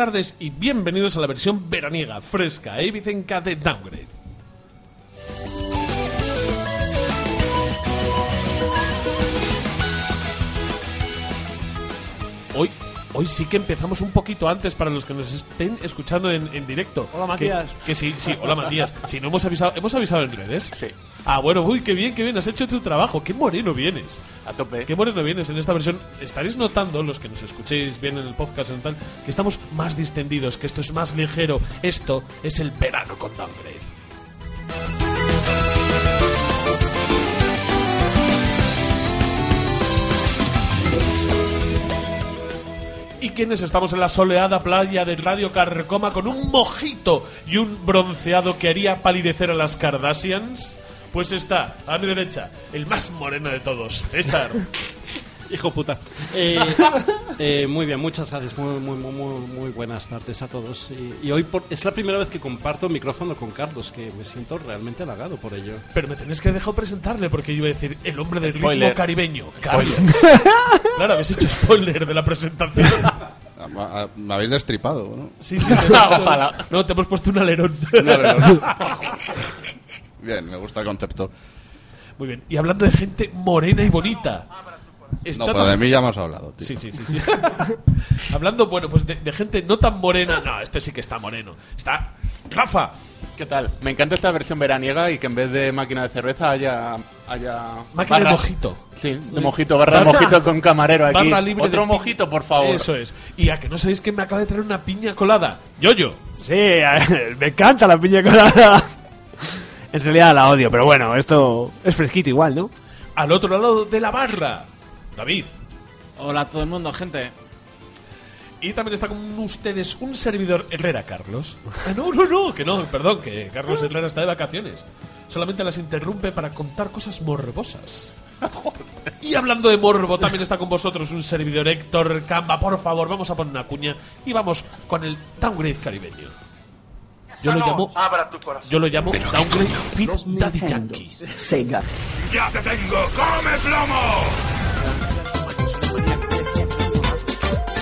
tardes y bienvenidos a la versión veraniega, fresca e vicenca de Downgrade. Hoy, sí que empezamos un poquito antes para los que nos estén escuchando en, en directo. Hola, Matías. Que, que sí, sí, hola Matías. Si no hemos avisado, ¿hemos avisado en redes? Sí, Ah, bueno, uy, qué bien, qué bien, has hecho tu trabajo. Qué moreno vienes. a tope. Qué moreno vienes en esta versión. Estaréis notando, los que nos escuchéis bien en el podcast y tal, que estamos más distendidos, que esto es más ligero. Esto es el verano con Downgrade. ¿Y quiénes estamos en la soleada playa de Radio Carcoma con un mojito y un bronceado que haría palidecer a las Kardashians? Pues está, a mi derecha, el más moreno de todos, César. Hijo puta. Eh, eh, muy bien, muchas gracias. Muy, muy, muy, muy, muy buenas tardes a todos. Y, y hoy por- es la primera vez que comparto micrófono con Carlos, que me siento realmente halagado por ello. Pero me tenéis que dejar presentarle porque yo iba a decir el hombre del Spoiler. ritmo caribeño, Carlos. claro, habéis hecho spoiler de la presentación. Ah, ah, Me habéis destripado, ¿no? Sí, sí. te- Ojalá. No, te hemos puesto un alerón. Bien, me gusta el concepto. Muy bien. Y hablando de gente morena y bonita. Está No, pero de mí ya hemos hablado, tío. Sí, sí, sí, sí. Hablando, bueno, pues de, de gente no tan morena. No, este sí que está moreno. Está Rafa. ¿Qué tal? Me encanta esta versión veraniega y que en vez de máquina de cerveza haya. haya Máquina de barras- mojito. Sí, de mojito, barra de Barra- mojito con camarero aquí. Barra libre Otro de mojito, por favor. Eso es. Y a que no sabéis que me acaba de traer una piña colada. Yoyo. Sí, me encanta la piña colada. En realidad la odio, pero bueno, esto es fresquito igual, ¿no? Al otro lado de la barra. David. Hola a todo el mundo, gente. Y también está con ustedes un servidor Herrera, Carlos. Ah, no, no, no, que no, perdón, que Carlos Herrera está de vacaciones. Solamente las interrumpe para contar cosas morbosas. Y hablando de morbo, también está con vosotros un servidor Héctor Camba. Por favor, vamos a poner una cuña y vamos con el downgrade caribeño. Yo lo llamo, yo lo llamo downgrade fit daddy yankee. Sega.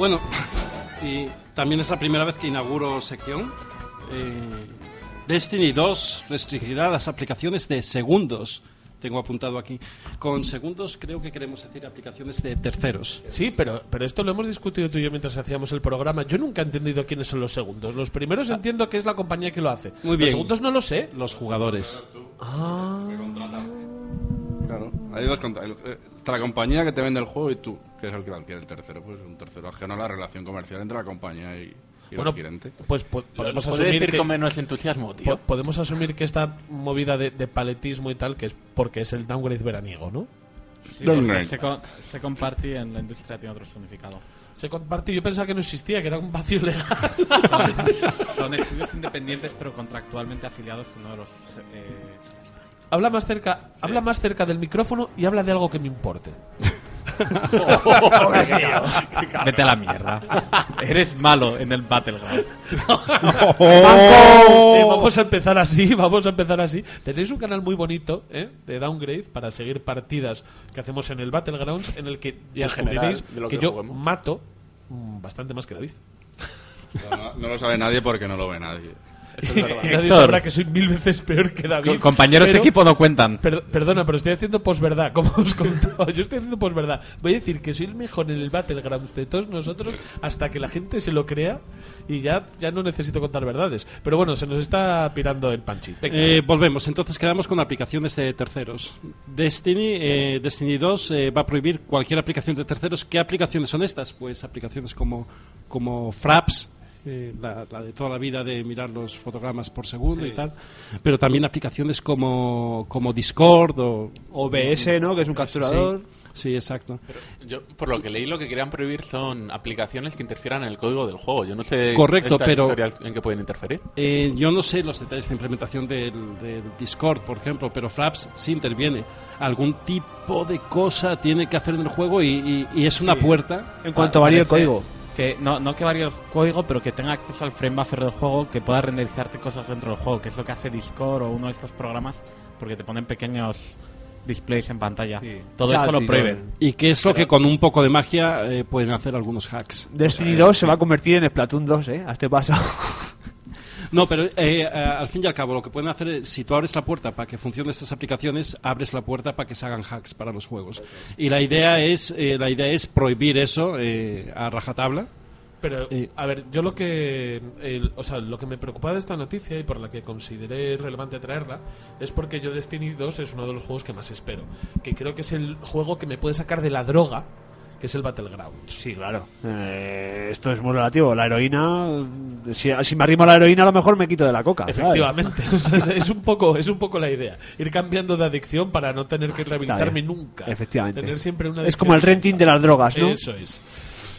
Bueno, y también es la primera vez que inauguro sección. Eh, Destiny 2 restringirá las aplicaciones de segundos. Tengo apuntado aquí. Con segundos creo que queremos decir aplicaciones de terceros. Sí, pero, pero esto lo hemos discutido tú y yo mientras hacíamos el programa. Yo nunca he entendido quiénes son los segundos. Los primeros entiendo que es la compañía que lo hace. Muy bien. Los segundos no lo sé. Los jugadores. Claro. Hay dos contra- el- eh, está la compañía que te vende el juego y tú, que es el que adquiere el tercero. Pues un tercero ajeno a la relación comercial entre la compañía y, y el Bueno, adquirente. pues po- podemos asumir decir que, con menos entusiasmo, tío. po- podemos asumir que esta movida de, de paletismo y tal, que es porque es el downgrade veraniego, ¿no? Sí, se, co- se en la industria tiene otro significado. Se compartió, yo pensaba que no existía, que era un vacío legal. Son estudios independientes pero contractualmente afiliados con uno de los... eh, habla más cerca, habla más cerca del micrófono y habla de algo que me importe. Vete a la mierda. Eres malo en el Battleground. Eh, vamos a empezar así, vamos a empezar así. Tenéis un canal muy bonito ¿eh? de Downgrade para seguir partidas que hacemos en el Battlegrounds en el que Y en descubriréis general, de lo que, que yo juguemos. mato mm, bastante más que David. No, no- no lo sabe nadie porque no lo ve nadie. Eso es verdad. Nadie Héctor. sabrá que soy mil veces peor que David. Co- compañeros de pero- equipo no cuentan. Per- perdona, pero estoy haciendo posverdad, como os contaba. Yo estoy haciendo posverdad. Voy a decir que soy el mejor en el Battlegrounds de todos nosotros hasta que la gente se lo crea y ya, ya no necesito contar verdades. Pero bueno, se nos está pirando el panchi. Venga. Eh, volvemos, entonces quedamos con aplicaciones de terceros. Destiny, eh, Destiny 2 eh, va a prohibir cualquier aplicación de terceros. ¿Qué aplicaciones son estas? Pues aplicaciones como, como Fraps, eh, la, la de toda la vida de mirar los fotogramas por segundo y tal, pero también aplicaciones como, como Discord o... OBS, ¿no? Que es un capturador. Sí, exacto. Yo, por lo que leí, lo que querían prohibir son aplicaciones que interfieran en el código del juego. Yo no sé Correcto, pero- historias en qué pueden interferir. Eh, yo no sé los detalles de implementación del, del Discord, por ejemplo, pero Fraps sí interviene. Algún tipo de cosa tiene que hacer en el juego y, y- y es una puerta. En cuanto varía el código. Que no, no que varíe el código, pero que tenga acceso al frame buffer del juego, que pueda renderizarte cosas dentro del juego, que es lo que hace Discord o uno de estos programas, porque te ponen pequeños displays en pantalla. Todo Chat eso lo prohíben. Y que es lo que con un poco de magia eh, pueden hacer algunos hacks. Destiny 2 se va a convertir en Splatoon 2, ¿eh? A este paso. No, pero eh, eh, al fin y al cabo lo que pueden hacer es, si tú abres la puerta para que funcionen estas aplicaciones, abres la puerta para que se hagan hacks para los juegos. Y la idea es, eh, la idea es prohibir eso eh, a rajatabla. Pero, Eh. a ver, yo lo que. el- o sea, lo que me preocupa de esta noticia y por la que consideré relevante traerla es porque yo Destiny 2 es uno de los juegos que más espero. Que creo que es el juego que me puede sacar de la droga, que es el Battlegrounds. Sí, claro. Eh, esto es muy relativo. La heroína. Si, si me arrimo a la heroína, a lo mejor me quito de la coca. Efectivamente, es, es un poco, es un poco la idea. Ir cambiando de adicción para no tener que rehabilitarme nunca. Efectivamente. Tener siempre una Es como el renting de las drogas, ¿no? Eso es.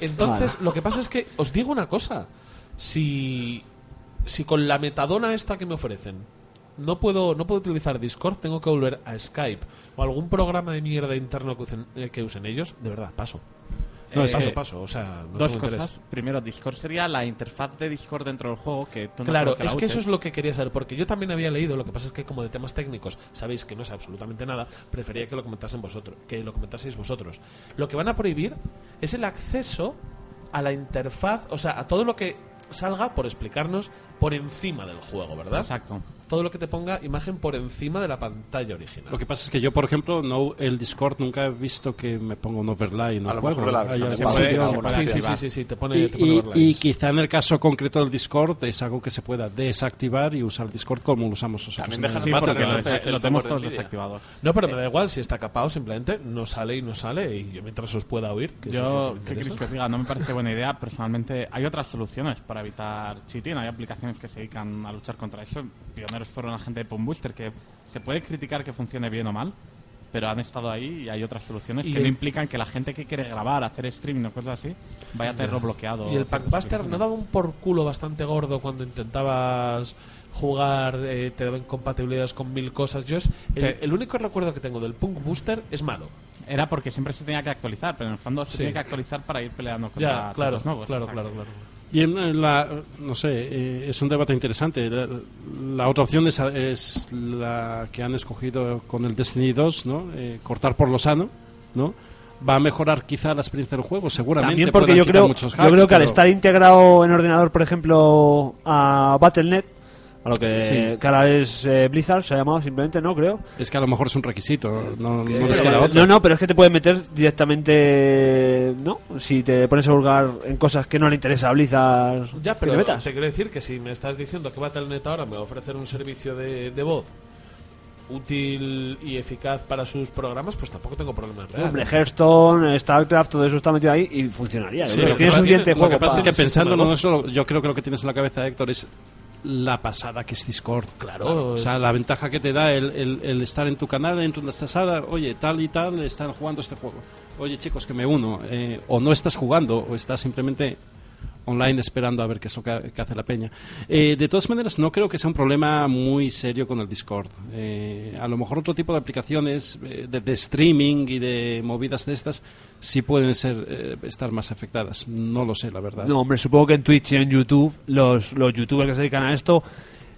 Entonces, lo que pasa es que os digo una cosa. Si, si con la metadona esta que me ofrecen no puedo, no puedo utilizar Discord, tengo que volver a Skype o algún programa de mierda interno que usen, eh, que usen ellos, de verdad, paso. No, es paso, paso. O sea, no Dos interés. cosas. Primero, Discord sería la interfaz de Discord dentro del juego que tú no Claro, es que eso es lo que quería saber, porque yo también había leído, lo que pasa es que como de temas técnicos sabéis que no sé absolutamente nada, prefería que lo comentasen vosotros, que lo comentaseis vosotros. Lo que van a prohibir es el acceso a la interfaz, o sea, a todo lo que salga por explicarnos por encima del juego, ¿verdad? Exacto. Todo lo que te ponga imagen por encima de la pantalla original. Lo que pasa es que yo, por ejemplo, no el Discord nunca he visto que me ponga un overlay en A el lo juego. mejor la tiene sí, sí, sí, te pone, Y, te pone y- overlays. y quizá en el caso concreto del Discord es algo que se pueda desactivar y usar Discord como lo usamos nosotros. También dejan el Sí, Battle, porque lo, entonces, el lo tenemos todos de Nvidia. desactivados. No, pero me da igual, si está capado, simplemente no sale y no sale, y yo mientras os pueda oír, que Yo, ¿qué queréis que os diga? No me parece buena idea. Personalmente, hay otras soluciones para evitar cheating. Hay aplicaciones que se dedican a luchar contra eso. Pioneros fueron la gente de Pun Booster, que se puede criticar que funcione bien o mal, pero han estado ahí y hay otras soluciones que el- no implican que la gente que quiere grabar, hacer streaming o cosas así, vaya a tenerlo bloqueado. Y el Packbuster no daba un por culo bastante gordo cuando intentabas jugar, eh, te daba incompatibilidades con mil cosas. Yo es el, Te- el único recuerdo que tengo del Punk Booster es malo. Era porque siempre se tenía que actualizar, pero en el fondo se Sí. tiene que actualizar para ir peleando contra Ya, claro, nuevos. claro, claro, claro. Y en la, no sé, eh, es un debate interesante. La, la otra opción es, es la que han escogido con el Destiny 2, ¿no? Eh, cortar por lo sano, ¿no? Va a mejorar quizá la experiencia del juego, seguramente. También porque yo creo, yo creo que al estar integrado en ordenador, por ejemplo, a Battle.net, a lo que, Sí. que ahora es eh, Blizzard, se ha llamado simplemente, ¿no? Creo. Es que a lo mejor es un requisito, no, no les pero- queda otra. no, no, pero es que te puedes meter directamente, ¿no? Si te pones a hurgar en cosas que no le interesa a Blizzard, Ya, pero te te, metas. quiero decir que si me estás diciendo que Battle.net ahora me va a ofrecer un servicio de, de voz útil y eficaz para sus programas, pues tampoco tengo problemas reales. Hombre, Hearthstone, StarCraft, todo eso está metido ahí y funcionaría. Sí, creo lo que tiene pasa- suficiente lo juego que pasa es para- que pensando en eso, yo creo que lo que tienes en la cabeza, Héctor, es la pasada que es Discord. Claro, O sea, es- la ventaja que te da el, el- el estar en tu canal, en tu esta sala, oye, tal y tal, están jugando este juego. Oye, chicos, que me uno. Eh, o no estás jugando, o estás simplemente online esperando a ver qué es lo que, que hace la peña. Eh, de todas maneras, no creo que sea un problema muy serio con el Discord. Eh, a lo mejor otro tipo de aplicaciones eh, de, de streaming y de movidas de estas sí pueden ser eh, estar más afectadas. No lo sé, la verdad. No, hombre, supongo que en Twitch y en YouTube, los, los youtubers que se dedican a esto,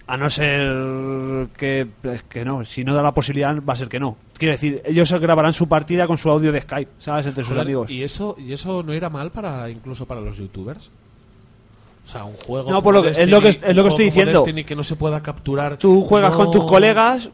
a no ser que, que no, si no da la posibilidad, va a ser que no. Quiero decir, ellos grabarán su partida con su audio de Skype, ¿sabes? Entre sus Joder, amigos. ¿Y eso, ¿Y eso no irá mal para incluso para los youtubers? O sea, un juego. No, por lo que- es lo que- es lo que estoy diciendo. Destiny que no se pueda capturar. Tú juegas con tus colegas,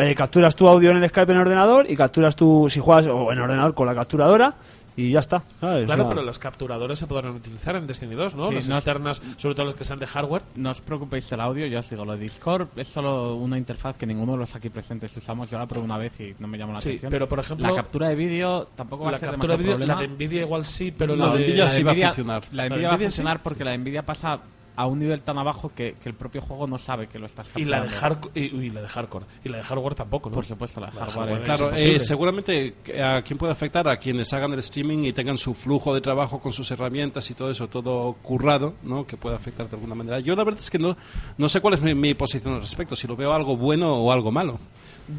eh, capturas tu audio en el Skype en el ordenador y capturas tu, si juegas o en ordenador con la capturadora y ya está. ¿sabes? Claro, O sea, pero las capturadoras se podrán utilizar en Destiny 2, ¿no? Sí, las no externas, sobre todo las que sean de hardware. No os preocupéis del audio, yo os digo, lo de Discord es solo una interfaz que ninguno de los aquí presentes usamos. Yo la probé una vez y no me llamó la Sí, atención. pero por ejemplo. la captura de vídeo tampoco va la a ser captura de demasiado vídeo, la problema. de Nvidia igual sí, pero No, la de. Nvidia La sí va a funcionar. La de La de Nvidia va a funcionar sí. porque la de Nvidia pasa a un nivel tan abajo que, que el propio juego no sabe que lo estás Y la de y, uy, la de hardcore. Y la de hardware tampoco, ¿no? Por supuesto, la de La de hardware. Claro, eh, seguramente a quién puede afectar a quienes hagan el streaming y tengan su flujo de trabajo con sus herramientas y todo eso, todo currado, ¿no? Que puede afectar de alguna manera. Yo la verdad es que no, no sé cuál es mi, mi posición al respecto, si lo veo algo bueno o algo malo.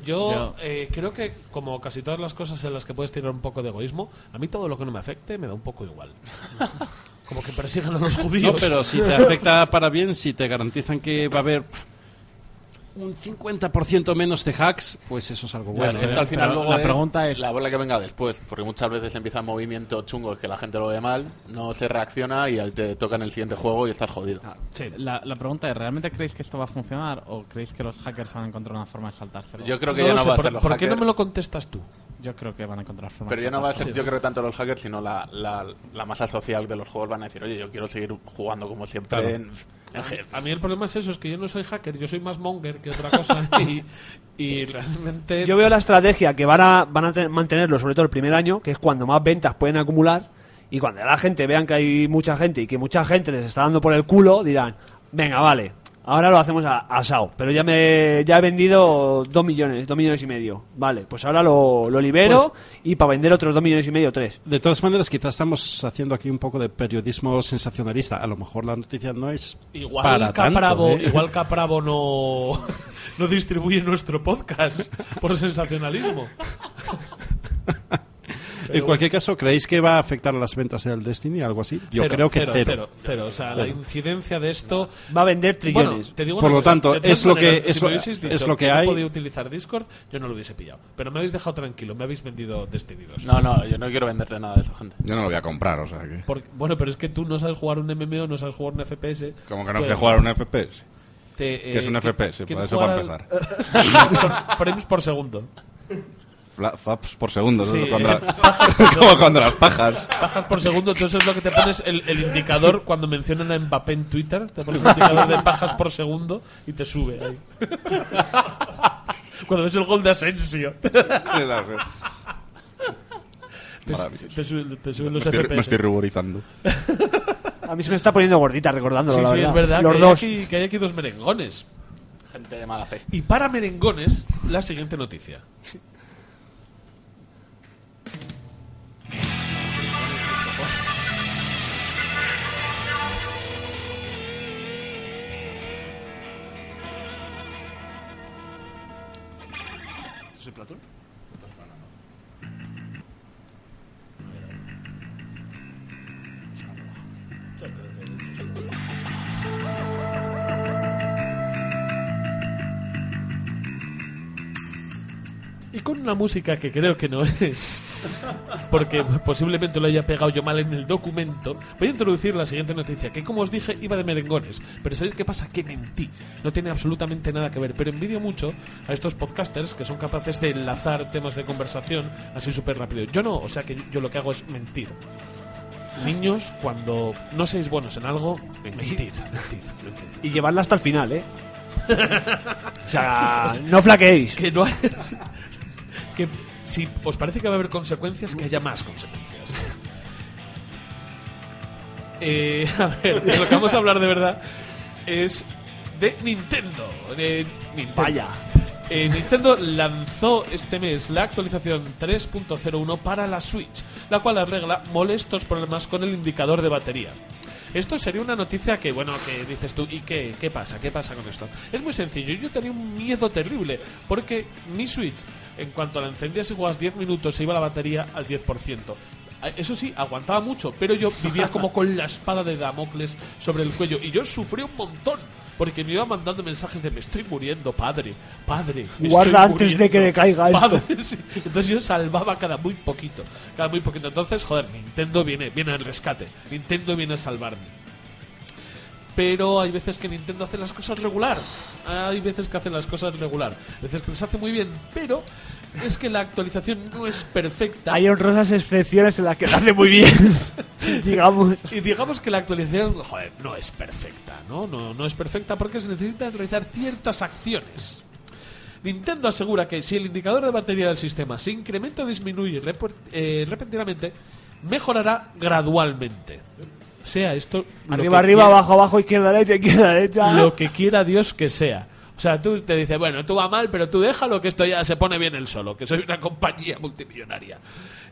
Yo Yo- eh, creo que, como casi todas las cosas en las que puedes tirar un poco de egoísmo, a mí todo lo que no me afecte me da un poco igual. como que persigan a los judíos. No, pero si te afecta para bien, si te garantizan que va a haber un 50% menos de hacks, pues eso es algo bueno. Esto pero- al final luego la pregunta es- la bola que venga después, porque muchas veces empiezan movimientos chungos que la gente lo ve mal, no se reacciona y te toca en el siguiente juego y estás jodido. Sí. La, la pregunta es, ¿realmente creéis que esto va a funcionar o creéis que los hackers van a encontrar una forma de saltárselo? Yo creo que No ya no sé, va a ¿por, ser los por qué no hackers, me lo contestas tú? Yo creo que van a encontrar forma pero ya no va a ser, yo creo tanto los hackers sino la, la, la masa social de los juegos van a decir, oye, yo quiero seguir jugando como siempre Claro. en, en G- A mí el problema es eso, es que yo no soy hacker, yo soy más monger que otra cosa. y, y realmente... Yo veo la estrategia que van a, van a te- mantenerlo, sobre todo el primer año, que es cuando más ventas pueden acumular. Y cuando la gente vean que hay mucha gente y que mucha gente les está dando por el culo, dirán: Venga, vale, ahora lo hacemos a, asado. Pero ya me ya he vendido dos millones, dos millones y medio. Vale, pues ahora lo, lo libero y para vender otros dos millones y medio, tres. De todas maneras, quizás estamos haciendo aquí un poco de periodismo sensacionalista. A lo mejor la noticia no es Igual para Capravo, tanto, ¿eh? igual Capravo no, no distribuye nuestro podcast por sensacionalismo. En cualquier caso, ¿creéis que va a afectar a las ventas del Destiny? ¿Algo así? Yo Cero, creo que cero, cero. cero, cero. O sea, la incidencia de esto Va a vender trillones. Bueno, te digo Por una lo cosa, tanto, es lo que- es si es dicho lo que no hay. podía utilizar Discord, yo no lo hubiese pillado. Pero me habéis dejado tranquilo, me habéis vendido Destiny 2. No, no, yo no quiero venderle nada de esa gente. Yo no lo voy a comprar, o sea que... Porque- bueno, pero es que tú no sabes jugar un MMO, no sabes jugar un FPS. Como que no Pues, sé jugar un FPS. te, ¿Qué es un eh, FPS? ¿quieres Para eso para jugar al- Son frames por segundo. Fla- Faps por segundo, ¿no? Sí, Cuando eh, la- como cuando las pajas. Bajas por segundo, entonces es lo que te pones el, el indicador cuando mencionan a Mbappé en Twitter. Te pones un indicador de pajas por segundo y te sube ahí. Cuando ves el gol de Asensio, te, te suben, te suben Me los estoy, FPS. me estoy ruborizando. A mí se me está poniendo gordita recordándolo, Sí, la sí, verdad. es verdad Los que, dos. Hay aquí, que hay aquí dos merengones. Gente de mala fe. Y para merengones, la siguiente noticia. ¿Es el Platón? Y con una música que creo que no es, porque posiblemente lo haya pegado yo mal en el documento, voy a introducir la siguiente noticia, que como os dije iba de merengones, pero ¿sabéis qué pasa? Que mentí, no tiene absolutamente nada que ver, pero envidio mucho a estos podcasters que son capaces de enlazar temas de conversación así súper rápido. Yo no, o sea que yo lo que hago es mentir. Niños, cuando no seáis buenos en algo, mentid, mentid, mentid. Y llevarla hasta el final, ¿eh? o sea, no flaqueéis. que no hay- que si os parece que va a haber consecuencias, que haya más consecuencias. Eh, a ver, de lo que vamos a hablar de verdad es de Nintendo. Eh, Nintendo. Vaya. Eh, Nintendo lanzó este mes la actualización 3.01 para la Switch, la cual arregla molestos problemas con el indicador de batería. Esto sería una noticia que, bueno, que dices tú, ¿y qué, qué pasa? ¿Qué pasa con esto? Es muy sencillo, yo tenía un miedo terrible, porque mi Switch, en cuanto la encendías y jugabas 10 minutos, se iba la batería al 10%. Ah, Eso sí, aguantaba mucho, pero yo vivía como con la espada de Damocles sobre el cuello, y yo sufrí un montón. Porque me iba mandando mensajes de me estoy muriendo, padre, padre. me Guarda estoy antes de que decaiga esto. padre". Sí. Entonces yo salvaba cada muy poquito, cada muy poquito. Entonces, joder, Nintendo viene, viene al rescate, Nintendo viene a salvarme. Pero hay veces que Nintendo hace las cosas regular. Hay veces que hace las cosas regular. Hay veces que las hace muy bien. Pero es que la actualización no es perfecta. Hay honrosas excepciones en las que lo hace muy bien. Digamos. Y digamos que la actualización, joder, no es perfecta, ¿no? No, no es perfecta porque se necesitan realizar ciertas acciones. Nintendo asegura que si el indicador de batería del sistema se incrementa o disminuye eh, repentinamente, mejorará gradualmente. Sea esto Arriba, arriba, quiera- abajo, abajo, izquierda, derecha, izquierda, derecha. lo que quiera Dios que sea. O sea, tú te dices, bueno, tú va mal, pero tú déjalo que esto ya se pone bien el solo, que soy una compañía multimillonaria.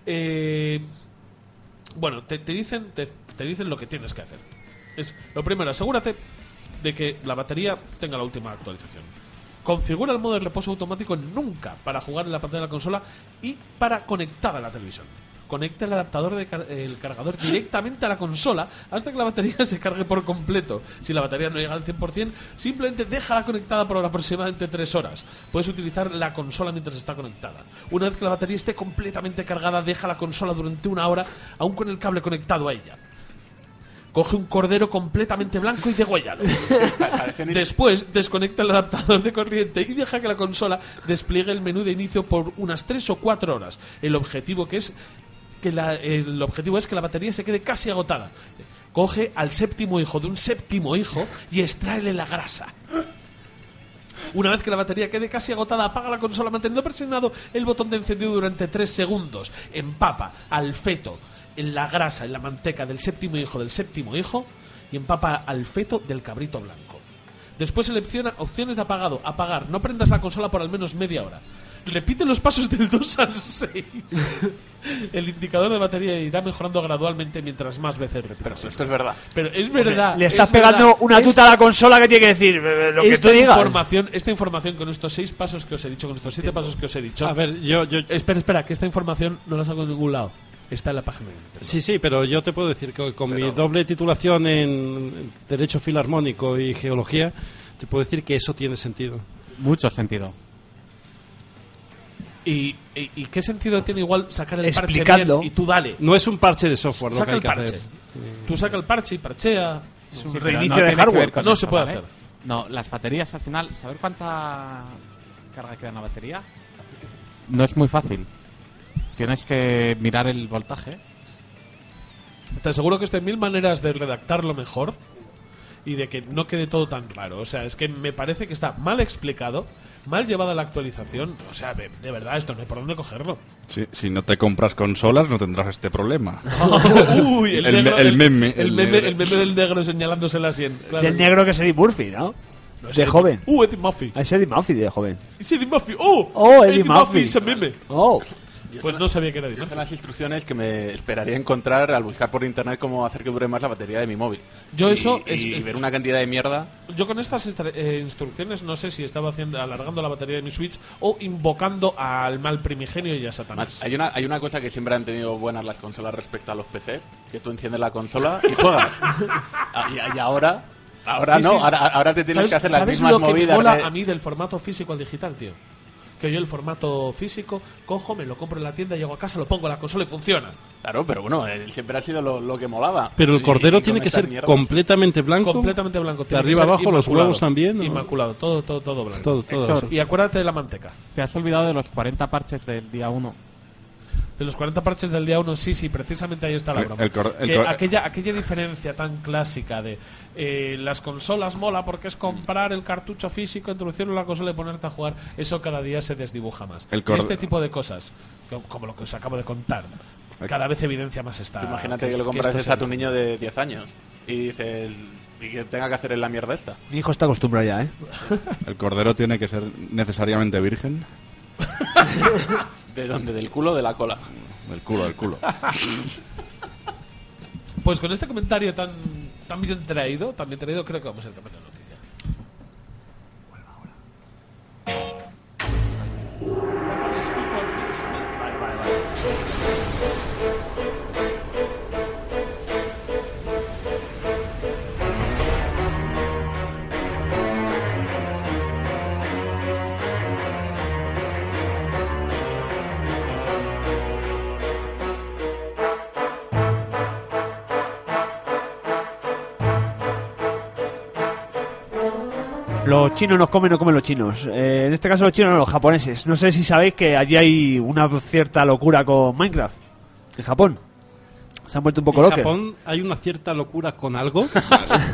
Eh, bueno, te, te dicen te, te dicen lo que tienes que hacer. Es lo primero, asegúrate de que la batería tenga la última actualización. Configura el modo de reposo automático nunca para jugar en la pantalla de la consola y para conectar a la televisión. Conecta el adaptador del el cargador directamente a la consola hasta que la batería se cargue por completo. Si la batería no llega al 100%, simplemente déjala conectada por aproximadamente 3 horas. Puedes utilizar la consola mientras está conectada. Una vez que la batería esté completamente cargada, deja la consola durante una hora, aún con el cable conectado a ella. Coge un cordero completamente blanco y degüéllalo. Después desconecta el adaptador de corriente y deja que la consola despliegue el menú de inicio por unas 3 o 4 horas. El objetivo que es que la- el objetivo es que la batería se quede casi agotada. Coge al séptimo hijo de un séptimo hijo y extráele la grasa. Una vez que la batería quede casi agotada, apaga la consola manteniendo presionado el botón de encendido durante 3 segundos. Empapa al feto en la grasa, en la manteca del séptimo hijo del séptimo hijo y empapa al feto del cabrito blanco. Después selecciona opciones de apagado, apagar, no prendas la consola por al menos media hora. Repite los pasos del 2 al 6. El indicador de batería irá mejorando gradualmente mientras más veces Pero repitas. esto es verdad. Pero es verdad. Le estás es verdad. pegando una Es- tuta a la consola que tiene que decir lo que esta tú digas. información, esta información con estos seis pasos que os he dicho, con estos siete pasos que os he dicho. A ver, yo, yo, espera, espera, que esta información no la saco de ningún lado. Está en la página de Nintendo. Sí, sí, pero yo te puedo decir que con Pero- mi doble titulación en Derecho Filarmónico y Geología, te puedo decir que eso tiene sentido. Mucho sentido. ¿Y, y, y qué sentido tiene igual sacar el Explicando. parche bien y tú dale? No es un parche de software lo que Saca hay el que parche. hacer. Tú saca el parche y parchea. Es un reinicio no de hardware. No se puede hacer. No, las baterías al final, ¿saber cuánta carga queda en la batería? No es muy fácil. Tienes que mirar el voltaje. Te aseguro que esto hay mil maneras de redactarlo mejor y de que no quede todo tan claro. O sea, es que me parece que está mal explicado, mal llevada la actualización. O sea, de, de verdad, esto no hay por dónde cogerlo. Si, si no te compras consolas, no tendrás este problema. Uy, el, El negro- el meme, El, el meme, negro. el meme del negro señalándose la sien. claro. Del negro que es Eddie Murphy, ¿no? No, es de Eddie- joven. Uh, Eddie Murphy. Ah, Es Eddie Murphy de joven. Es Eddie Murphy. Oh, Oh, Eddie Murphy. ese meme. Oh, Pues no sabía que era Murphy. son las instrucciones que me esperaría encontrar al buscar por internet cómo hacer que dure más la batería de mi móvil. Yo Y- eso y, es- es- ver una cantidad de mierda. Yo con estas eh, instrucciones no sé si estaba haciendo, alargando la batería de mi Switch o invocando al mal primigenio y a Satanás. Más, hay una hay una cosa que siempre han tenido buenas las consolas respecto a los PCs, que tú enciendes la consola y juegas. Ah, y, y ahora ahora Sí, no, sí. ahora, ahora te tienes ¿Sabes, que hacer las mismas lo que me movidas. mola a mí del formato físico al digital, tío? Que yo el formato físico cojo, me lo compro en la tienda, llego a casa, lo pongo en la consola y funciona. Claro, pero bueno, eh, siempre ha sido lo, lo que molaba. Pero el Y- cordero y con tiene que ser mierdas- completamente blanco. Completamente blanco. De tiene que arriba abajo, los huevos también, ¿no? Inmaculado, todo, todo, todo blanco. Todo, todo. Héctor. Y acuérdate de la manteca. Te has olvidado de los 40 parches del día 1. De los 40 parches del día 1, sí, sí, precisamente ahí está la broma. el el Que aquella, aquella diferencia tan clásica de eh, las consolas mola porque es comprar el cartucho físico, introducirlo en la consola y ponerte a jugar, eso cada día se desdibuja más. Este tipo de cosas, co- como lo que os acabo de contar, cada vez evidencia más esta. Tú imagínate que, es- lo compras esto a tu niño de 10 años y dices y que tenga que hacer en la mierda esta. mi hijo está acostumbrado ya, ¿eh? El cordero tiene que ser necesariamente virgen. ¿De dónde? ¿Del culo o de la cola? Del culo, del culo. Pues con este comentario tan, tan bien traído, tan bien traído, creo que vamos a ir cambiando Los chinos nos comen, no comen los chinos. Eh, en este caso los chinos no, los japoneses. No sé si sabéis que allí hay una cierta locura con Minecraft. En Japón. Se han vuelto un poco En locos. Japón hay una cierta locura con algo.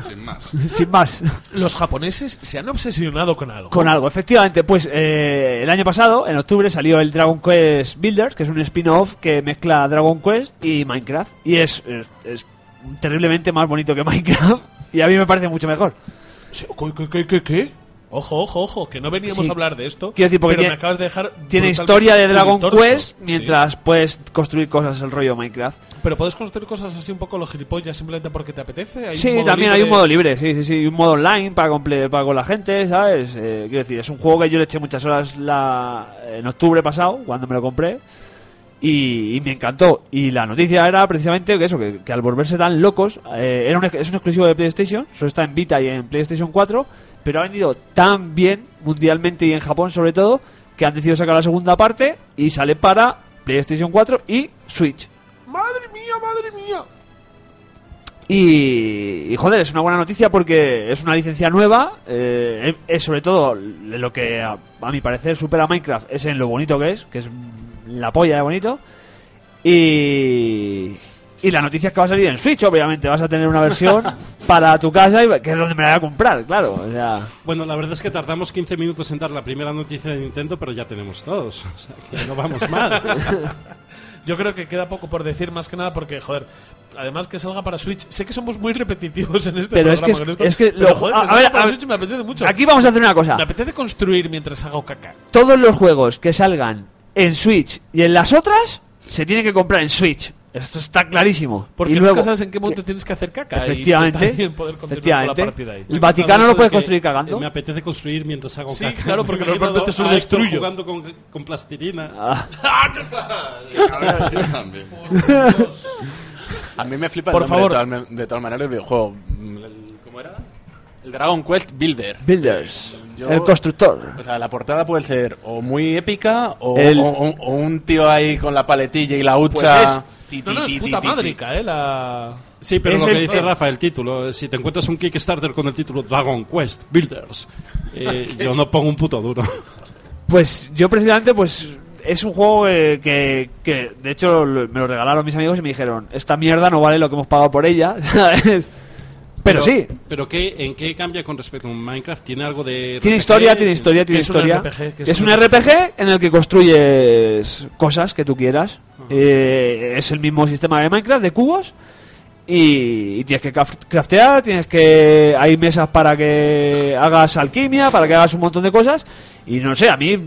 Sin más. Sin más. Los japoneses se han obsesionado con algo. Con algo, efectivamente. Pues eh, el año pasado, en octubre, salió el Dragon Quest Builders, que es un spin-off que mezcla Dragon Quest y Minecraft. Y es, es, es terriblemente más bonito que Minecraft y a mí me parece mucho mejor. Sí, ¿Qué, qué, qué, qué? Ojo, ojo, ojo, que no veníamos Sí. a hablar de esto. Quiero decir, porque pero tiene- me acabas de dejar. Tiene historia de Dragon. Quest Sí. mientras puedes construir cosas el rollo Minecraft. Pero puedes construir cosas así un poco los gilipollas simplemente porque te apetece. ¿Hay Sí, también hay libre? un modo libre, sí, sí, sí, un modo online para, comple- para con la gente, ¿sabes? Eh, quiero decir, es un juego que yo le eché muchas horas la, en octubre pasado, cuando me lo compré, y, y me encantó. Y la noticia era precisamente que eso, que, que al volverse tan locos, eh, era un, es un exclusivo de PlayStation, solo está en Vita y en PlayStation 4, pero ha vendido tan bien, mundialmente y en Japón sobre todo, que han decidido sacar la segunda parte y sale para PlayStation 4 y Switch. Madre mía, madre mía. Y, y, joder, es una buena noticia porque es una licencia nueva. eh, es sobre todo lo que a, a mi parecer supera Minecraft es en lo bonito que es, que es la polla de bonito. Y, y la noticia es que va a salir en Switch, obviamente. Vas a tener una versión para tu casa, y, que es donde me la voy a comprar, claro. O sea, Bueno, la verdad es que tardamos 15 minutos en dar la primera noticia de Nintendo, pero ya tenemos todos. O sea, que no vamos mal. Yo creo que queda poco por decir más que nada porque, joder, además que salga para Switch, sé que somos muy repetitivos en este Pero es programa que es- con esto, es que pero, lo- joder, a- que ver, para a Switch me apetece mucho. aquí vamos a hacer una cosa. Me apetece construir mientras hago caca. Todos los juegos que salgan en Switch y en las otras se tienen que comprar en Switch. Esto está clarísimo. Porque y nunca luego, sabes en qué momento tienes que hacer caca. y Efectivamente. bien poder continuar efectivamente. con la partida ahí. El Vaticano lo puedes construir Eh, cagando. Me apetece construir mientras hago Sí, caca. claro, porque imagino normalmente se lo destruyo. jugando con, con plastilina. Ah. A mí me flipa Por el nombre favor. de todas, de todas maneras el videojuego. Mm, ¿Cómo era? El Dragon Quest Builder. Builders. Yo- El constructor. O sea, la portada puede ser o muy épica o, El- o- o- o un tío ahí con la paletilla y la hucha. Pues No, no, es puta madrica, eh, la... Sí, pero Es lo que el- dice Rafa, el título, eh, si te encuentras un Kickstarter con el título Dragon Quest Builders, eh, yo no pongo un puto duro. Pues yo precisamente, pues es un juego eh, que, que, de hecho lo- me lo regalaron mis amigos y me dijeron, esta mierda no vale lo que hemos pagado por ella, ¿sabes? Pero, sí, ¿Pero qué, en qué cambia con respecto a un Minecraft? ¿Tiene algo de... tiene RPG? historia, tiene historia, tiene es un historia. RPG, que es es un un RPG en el que construyes cosas que tú quieras. Eh, es el mismo sistema de Minecraft, de cubos. Y, y tienes que craft- craftear, tienes que... Hay mesas para que hagas alquimia, para que hagas un montón de cosas. Y no sé, a mí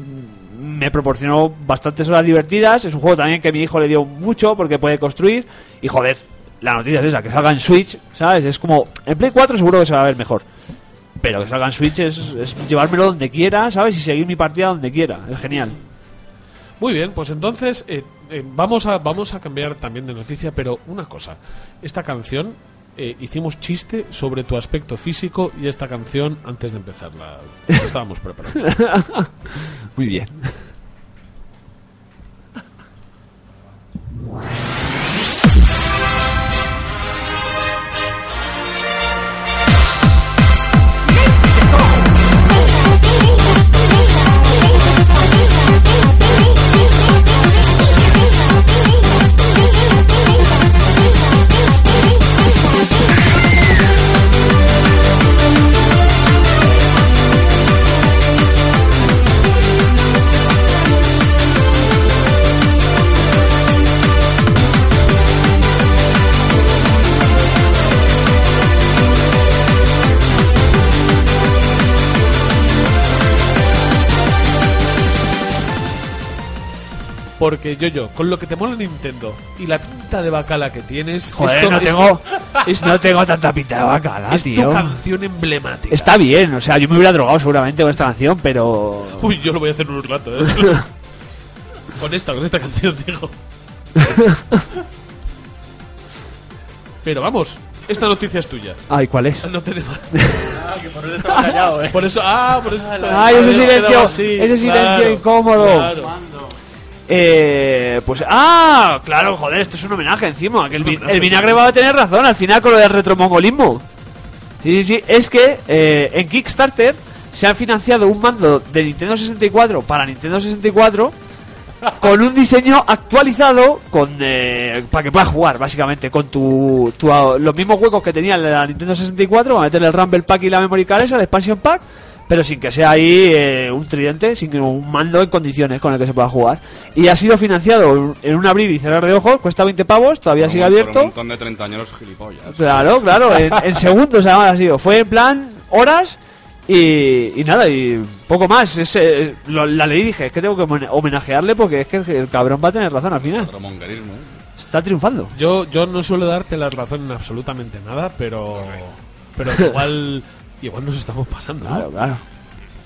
me proporcionó bastantes horas divertidas. Es un juego también que a mi hijo le dio mucho porque puede construir. Y joder, la noticia es esa, que salga en Switch, ¿sabes? Es como... En Play 4 seguro que se va a ver mejor. Pero que salga en Switch es, es llevármelo donde quiera, ¿sabes? Y seguir mi partida donde quiera. Es genial. Muy bien, pues entonces eh, eh, vamos, a, vamos a cambiar también de noticia, pero una cosa. Esta canción, eh, hicimos chiste sobre tu aspecto físico y esta canción antes de empezarla. la estábamos preparando. Muy bien. Porque yo, yo, con lo que te mola Nintendo y la pinta de bacala que tienes, Joder, esto- no, esto tengo, es- no tengo tanta pinta de bacala, es tu tío. canción emblemática. Está bien, o sea, yo me hubiera drogado seguramente con esta canción, pero... Uy, yo lo voy a hacer en un rato, ¿eh? con esta, con esta canción, digo. Pero vamos, esta noticia es tuya. Ay, ¿cuál es? No tenemos. Ah, que por eso estaba callado, eh. Por eso, ah, por eso. Ay, ese silencio, así, ese silencio claro, incómodo. claro. Eh, pues, ah, claro, joder, esto es un homenaje encima. Que el, vi- el vinagre va a tener razón al final con lo del retromongolismo. Sí, sí, sí, es que eh, en Kickstarter se ha financiado un mando de Nintendo 64 para Nintendo 64 con un diseño actualizado con eh, para que puedas jugar, básicamente, con tu, tu- los mismos huecos que tenía la Nintendo 64, va a meterle el Rumble Pack y la Memory Card esa, el Expansion Pack, pero sin que sea ahí eh, un tridente, sin que un mando en condiciones con el que se pueda jugar. Y ha sido financiado en un abrir y cerrar de ojos, cuesta 20 pavos, todavía Por sigue un- por abierto. Un montón de treintañeros gilipollas. Claro, claro, en, en segundos además ha sido. Fue en plan horas y, y nada, y poco más. Es, eh, lo- la leí y dije, es que tengo que homenajearle porque es que el, el cabrón va a tener razón al final. Está triunfando. Yo, yo no suelo darte la razón en absolutamente nada, pero. Pero igual. igual nos estamos pasando. ¿no? Claro, claro.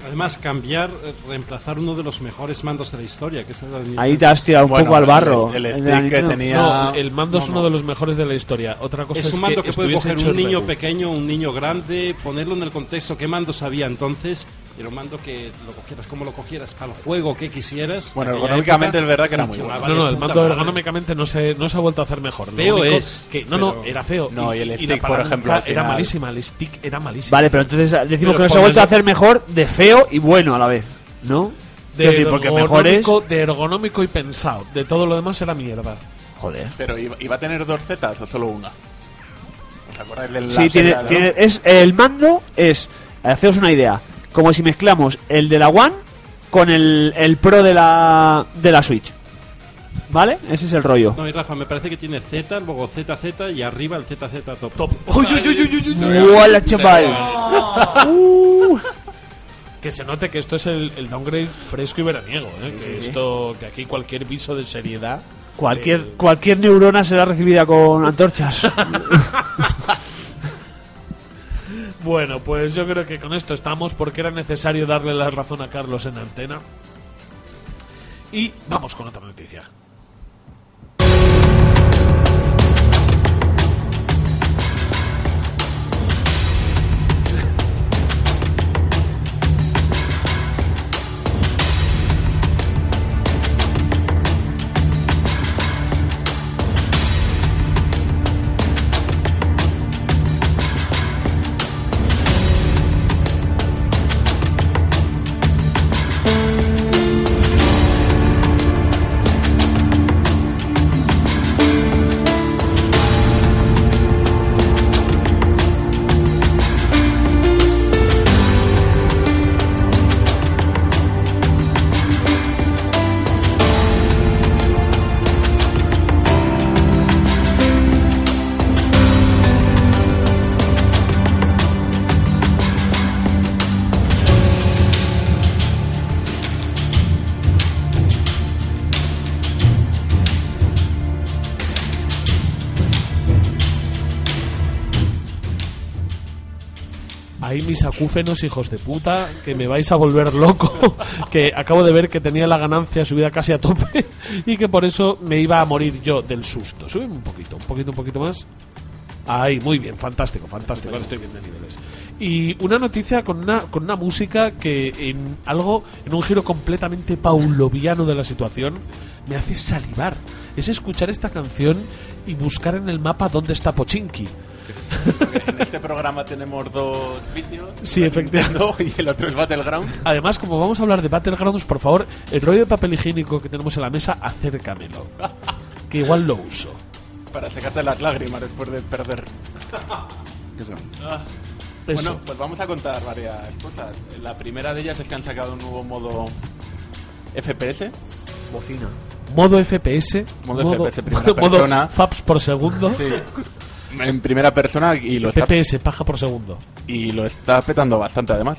Además, cambiar, eh, reemplazar uno de los mejores mandos de la historia, que es el de. Ahí te has tirado un Bueno, poco al el- barro. el la que tenía- No, el mando es No, uno no. de los mejores de la historia. Otra cosa es, Es un mando que, puede estuviese coger un niño pequeño, un niño grande, ponerlo en el contexto qué mandos había entonces. Era un mando que lo cogieras como lo cogieras, para el juego que quisieras. Bueno, ergonómicamente es verdad que era muy funcionaba No, no, el mando ergonómicamente no se, no se ha vuelto a hacer mejor. Lo Feo único es, que- no, no, era feo. No, y el stick, por ejemplo, al Era final- malísima, el stick era malísimo. Vale, pero entonces decimos Pero que no se ha vuelto a hacer mejor de feo y bueno a la vez, ¿no? de decir, porque mejor es... de ergonómico y pensado. De todo lo demás era mierda. Joder. Pero ¿iba, iba a tener dos zetas o solo una? ¿Os acordáis del Sí, tiene, láser, no? tiene- es, el mando es, haceos una idea, como si mezclamos el de la One con el, el Pro de la, de la Switch. ¿Vale? Ese es el rollo. No, y Rafa, me parece que tiene Z, luego ZZ y arriba el ZZ top. Top. Uy, uy, uy, uy, uy, uy. ¡Hola, chaval! Uh. Que se note que esto es el, el downgrade fresco y veraniego. ¿eh? que esto, que aquí cualquier viso de seriedad. Cualquier, eh, cualquier neurona será recibida con antorchas. Bueno, pues yo creo que con esto estamos porque era necesario darle la razón a Carlos en antena. Y vamos con otra noticia. Acúfenos, hijos de puta, que me vais a volver loco. Que acabo de ver que tenía la ganancia subida casi a tope y que por eso me iba a morir yo del susto. Súbeme un poquito, un poquito, un poquito más. Ahí, muy bien, fantástico, fantástico. Ahora estoy bien de niveles. Y una noticia con una, con una música que en algo, en un giro completamente pauloviano de la situación, me hace salivar. Es escuchar esta canción y buscar en el mapa dónde está Pochinki. En este programa tenemos dos vicios. Sí, efectivamente. Y el otro es Battleground. Además, como vamos a hablar de Battlegrounds, por favor, el rollo de papel higiénico que tenemos en la mesa, acércamelo. Que igual lo uso. Para secarte las lágrimas después de perder. ¿Qué son? Eso. Bueno, pues vamos a contar varias cosas. La primera de ellas es que han sacado un nuevo modo FPS. Bocina. modo FPS. Modo FPS, primera persona. Modo FAPS por segundo. Sí. En primera persona y lo, está, PPS, paja por segundo. y lo está petando bastante además.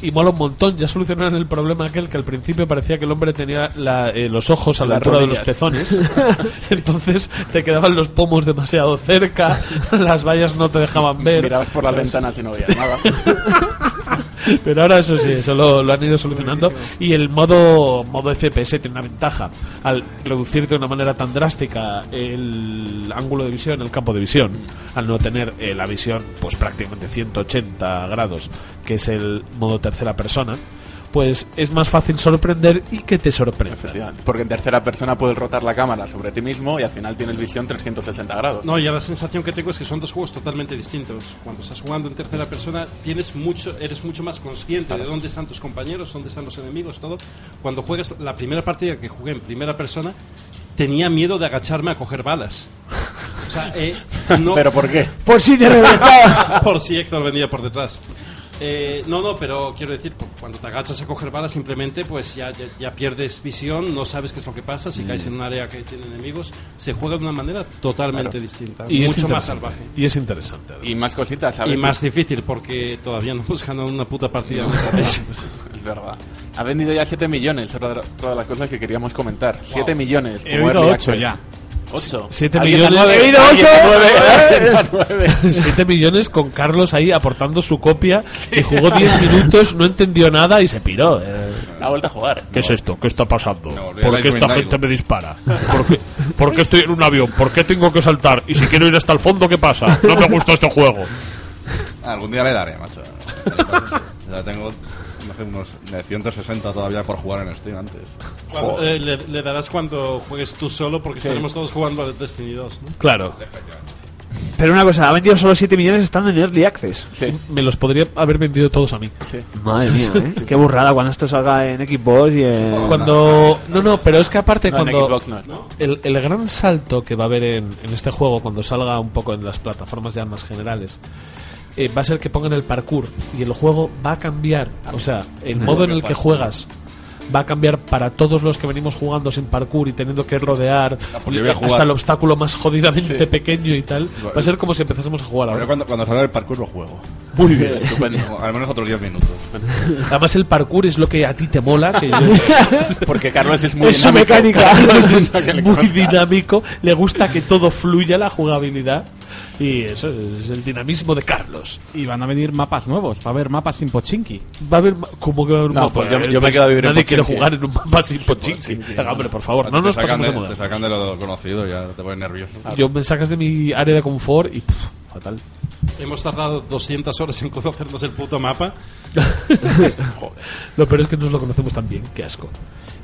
Y mola un montón. Ya solucionaron el problema aquel que al principio parecía que el hombre tenía la- eh, los ojos a la Las altura de los rodillas. pezones. Entonces te quedaban los pomos demasiado cerca, las vallas no te dejaban ver. Mirabas por las ventanas y no veías nada. Pero ahora eso sí, eso lo, lo han ido solucionando. Y el modo, modo FPS tiene una ventaja. Al reducir de una manera tan drástica el ángulo de visión, el campo de visión, al no tener eh, la visión pues prácticamente 180 grados, que es el modo tercera persona, pues es más fácil sorprender y que te sorprenda. Porque en tercera persona puedes rotar la cámara sobre ti mismo y al final tienes visión 360 grados. No, ya la sensación que tengo es que son dos juegos totalmente distintos. Cuando estás jugando en tercera persona, tienes mucho, eres mucho más consciente de dónde están tus compañeros, dónde están los enemigos, todo. Cuando juegas la primera partida que jugué en primera persona, tenía miedo de agacharme a coger balas. O sea, eh, no, ¿Pero por qué? Por si te reventaba. por si Héctor venía por detrás. Eh, no, no, pero quiero decir, cu- cuando te agachas a coger balas, simplemente pues ya, ya, ya pierdes visión, no sabes qué es lo que pasa, si caes en un área que tiene enemigos, se juega de una manera totalmente distinta, Y es mucho más salvaje. Y es interesante. además. Y más cositas, ¿sabes? Y más difícil porque todavía no hemos ganado una puta partida. de estrategia. Es verdad. Ha vendido ya 7 millones, otra de todas las cosas que queríamos comentar. 7 millones. He como oído 8 access. ya. 8. Siete Alguien millones. da nueve, He oído alguien ocho. da nueve, alguien da nueve. 7 millones con Carlos ahí aportando su copia y jugó 10 minutos, no entendió nada y se piró. eh. Ha vuelto a jugar. ¿Qué es esto? ¿Qué está pasando? No, ¿Por qué esta gente me dispara? ¿Por qué, por qué estoy en un avión? ¿Por qué tengo que saltar? Y si quiero ir hasta el fondo, ¿qué pasa? No me gusta este juego. Algún día le daré, macho. ya tengo no sé, unos de 160 todavía por jugar en Steam antes. Cuando- eh, le, le darás cuando juegues tú solo porque estaremos todos jugando al Destiny 2, ¿no? Claro. Pero una cosa, ha vendido solo 7 millones estando en Early Access. Sí, Me los podría haber vendido todos a mí. sí. Madre mía, ¿eh? Qué burrada cuando esto salga en Xbox y en... Cuando. No, no, pero es que aparte, No, en cuando. Xbox no está. El, el gran salto que va a haber en, en este juego cuando salga un poco en las plataformas ya más generales eh, va a ser que pongan el parkour y el juego va a cambiar. O sea, el modo en el que juegas va a cambiar para todos los que venimos jugando sin parkour y teniendo que rodear hasta el obstáculo más jodidamente Sí. pequeño y tal. Va a ser como si empezásemos a jugar Pero ahora. cuando, cuando salga el parkour lo juego. Muy bien. Estupendo. Al menos otros 10 minutos. Además el parkour es lo que a ti te mola, que yo- Porque Carlos es muy Es su dinámico. mecánica. es muy dinámico, le gusta que todo fluya la jugabilidad y eso es el dinamismo de Carlos. Y van a venir mapas nuevos. Va a haber mapas sin pochinki. Va a haber ¿Cómo que va a haber un No, mapa? pues yo- Eh, yo me quedo a vivir en Nadie quiere jugar en un mapa sin Pochinki. Pochinki, no. hombre, por favor, no te, nos sacan pasemos de te sacan de lo conocido, ya te pones nervioso. Yo me sacas de mi área de confort y pff, fatal. Hemos tardado 200 horas en conocernos el puto mapa. Lo peor es que no nos lo conocemos tan bien, qué asco.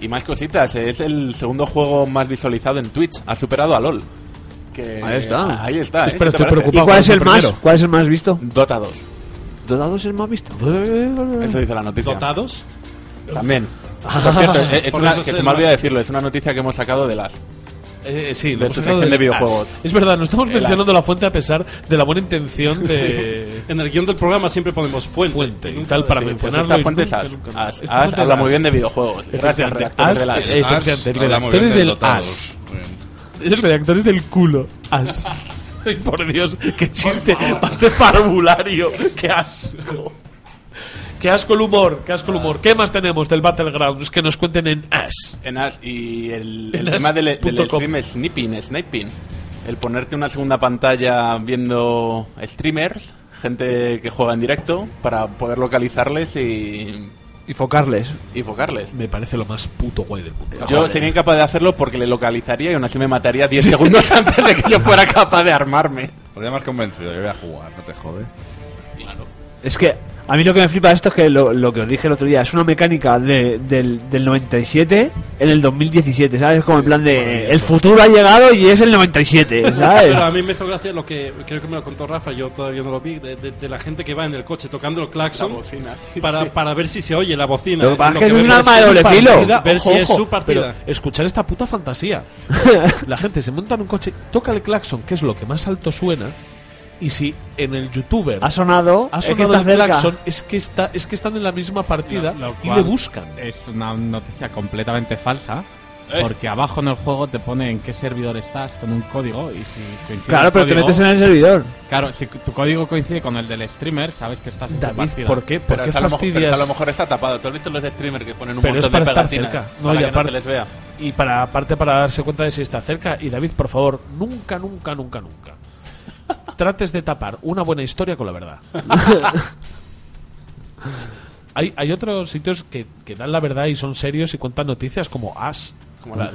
Y más cositas. Es el segundo juego más visualizado en Twitch. Ha superado a LOL. Que Ahí está. Ahí está. ¿eh? Espera, ¿Qué te estoy preocupado. ¿Y cuál es el primero. más? ¿Cuál es el más visto? Dota 2. ¿Dota 2 es el más visto? Eso dice la noticia. ¿Dotados? También. Por cierto, es Por una, que se me olvida decirlo. Es una noticia que hemos sacado de las. Eh, sí, De su sección de del videojuegos. As. Es verdad, no estamos El mencionando As. la fuente a pesar de la buena intención de En el guion del programa siempre ponemos fuente. fuente y tal para Sí, pues mencionarlo. esta y fuente es As. As. Esta habla muy bien de videojuegos. Gracias, redactores de As, eh, habla muy bien del del As. 2. Muy bien. Es el redactor es del culo. As. Ay, por Dios, qué chiste más de parvulario. Qué asco. Qué asco el humor, qué asco el humor. ¿Qué más tenemos del Battlegrounds que nos cuenten en As? En As. Y el, tema as del, del stream es sniping, sniping. El ponerte una segunda pantalla viendo streamers, gente que juega en directo, para poder localizarles y, Y focarles. y focarles. Me parece lo más puto guay del mundo. Yo sería incapaz de hacerlo porque le localizaría y aún así me mataría 10 segundos antes de que yo fuera capaz de armarme. Pero ya me has convencido, yo voy a jugar, no te jode. Es que a mí lo que me flipa de esto es que lo, lo que os dije el otro día es una mecánica de- del, del 97 en el 2017, ¿sabes? Como en plan de el futuro ha llegado y es el 97, ¿sabes? Pero a mí me hizo gracia lo que creo que me lo contó Rafa, yo todavía no lo vi, de, de- de la gente que va en el coche tocando el claxon La bocina, sí, para, sí. para ver si se oye la bocina. Lo que pasa es Lo que es un arma de doble filo. partida, Ver Ojo, si es su partida. pero escuchar esta puta fantasía. La gente se monta en un coche, toca el claxon, que es lo que más alto suena, y si en el youtuber Ha sonado, ha es que sonado el cerca. claxon, es que, está, es que están en la misma partida Lo- lo y le buscan. Es una noticia completamente falsa. Eh. Porque abajo en el juego te pone en qué servidor estás con un código y si coincide Claro, pero te código- metes en el servidor. Claro, si tu código coincide con el del streamer, sabes que estás en David, partida. ¿por qué, por Pero, qué es a lo pero es a lo mejor está tapado. ¿Tú has visto los streamers que ponen un Pero es para de estar cerca. No, para y que no aparte- se les vea? Y para aparte para darse cuenta de si está cerca. Y David, por favor, nunca, nunca, nunca, nunca. Trates de tapar una buena historia con la verdad. hay, hay otros sitios que, que dan la verdad y son serios y cuentan noticias como As. Como las-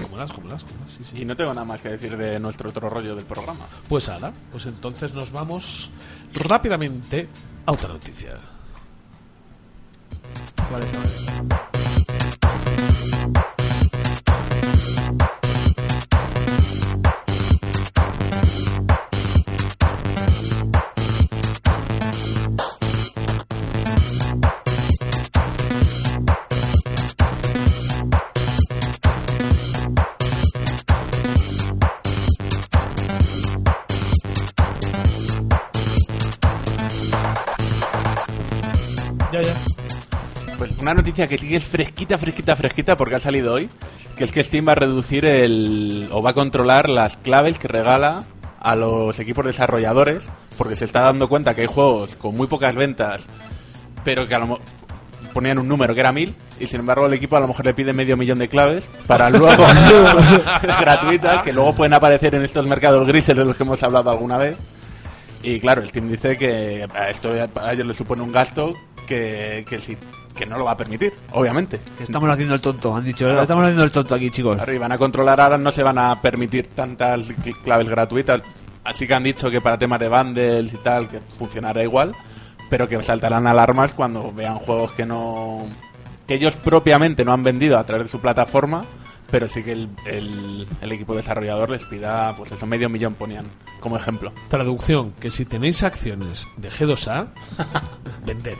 Como las, como las, como las, sí, sí. Y no tengo nada más que decir de nuestro otro rollo del programa. Pues ala, pues entonces nos vamos rápidamente a otra noticia. Una noticia que es fresquita, fresquita, fresquita, porque ha salido hoy, que es que Steam va a reducir el... o va a controlar las claves que regala a los equipos desarrolladores, porque se está dando cuenta que hay juegos con muy pocas ventas, pero que a lo mo- ponían un número que era mil, y sin embargo el equipo a lo mejor le pide medio millón de claves para luego gratuitas, que luego pueden aparecer en estos mercados grises de los que hemos hablado alguna vez. Y claro, el Steam dice que esto a ellos les supone un gasto que, que, sí, que no lo va a permitir, obviamente. Que estamos haciendo el tonto, han dicho. Estamos haciendo el tonto aquí, chicos. Claro, y van a controlar ahora, no se van a permitir tantas cl- claves gratuitas. Así que han dicho que para temas de bundles y tal, que funcionará igual, pero que saltarán alarmas cuando vean juegos que no. que ellos propiamente no han vendido a través de su plataforma, pero sí que el, el- el equipo desarrollador les pida, pues eso, medio millón ponían como ejemplo. Traducción, que si tenéis acciones de G2A, vended.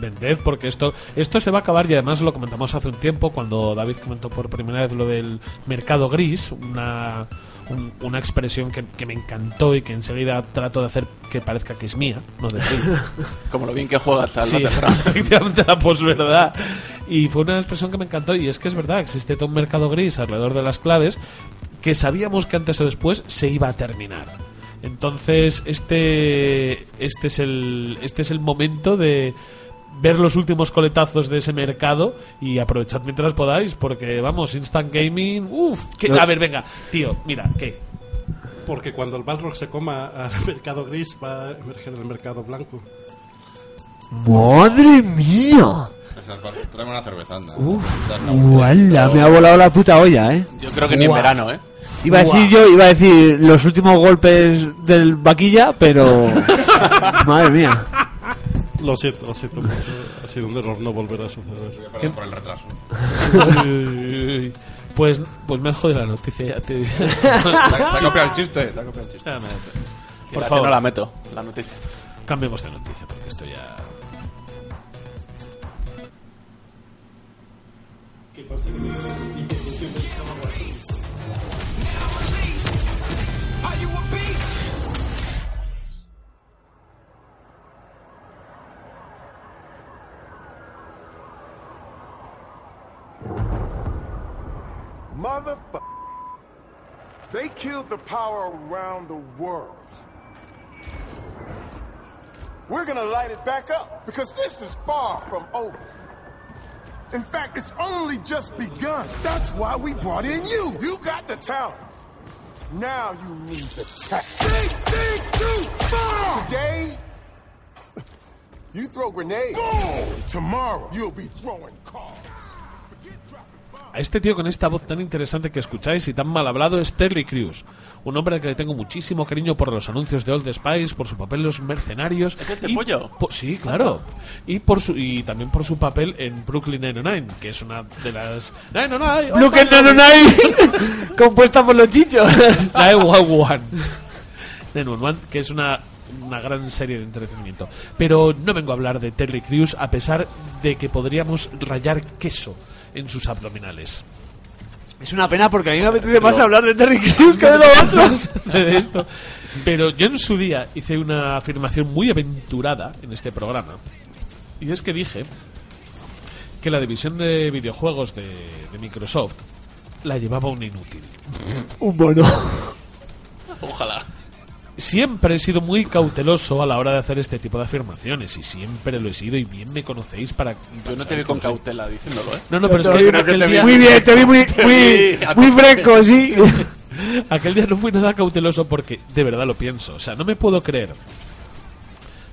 Vended porque esto esto se va a acabar y además lo comentamos hace un tiempo cuando David comentó por primera vez lo del mercado gris, una, un- una expresión que, que me encantó y que enseguida trato de hacer que parezca que es mía, no de ti. Como lo bien que juegas al Sí, efectivamente la posverdad. Y fue una expresión que me encantó y es que es verdad, existe todo un mercado gris alrededor de las claves que sabíamos que antes o después se iba a terminar. Entonces, este este es el este es el momento de ver los últimos coletazos de ese mercado y aprovechad mientras podáis porque vamos, instant gaming, uff, a ver, venga, tío, mira, ¿qué? Porque cuando el Balrog se coma al mercado gris va a emerger el mercado blanco. ¡Madre mía! Esa es para- Tráeme una cerveza, anda. Uf, ¡Uala! Me ha volado la puta olla, ¿eh? Yo creo que ni en Guau. verano, ¿eh? Iba a decir yo, iba a decir los últimos golpes del vaquilla, pero. Madre mía. Lo siento, lo siento mucho. Ha sido un error no volver a suceder. Perdón por el retraso. pues pues me has jodido la noticia ya te Te ha copiado el chiste. Te ha copiado el chiste. Por favor. No la meto, la noticia. Cambiemos de noticia porque esto ya. Motherfucker. They killed the power around the world. We're gonna light it back up because this is far from over. In fact, it's only just begun. That's why we brought in you. You got the talent. Now you need the tech. Big things too far! Today, you throw grenades. Boom! Tomorrow, you'll be throwing cars. A este tío con esta voz tan interesante que escucháis y tan mal hablado es Terry Crews. Un hombre al que le tengo muchísimo cariño por los anuncios de Old Spice, por su papel en Los Mercenarios. ¿Es este y pollo? po- sí, claro. Y por su y también por su papel en Brooklyn Nine-Nine, que es una de las... Nine-Nine, no hay. Compuesta por los chichos. 911. 911, que es una, una gran serie de entretenimiento. Pero no vengo a hablar de Terry Crews, a pesar de que podríamos rayar queso en sus abdominales. Es una pena porque a mí me apetece más hablar de Terry Crews que de los otros. de esto. Pero yo en su día hice una afirmación muy aventurada en este programa. Y es que dije que la división de videojuegos de, de Microsoft la llevaba un inútil. Un mono. Ojalá. Siempre he sido muy cauteloso a la hora de hacer este tipo de afirmaciones y siempre lo he sido y bien me conocéis para... Yo no te vi con cautela diciéndolo, ¿eh? No, no, pero es que vi- aquel día, Muy bien, te vi muy, muy, vi muy fresco, sí. aquel día no fui nada cauteloso porque de verdad lo pienso. O sea, no me puedo creer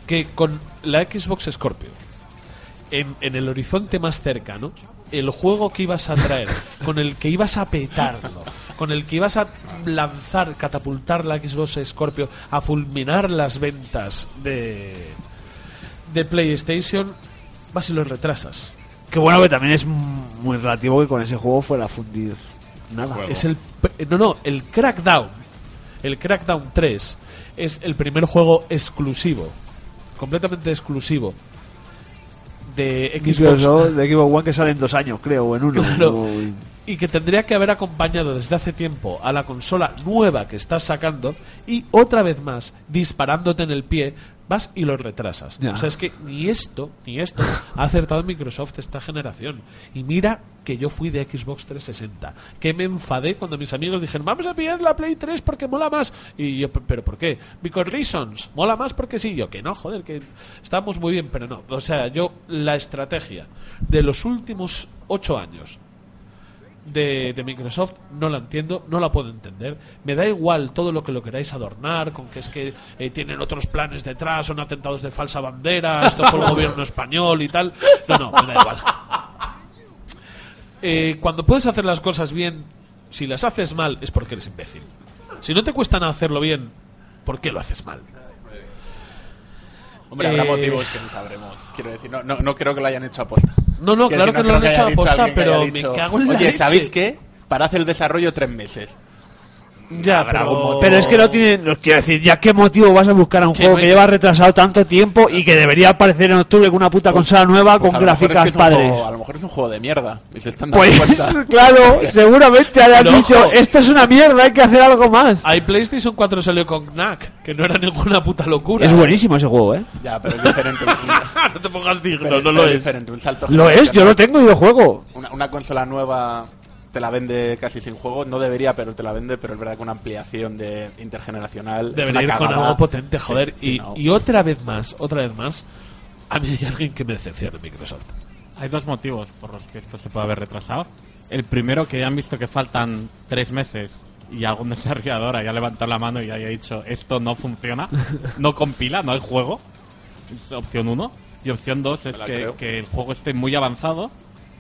que con la Xbox Scorpio, en, en el horizonte más cercano, el juego que ibas a traer, con el que ibas a petarlo, con el que ibas a lanzar, catapultar la Xbox Scorpio, a fulminar las ventas de, de PlayStation, vas y lo retrasas. Que bueno que también es muy relativo que con ese juego fuera a fundir nada. Juego. Es el no no el Crackdown el Crackdown 3 es el primer juego exclusivo completamente exclusivo de Xbox de Xbox One que sale en dos años, creo, o en uno. Claro. O- y que tendría que haber acompañado desde hace tiempo a la consola nueva que estás sacando y otra vez más disparándote en el pie vas y lo retrasas. Ya. O sea, es que ni esto, ni esto ha acertado Microsoft esta generación. Y mira que yo fui de Xbox 360, que me enfadé cuando mis amigos dijeron, vamos a pillar la Play 3 porque mola más. Y yo, ¿pero por qué? Because reasons, mola más porque sí. Yo, que no, joder, que estamos muy bien, pero no. O sea, yo la estrategia de los últimos ocho años de, de Microsoft no la entiendo, no la puedo entender. Me da igual todo lo que lo queráis adornar, con que es que eh, tienen otros planes detrás, son atentados de falsa bandera, esto fue el gobierno español y tal. No, no, me da igual. Eh, cuando puedes hacer las cosas bien, si las haces mal es porque eres imbécil. Si no te cuesta nada hacerlo bien, ¿por qué lo haces mal? Hombre, habrá Eh, motivos que no sabremos. Quiero decir, no, no, no creo que lo hayan hecho aposta. No, no, claro que no lo han hecho aposta, pero haya me dicho, cago en la Oye, leche". ¿sabéis qué? Para hacer el desarrollo tres meses. Ya, motivo. Pero es que no tiene. no, Quiero decir, ¿ya qué motivo vas a buscar a un juego no que lleva retrasado tanto tiempo y que debería aparecer en octubre con una puta consola nueva Pues con es gráficas que padres? juego- a lo mejor es un juego de mierda. Y se están dando Pues cuenta. claro, seguramente hayan Pero dicho, ojo. esto es una mierda, hay que hacer algo más. Hay PlayStation 4 salió con Knack, que no era ninguna puta locura. Es buenísimo ese juego, ¿eh? Ya, pero es diferente. no te pongas digno, pero- no pero lo es. diferente, un salto Lo es, yo lo tengo y lo juego. Una, una consola nueva te la vende casi sin juego. No debería, pero te la vende. Pero es verdad que una ampliación de intergeneracional. Debería ir con algo potente, joder. sí, y, no. y otra vez más, otra vez más, a mí hay alguien que me decepciona en Microsoft. Hay dos motivos por los que esto se puede haber retrasado. El primero, que ya han visto que faltan tres meses y algún desarrollador haya levantado la mano y haya dicho esto no funciona, no compila, no hay juego. Es opción uno. Y opción dos es Me la que, que el juego esté muy avanzado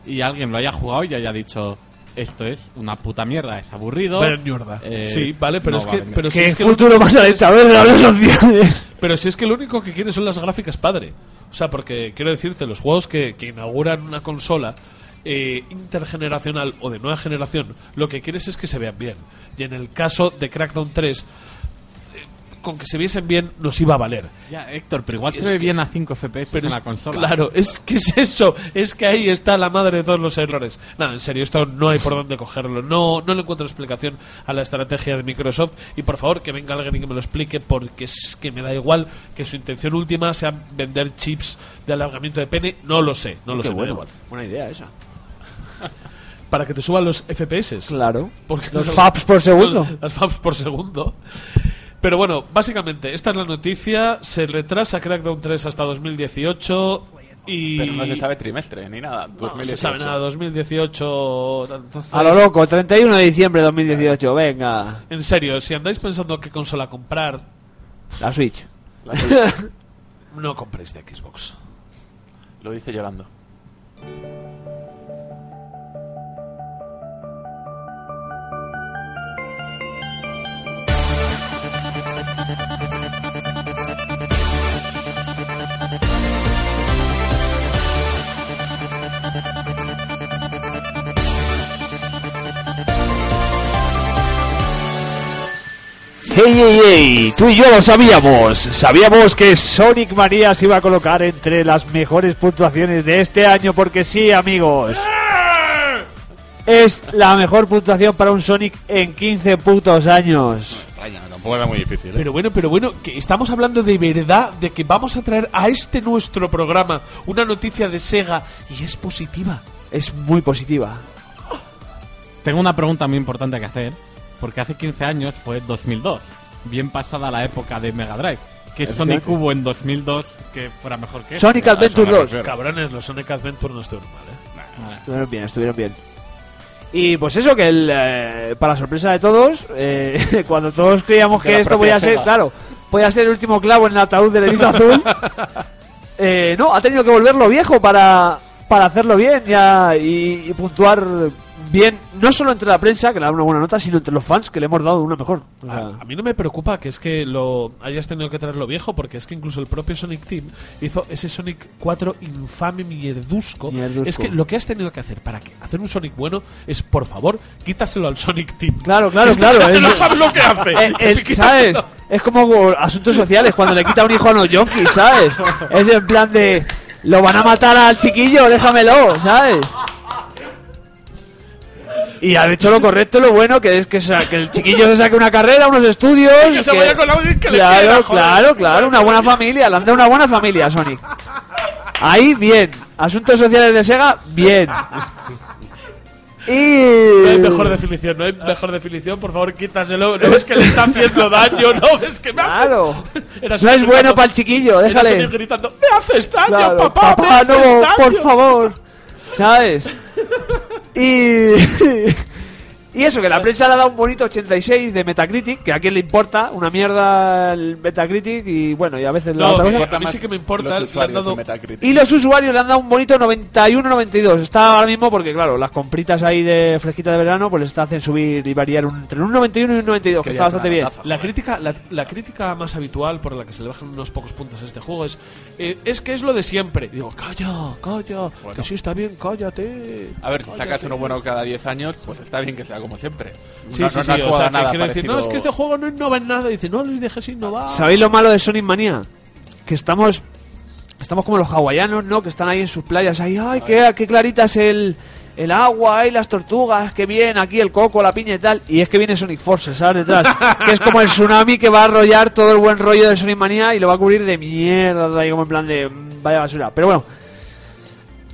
y alguien lo haya jugado y haya dicho esto es una puta mierda, es aburrido. Vaya mierda. eh, sí, vale, pero no es que. Pero si ¿Qué es que lo futuro de las opciones? Pero si es que lo único que quieres son las gráficas padre. O sea, porque quiero decirte, los juegos que, que inauguran una consola eh, intergeneracional o de nueva generación, lo que quieres es que se vean bien. Y en el caso de Crackdown 3, eh, con que se viesen bien nos iba a valer. Ya, Héctor, pero igual Es se ve que- bien a 5 FPS Pero en es- la consola. Claro, es que es eso, es que ahí está la madre de todos los errores. Nada, en serio, esto no hay por dónde cogerlo. No, no le encuentro explicación a la estrategia de Microsoft y por favor que venga alguien y que me lo explique porque es que me da igual que su intención última sea vender chips de alargamiento de pene. No lo sé, no lo Qué sé, me da bueno. igual. Buena idea esa. Para que te suban los FPS. Claro. Porque Los FAPs por segundo. Las FAPs por segundo. Pero bueno, básicamente, esta es la noticia. Se retrasa Crackdown 3 hasta 2018 y... Pero no se sabe trimestre ni nada. No se sabe 2018. nada, 2018... entonces- A lo loco, 31 de diciembre de 2018, venga. En serio, si andáis pensando qué consola comprar, La Switch. La Switch. no compréis de Xbox. Lo dice llorando. Hey, hey, hey, tú y yo lo sabíamos. Sabíamos que Sonic Mania se iba a colocar entre las mejores puntuaciones de este año, porque sí, amigos. Es la mejor puntuación para un Sonic en 15 putos años. Extraña, tampoco era muy difícil. ¿eh? Pero bueno, pero bueno, que estamos hablando de verdad de que vamos a traer a este nuestro programa una noticia de Sega y es positiva. Es muy positiva. Tengo una pregunta muy importante que hacer, porque hace 15 años fue 2002, bien pasada la época de Mega Drive. Que Sonic hubo en 2002 que fuera mejor que Sonic a Adventure eso me 2. refiero. Cabrones, los Sonic Adventure no estuvieron mal, ¿eh? Estuvieron bien, estuvieron bien. Y pues eso, que el, eh, para sorpresa de todos, eh, cuando todos creíamos que esto podía ser, claro, podía ser el último clavo en el ataúd del erizo azul, eh, no, ha tenido que volverlo viejo para, para hacerlo bien ya y, y puntuar bien, no solo entre la prensa, que le da una buena nota, sino entre los fans, que le hemos dado una mejor. O sea, A, a mí no me preocupa que es que lo hayas tenido que traerlo viejo, porque es que incluso el propio Sonic Team hizo ese Sonic 4 infame mierdusco. Mierdusco. Es que lo que has tenido que hacer para que hacer un Sonic bueno es, por favor, quítaselo al Sonic Team. Claro, claro, Esta claro, gente es- no sabe lo que hace. ¿Sabes? Es como asuntos sociales, cuando le quita un hijo a unos yonkis, ¿sabes? Es en plan de. Lo van a matar al chiquillo, déjamelo, ¿sabes? Y ha hecho lo correcto, lo bueno, que es que, que el chiquillo se saque una carrera, unos estudios. que se vaya con alguien que le claro, quiera, claro, claro, una buena familia. Le han dado una buena familia a Sonic. Ahí, bien. Asuntos sociales de Sega, bien. Y. No hay mejor definición, no hay mejor definición, por favor quítaselo. No ves que le está haciendo daño, no ves que me hace. Claro. No es bueno para el chiquillo, déjale. Gritando, ¡Me haces daño, Claro, papá! me papá, haces no, daño". por favor. ¿Sabes? Y. Y eso, que la prensa le ha dado un bonito 86 de Metacritic, que a quién le importa, una mierda el Metacritic y bueno, y a veces la No, otra cosa. a mí sí que me importa, los le han dado-. Y los usuarios le han dado un bonito 91-92. Está ahora mismo porque, claro, las compritas ahí de fresquita de verano, pues les está hacen subir y variar un- entre un 91 y un 92, que Que está bastante bien. La crítica, la, la crítica más habitual por la que se le bajan unos pocos puntos a este juego es eh, es que es lo de siempre. Digo, calla, calla, que sí está bien, cállate. A ver, si sacas cállate". uno bueno cada 10 años, pues está bien que sea como siempre. Sí, no, sí, no- sí, no has o jugado sea, a nada que quiere decir, no, parecido- es que este juego no innova en nada. Dice, no, Luis, dejes innovar. ¿Sabéis lo malo de Sonic Manía? Que estamos estamos como los hawaianos, ¿no? Que están ahí en sus playas, ahí, ay, qué, qué clarita es el, el agua, ay, las tortugas, qué bien, aquí el coco, la piña y tal. Y es que viene Sonic Force, ¿sabes? Detrás. que es como el tsunami que va a arrollar todo el buen rollo de Sonic Manía y lo va a cubrir de mierda, ahí como en plan de mm, vaya basura. Pero bueno,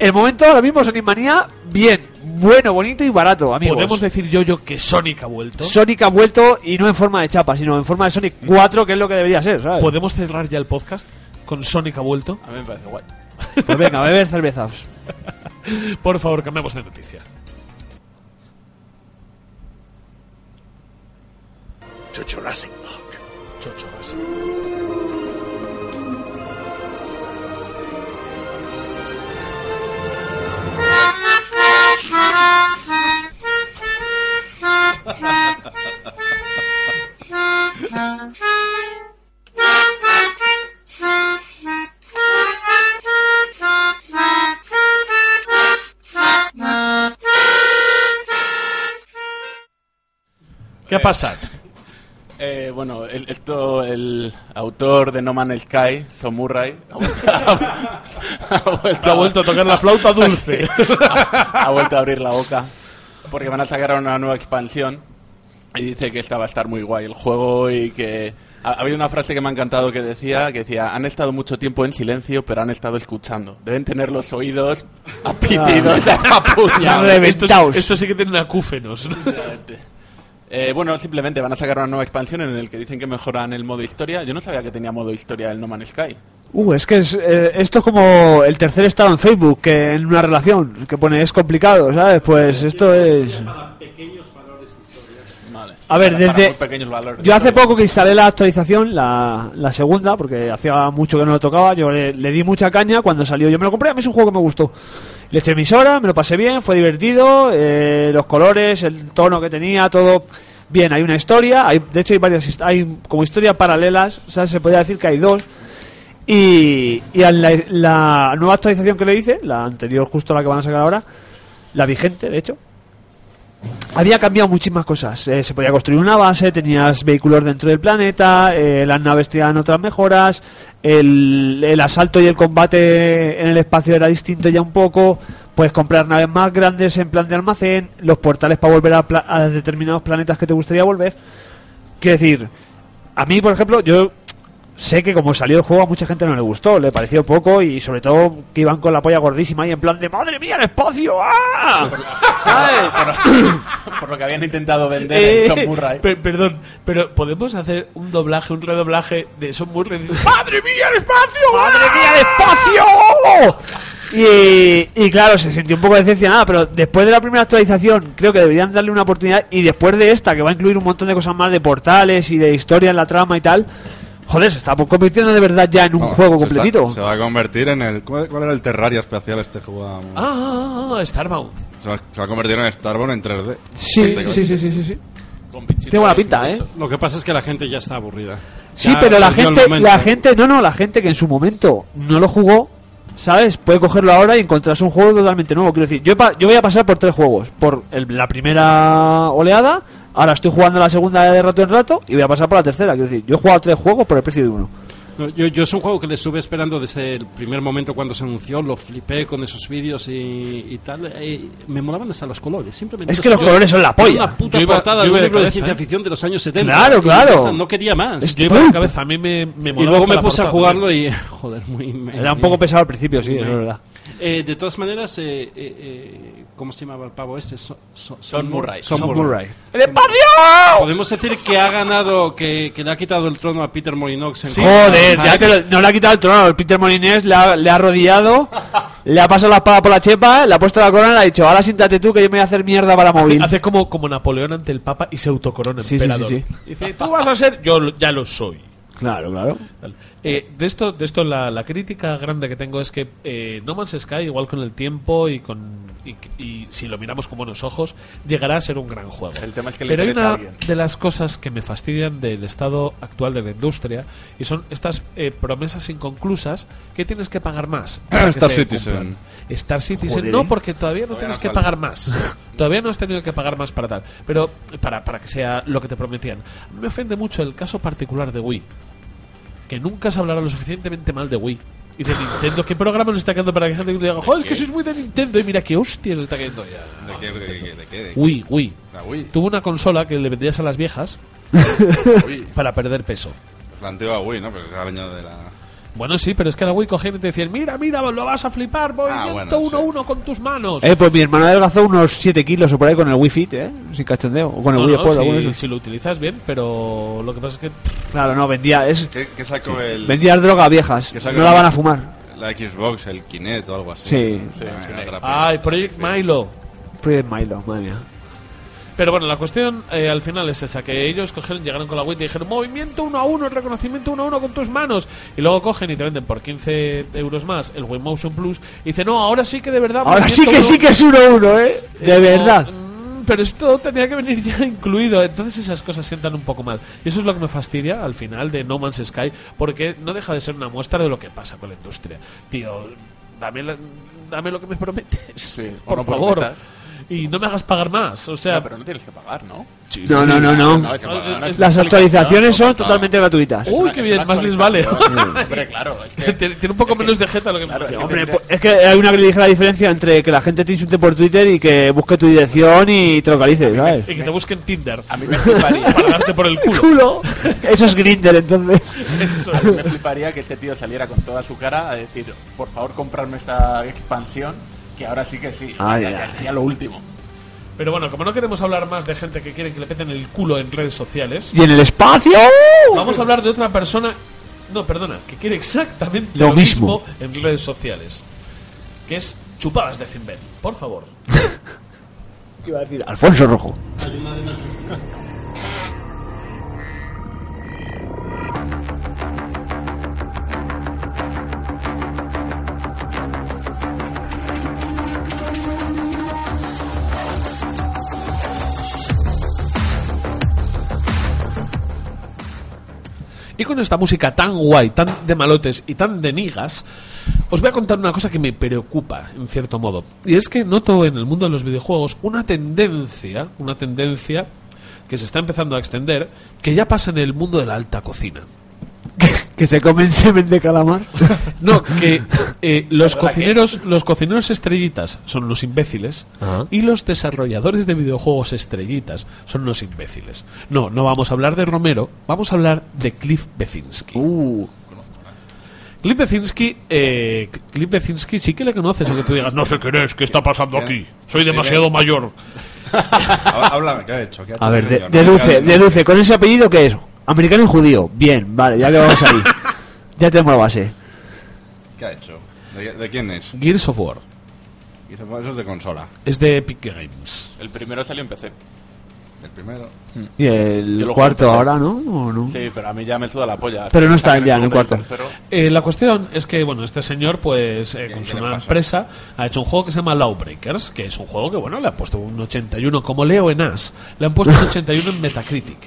el momento ahora mismo Sonic Manía, bien, bueno, bonito y barato, amigos. Podemos decir yo yo que Sonic ha vuelto. Sonic ha vuelto y no en forma de chapa, sino en forma de Sonic 4, que es lo que debería ser, ¿sabes? Podemos cerrar ya el podcast con Sonic ha vuelto. A mí me parece guay. Pues venga, a beber cervezas. Por favor, cambiamos de noticia. Jurassic Park. Chocho, así. ¿Qué ha pasado? Eh, bueno, el, esto, el autor de No Man's Sky, Son Murray, ha vuelto, ha vuelto- Ha vuelto a tocar la flauta dulce. ha vuelto a abrir la boca porque van a sacar una nueva expansión y dice que esta va a estar muy guay el juego y que ha, ha habido una frase que me ha encantado que decía que decía han estado mucho tiempo en silencio pero han estado escuchando deben tener los oídos apitidos apuñados esto, Reventaos. esto sí que tiene acúfenos. Eh, bueno, simplemente van a sacar una nueva expansión en el que dicen que mejoran el modo historia. Yo no sabía que tenía modo historia el No Man's Sky. Uh, es que es, eh, esto es como el tercer estado en Facebook, que en una relación, que pone es complicado, ¿sabes? Pues esto es... Vale. A ver, Para- para desde- muy valores. Yo hace poco que instalé la actualización, la, la segunda, porque hacía mucho que no lo tocaba, yo le, le di mucha caña cuando salió. Yo me lo compré, a mí es un juego que me gustó. Le eché mis horas, me lo pasé bien, fue divertido, eh, los colores, el tono que tenía, todo bien. Hay una historia, hay, de hecho hay varias, hay como historias paralelas, o sea, se podría decir que hay dos. Y, y a la, la nueva actualización que le hice, la anterior justo la que van a sacar ahora, la vigente, de hecho, había cambiado muchísimas cosas. Eh, se podía construir una base, tenías vehículos dentro del planeta, eh, las naves tenían otras mejoras, el, asalto y el combate en el espacio era distinto ya un poco. Puedes comprar naves más grandes en plan de almacén, los portales para volver a, a determinados planetas que te gustaría volver. Quiero decir, a mí, por ejemplo, yo sé que como salió el juego a mucha gente no le gustó, le pareció poco y sobre todo que iban con la polla gordísima y en plan de ¡Madre mía, el espacio! ¡Ah! ¿Sabes? Por lo que habían intentado vender Eh, en Son Murray. Per- perdón, pero podemos hacer un doblaje, un redoblaje de Son Murray. ¡Madre mía, el espacio! ¡Madre mía, el espacio! Y, y claro, se sintió un poco decepcionada, pero después de la primera actualización creo que deberían darle una oportunidad y después de esta, que va a incluir un montón de cosas más de portales y de historia en la trama y tal, joder, se está convirtiendo de verdad ya en un No, juego se completito. está- se va a convertir en el. ¿Cuál, cuál era el Terraria especial este jugábamos? Ah, ah, ah, Starbound. Se, va, se va a convertir en Starborn en 3D. Sí, sí, sí, sí, sí, sí, sí. Tiene buena pinta, ¿eh? Lo que pasa es que la gente ya está aburrida. Sí, Ya pero la gente, la gente, no, no, la gente que en su momento no lo jugó, ¿sabes? Puede cogerlo ahora y encontrarse un juego totalmente nuevo. Quiero decir, yo, yo voy a pasar por tres juegos. Por el- la primera oleada, ahora estoy jugando la segunda de rato en rato y voy a pasar por la tercera. Quiero decir, yo he jugado tres juegos por el precio de uno. No, yo, yo es un juego que le estuve esperando desde el primer momento cuando se anunció, lo flipé con esos vídeos y, y tal. eh, me molaban hasta los colores, simplemente. Es que los colores son la polla. Una puta Yo iba- portada yo de un de libro de ciencia ¿eh? ficción de los años 70. Claro, Y claro. No quería más. Es- Yo iba de cabeza, a mí me, me y luego me puse a jugarlo también. y. Joder, muy. me- Era un poco pesado al principio, sí, es verdad. Eh, de todas maneras, eh, eh, eh, ¿cómo se llamaba el pavo este? So- so- Son Murray. Son Son Murray. Murray. ¡El espacio! Podemos decir que ha ganado, que, que le ha quitado el trono a Peter Molyneux. En Joder, Ah, lo- no le ha quitado el trono. El Peter Molinés le ha, le ha arrodillado, le ha pasado la espada por la chepa, le ha puesto la corona y le ha dicho, ahora siéntate tú que yo me voy a hacer mierda para móvil. Hace como, como Napoleón ante el Papa y se autocorona Sí, sí, emperador. sí, Dice, tú vas a ser, yo ya lo soy. Claro, claro. Eh, de esto, de esto la, la crítica grande que tengo es que eh, No Man's Sky, igual con el tiempo y con y, y si lo miramos con buenos ojos, llegará a ser un gran juego. El tema es que le Pero hay una alguien. de las cosas que me fastidian del estado actual de la industria y son estas eh, promesas inconclusas que tienes que pagar más. para Star Citizen. cumplan. Star Citizen Joder, no, ¿eh? porque todavía no tienes que pagar más. Todavía no has tenido que pagar más para tal. Pero para, para que sea lo que te prometían. Me ofende mucho el caso particular de Wii. Que nunca se hablará lo suficientemente mal de Wii. Y de Nintendo, ¿qué programa nos está quedando para que gente diga, joder, es que sois muy de Nintendo? Y mira qué hostias está cayendo ya. ¿De qué? ¿De qué? ¿De qué? ¿De qué? Wii, Wii. Tuvo una consola que le vendías a las viejas para perder peso. La antigua Wii, ¿no? Pues era el año de la... Bueno, sí, pero es que la Wii cogían y te decían, mira, mira, lo vas a flipar, movimiento bueno, 1-1 sí. con tus manos. Eh, pues mi hermano adelgazó unos 7 kilos o por ahí con el Wii Fit, ¿eh? Sin cachondeo. O con el No, Wii no, Sport, si, lo utilizas bien, pero lo que pasa es que Claro, no, vendía, es, ¿Qué, qué sacó el... vendía droga a viejas. No la van a fumar. La Xbox, el Kinect o algo así. Sí. Sí, Ah. Ay, Project Milo. Project Milo, madre mía. Pero bueno, la cuestión eh, al final es esa, que ellos cogieron, llegaron con la Wii y dijeron, movimiento 1 a 1, reconocimiento 1 a 1 con tus manos. Y luego cogen y te venden por 15 euros más el Wii Motion Plus. Y dicen, no, ahora sí que de verdad... Ahora sí que sí que es 1-1, ¿eh? Es De como, verdad. "Mm, pero esto tenía que venir ya incluido. Entonces esas cosas sientan un poco mal. Y eso es lo que me fastidia al final de No Man's Sky, porque no deja de ser una muestra de lo que pasa con la industria. Tío, dame, la- dame lo que me prometes. Sí, por no favor. prometas. Y no me hagas pagar más. O sea, No, pero no tienes que pagar, ¿no? No, no, no, no. hay que pagar, no Las actualizaciones son totalmente gratuitas. Uy, una- qué es bien, una más les vale. actualización. Hombre, claro, es que... tiene tiene un poco menos de jeta lo que Claro, me es que Hombre, pues, es que hay una ligera diferencia entre que la gente te insulte por Twitter y que busque tu dirección y te localice, ¿sabes? Y que te busquen Tinder A mí me fliparía, para darte por el culo. culo. Eso es Grinder, entonces. Eso a es. mí me fliparía que este tío saliera con toda su cara a decir, por favor, comprarme esta expansión, que ahora sí que sí, Ay, ya, ay. sería lo último. Pero bueno, como no queremos hablar más de gente que quiere que le peten el culo en redes sociales, Y en el espacio. Vamos a hablar de otra persona. No, perdona, que quiere exactamente Lo lo, mismo. mismo. en redes sociales. Que es chupadas de Finben. Por favor. Iba a decir Alfonso Rojo. Con esta música tan guay, tan de malotes y tan de nigas, os voy a contar una cosa que me preocupa, en cierto modo. Y es que noto en el mundo de los videojuegos una tendencia, una tendencia que se está empezando a extender, que ya pasa en el mundo de la alta cocina. Que se comen semen de calamar. No, que eh, los cocineros, los cocineros estrellitas son los imbéciles Ajá. y los desarrolladores de videojuegos estrellitas son los imbéciles. No, no vamos a hablar de Romero, vamos a hablar de Cliff Bezinski. Uh. Cliff Bezinski, eh, Cliff Bezinski sí que le conoces, aunque tú digas, no sé quién es, qué está pasando aquí, soy demasiado mayor. Há- Háblame, ¿qué ha hecho? ¿Qué ha hecho A ver, de- deduce, ¿Qué ha- deduce. ¿Con ese apellido qué es? ¿Americano y judío? Bien, vale, ya que vamos ahí. ya tenemos la base. ¿Qué ha hecho? ¿De, de quién es? Gears of War Y Eso eso es de consola. es de Epic Games. El primero salió en PC. El primero. Y el cuarto ahora, ¿no? ¿O no? Sí, pero a mí ya me suda la polla. Pero no está ya en el cuarto. tercero. Eh, la cuestión es que, bueno, este señor, pues, eh, ¿Qué- con su nueva empresa, ha hecho un juego que se llama Lawbreakers, que es un juego que, bueno, le ha puesto un 81, como Leo en As, le han puesto un 81 en Metacritic.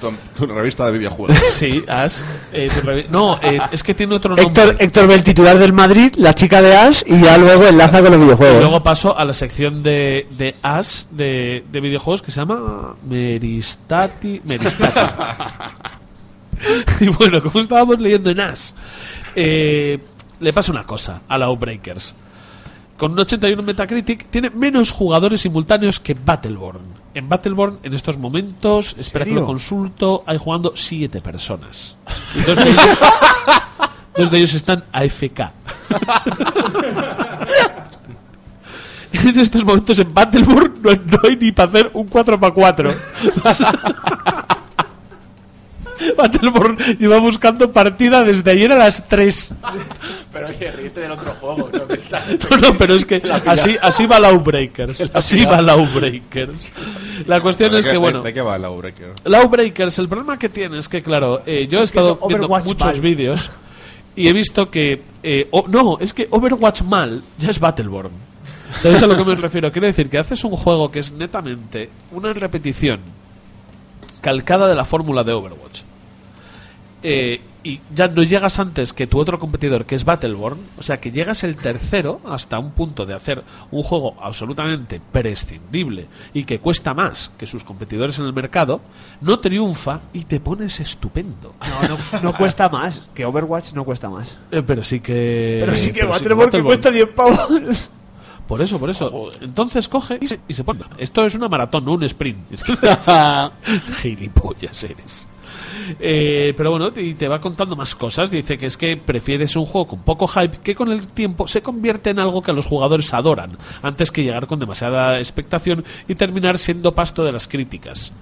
Tu, tu revista de videojuegos. Sí, As. eh, tu no, eh, es que tiene otro nombre. Héctor, Héctor ve el titular del Madrid, la chica de Ash y ya luego enlaza con los Y videojuegos. luego paso a la sección de, de As de, de videojuegos que se llama Meristati. Meristati. y bueno, como estábamos leyendo en As, eh, le pasa una cosa a la Outbreakers. Con un 81 en Metacritic, tiene menos jugadores simultáneos que Battleborn. En Battleborn, en estos momentos, espera que lo consulto, hay jugando 7 personas. Dos de ellos, dos de ellos están AFK. en estos momentos en Battleborn no, no hay ni para hacer un 4x4. Battleborn lleva buscando partida desde ayer a las 3. Pero oye, ríete del otro juego. ¿no? Está- No, no, pero es que así, así va la Outbreakers. La Así va la Outbreakers. La cuestión ¿De es que, bueno, ¿De qué va el Outbreaker? la Outbreakers, el problema que tiene es que, claro, eh, yo he Es estado es viendo Overwatch muchos vídeos y he visto que. eh, no, es que Overwatch mal ya es Battleborn. ¿Sabes a lo que me refiero? Quiero decir que haces un juego que es netamente una repetición calcada de la fórmula de Overwatch. Eh, y ya no llegas antes que tu otro competidor, que es Battleborn, o sea que llegas el tercero hasta un punto de hacer un juego absolutamente prescindible y que cuesta más que sus competidores en el mercado, no triunfa y te pones estupendo. No, no, no cuesta más. Que Overwatch no cuesta más. Eh, pero sí que. Pero sí que pero Battleborn que Battleborn. cuesta 10 pavos. Por eso, por eso. Entonces coge y se, y se pone. Esto es una maratón, no un sprint. Gilipollas eres. Eh, pero bueno, y te va contando más cosas. Dice que es que prefieres un juego con poco hype que con el tiempo se convierte en algo que los jugadores adoran, antes que llegar con demasiada expectación y terminar siendo pasto de las críticas.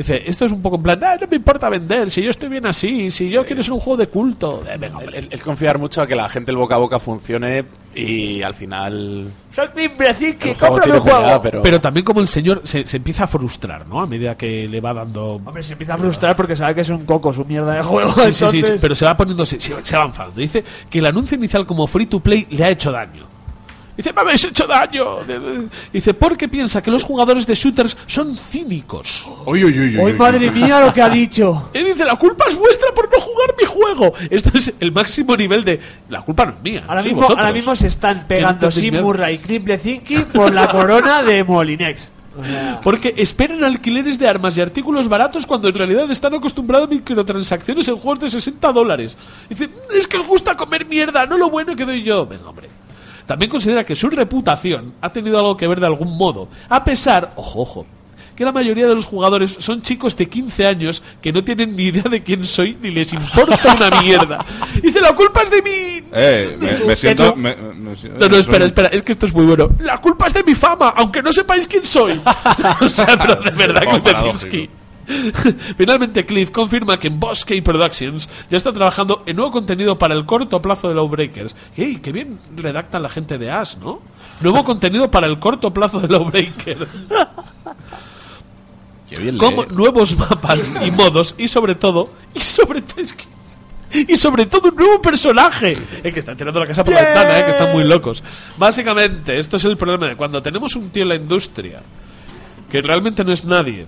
Dice, esto es un poco en plan, "Ah, no me importa vender, si yo estoy bien así, si yo quiero ser un juego de culto. Eh, venga, hombre. Es, es confiar mucho a que la gente el boca a boca funcione y al final. Soy mi imbécil que compra mi juego. pero, Pero también como el señor se, se empieza a frustrar, ¿no? A medida que le va dando... Hombre, se empieza a frustrar porque sabe que es un coco su mierda de juego. Sí, sí, sí, entonces- sí, pero se va poniendo, se, se- se va enfadando. Dice que el anuncio inicial como free to play le ha hecho daño. Dice, me habéis hecho daño. Dice, porque piensa que los jugadores de shooters son cínicos. Uy, uy, ¡Ay, uy. madre mía lo que ha dicho! Y dice, la culpa es vuestra por no jugar mi juego. Esto es el máximo nivel de... La culpa no es mía. Ahora mismo, vosotros. ahora mismo se están pegando Sim Murray y Clip Lezinski por la corona de Molinex. O sea, Porque esperan alquileres de armas y artículos baratos cuando en realidad están acostumbrados a microtransacciones en juegos de 60 dólares. Dice, es que os gusta comer mierda, no lo bueno que doy yo. Venga, hombre. También considera que su reputación ha tenido algo que ver de algún modo, a pesar, ojo, ojo, que la mayoría de los jugadores son chicos de 15 años que no tienen ni idea de quién soy ni les importa una mierda. Dice, la culpa es de mi... Eh, me, siento... me- me No, no, espera, espera, es que esto es muy bueno. La culpa es de mi fama, aunque no sepáis quién soy. o sea, pero de verdad. Lezinski. Finalmente, Cliff confirma que en Boss K Productions ya está trabajando en nuevo contenido para el corto plazo de Lowbreakers. ¡Ey, qué bien redactan la gente de Ash, ¿no? Nuevo contenido para el corto plazo de bien Como nuevos mapas y modos y sobre todo, y sobre todo es que y sobre todo un nuevo personaje eh, que está tirando la casa por la ventana, eh, que están muy locos. Básicamente, esto es el problema de cuando tenemos un tío en la industria que realmente no es nadie,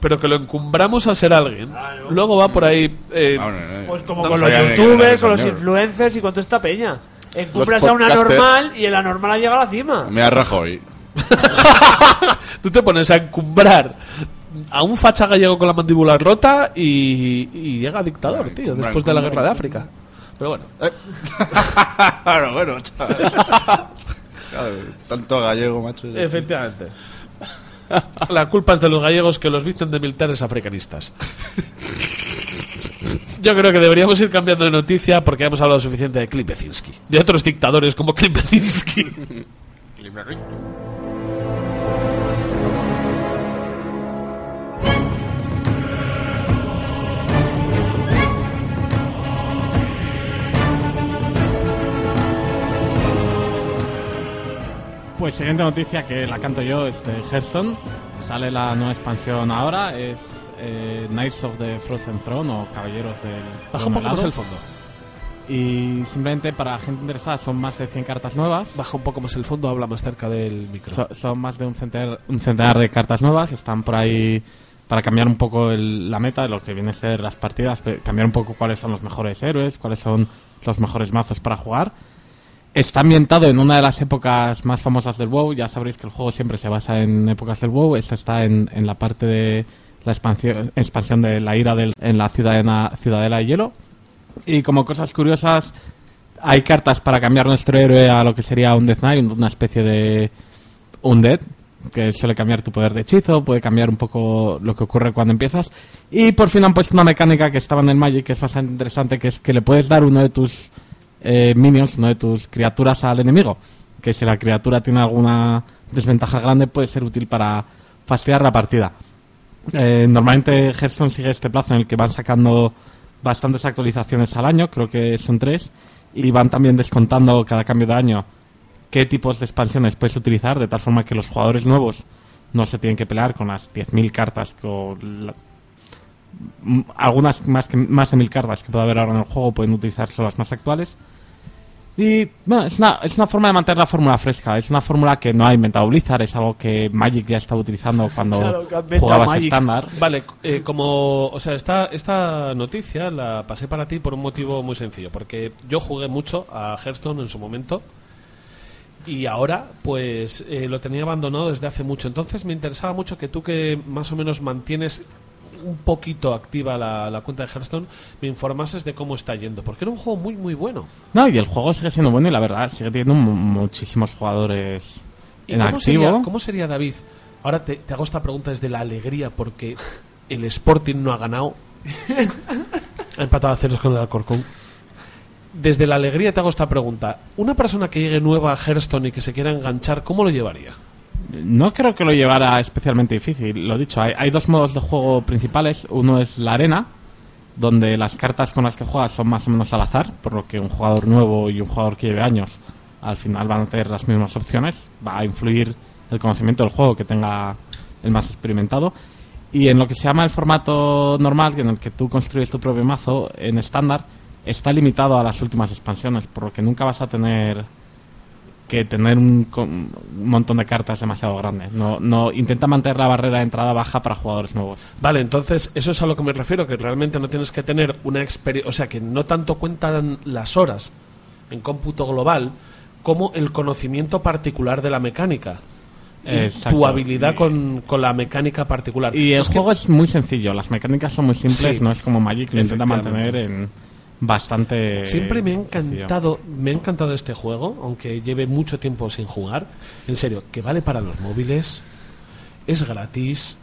pero que lo encumbramos a ser alguien, luego va por ahí eh, Ah, no, no, no. pues como con los youtubers, con los influencers y con toda esta peña. Encumbras a una normal y en la normal ha llegado a la cima. Me ha Rajoy. tú te pones a encumbrar a un facha gallego con la mandíbula rota y, y llega dictador, Bueno, tío, después de la guerra de África. Pero bueno, Claro, bueno, chaval. Claro, tanto gallego, macho. Efectivamente. La culpa es de los gallegos que los visten de militares africanistas. Yo creo que deberíamos ir cambiando de noticia porque hemos hablado suficiente de Klipezinski. De otros dictadores como Klipezinski. Pues siguiente noticia que la canto yo es de Hearthstone. Sale la nueva expansión ahora, es eh, Knights of the Frozen Throne o Caballeros del Baja un poco más el fondo. Y simplemente para gente interesada son más de 100 cartas nuevas. Baja un poco más el fondo, habla más cerca del micro. So- son más de un centenar, un centenar de cartas nuevas. Están por ahí para cambiar un poco el- la meta de lo que viene a ser las partidas. Cambiar un poco cuáles son los mejores héroes, cuáles son los mejores mazos para jugar. Está ambientado en una de las épocas más famosas del WoW. Ya sabréis que el juego siempre se basa en épocas del WoW. Esta está en, en la parte de, la expansión, expansión de la ira del- en la ciudadela, ciudadela de hielo. Y como cosas curiosas, hay cartas para cambiar nuestro héroe a lo que sería un Death Knight, una especie de Undead, que suele cambiar tu poder de hechizo, puede cambiar un poco lo que ocurre cuando empiezas. Y por fin han puesto una mecánica que estaba en el Magic que es bastante interesante, que es que le puedes dar uno de tus eh, minions, uno de tus criaturas al enemigo. Que si la criatura tiene alguna desventaja grande puede ser útil para fastidiar la partida. Eh, normalmente Hearthstone sigue este plazo en el que van sacando bastantes actualizaciones al año, creo que son tres, y van también descontando cada cambio de año qué tipos de expansiones puedes utilizar, de tal forma que los jugadores nuevos no se tienen que pelear con las 10.000 cartas, con algunas más, que, más de 1.000 cartas que puede haber ahora en el juego pueden utilizar solo las más actuales. Y bueno, es una, es una forma de mantener la fórmula fresca, es una fórmula que no ha inventado Blizzard, es algo que Magic ya estaba utilizando cuando Claro, jugabas estándar. Vale, eh, como, o sea, esta, esta noticia la pasé para ti por un motivo muy sencillo, porque yo jugué mucho a Hearthstone en su momento y ahora, pues, eh, lo tenía abandonado desde hace mucho. Entonces me interesaba mucho que tú que más o menos mantienes un poquito activa la, la cuenta de Hearthstone, me informases de cómo está yendo, porque era un juego muy, muy bueno. No, y el juego sigue siendo bueno y la verdad sigue teniendo mu- muchísimos jugadores ¿Y en cómo activo. Sería, ¿Cómo sería, David? Ahora te, te hago esta pregunta desde la alegría porque el Sporting no ha ganado. ha empatado a ceros con el Alcorcón. Desde la alegría te hago esta pregunta. Una persona que llegue nueva a Hearthstone y que se quiera enganchar, ¿cómo lo llevaría? No creo que lo llevara especialmente difícil. Lo dicho, hay, dos modos de juego principales. Uno es la arena, donde las cartas con las que juegas son más o menos al azar, por lo que un jugador nuevo y un jugador que lleve años al final van a tener las mismas opciones. Va a influir el conocimiento del juego que tenga el más experimentado. Y en lo que se llama el formato normal, en el que tú construyes tu propio mazo en estándar, está limitado a las últimas expansiones, por lo que nunca vas a tener que tener un, un montón de cartas demasiado grande. No, no intenta mantener la barrera de entrada baja para jugadores nuevos. Vale, entonces eso es a lo que me refiero, que realmente no tienes que tener una experiencia, o sea, que no tanto cuentan las horas en cómputo global como el conocimiento particular de la mecánica. Y tu habilidad con, con la mecánica particular. Y el Es que- juego es muy sencillo, las mecánicas son muy simples, Sí. no es como Magic, lo intenta mantener en bastante... Siempre me ha sencillo. encantado, me ha encantado este juego, aunque lleve mucho tiempo sin jugar. En serio, que vale para los móviles, es gratis.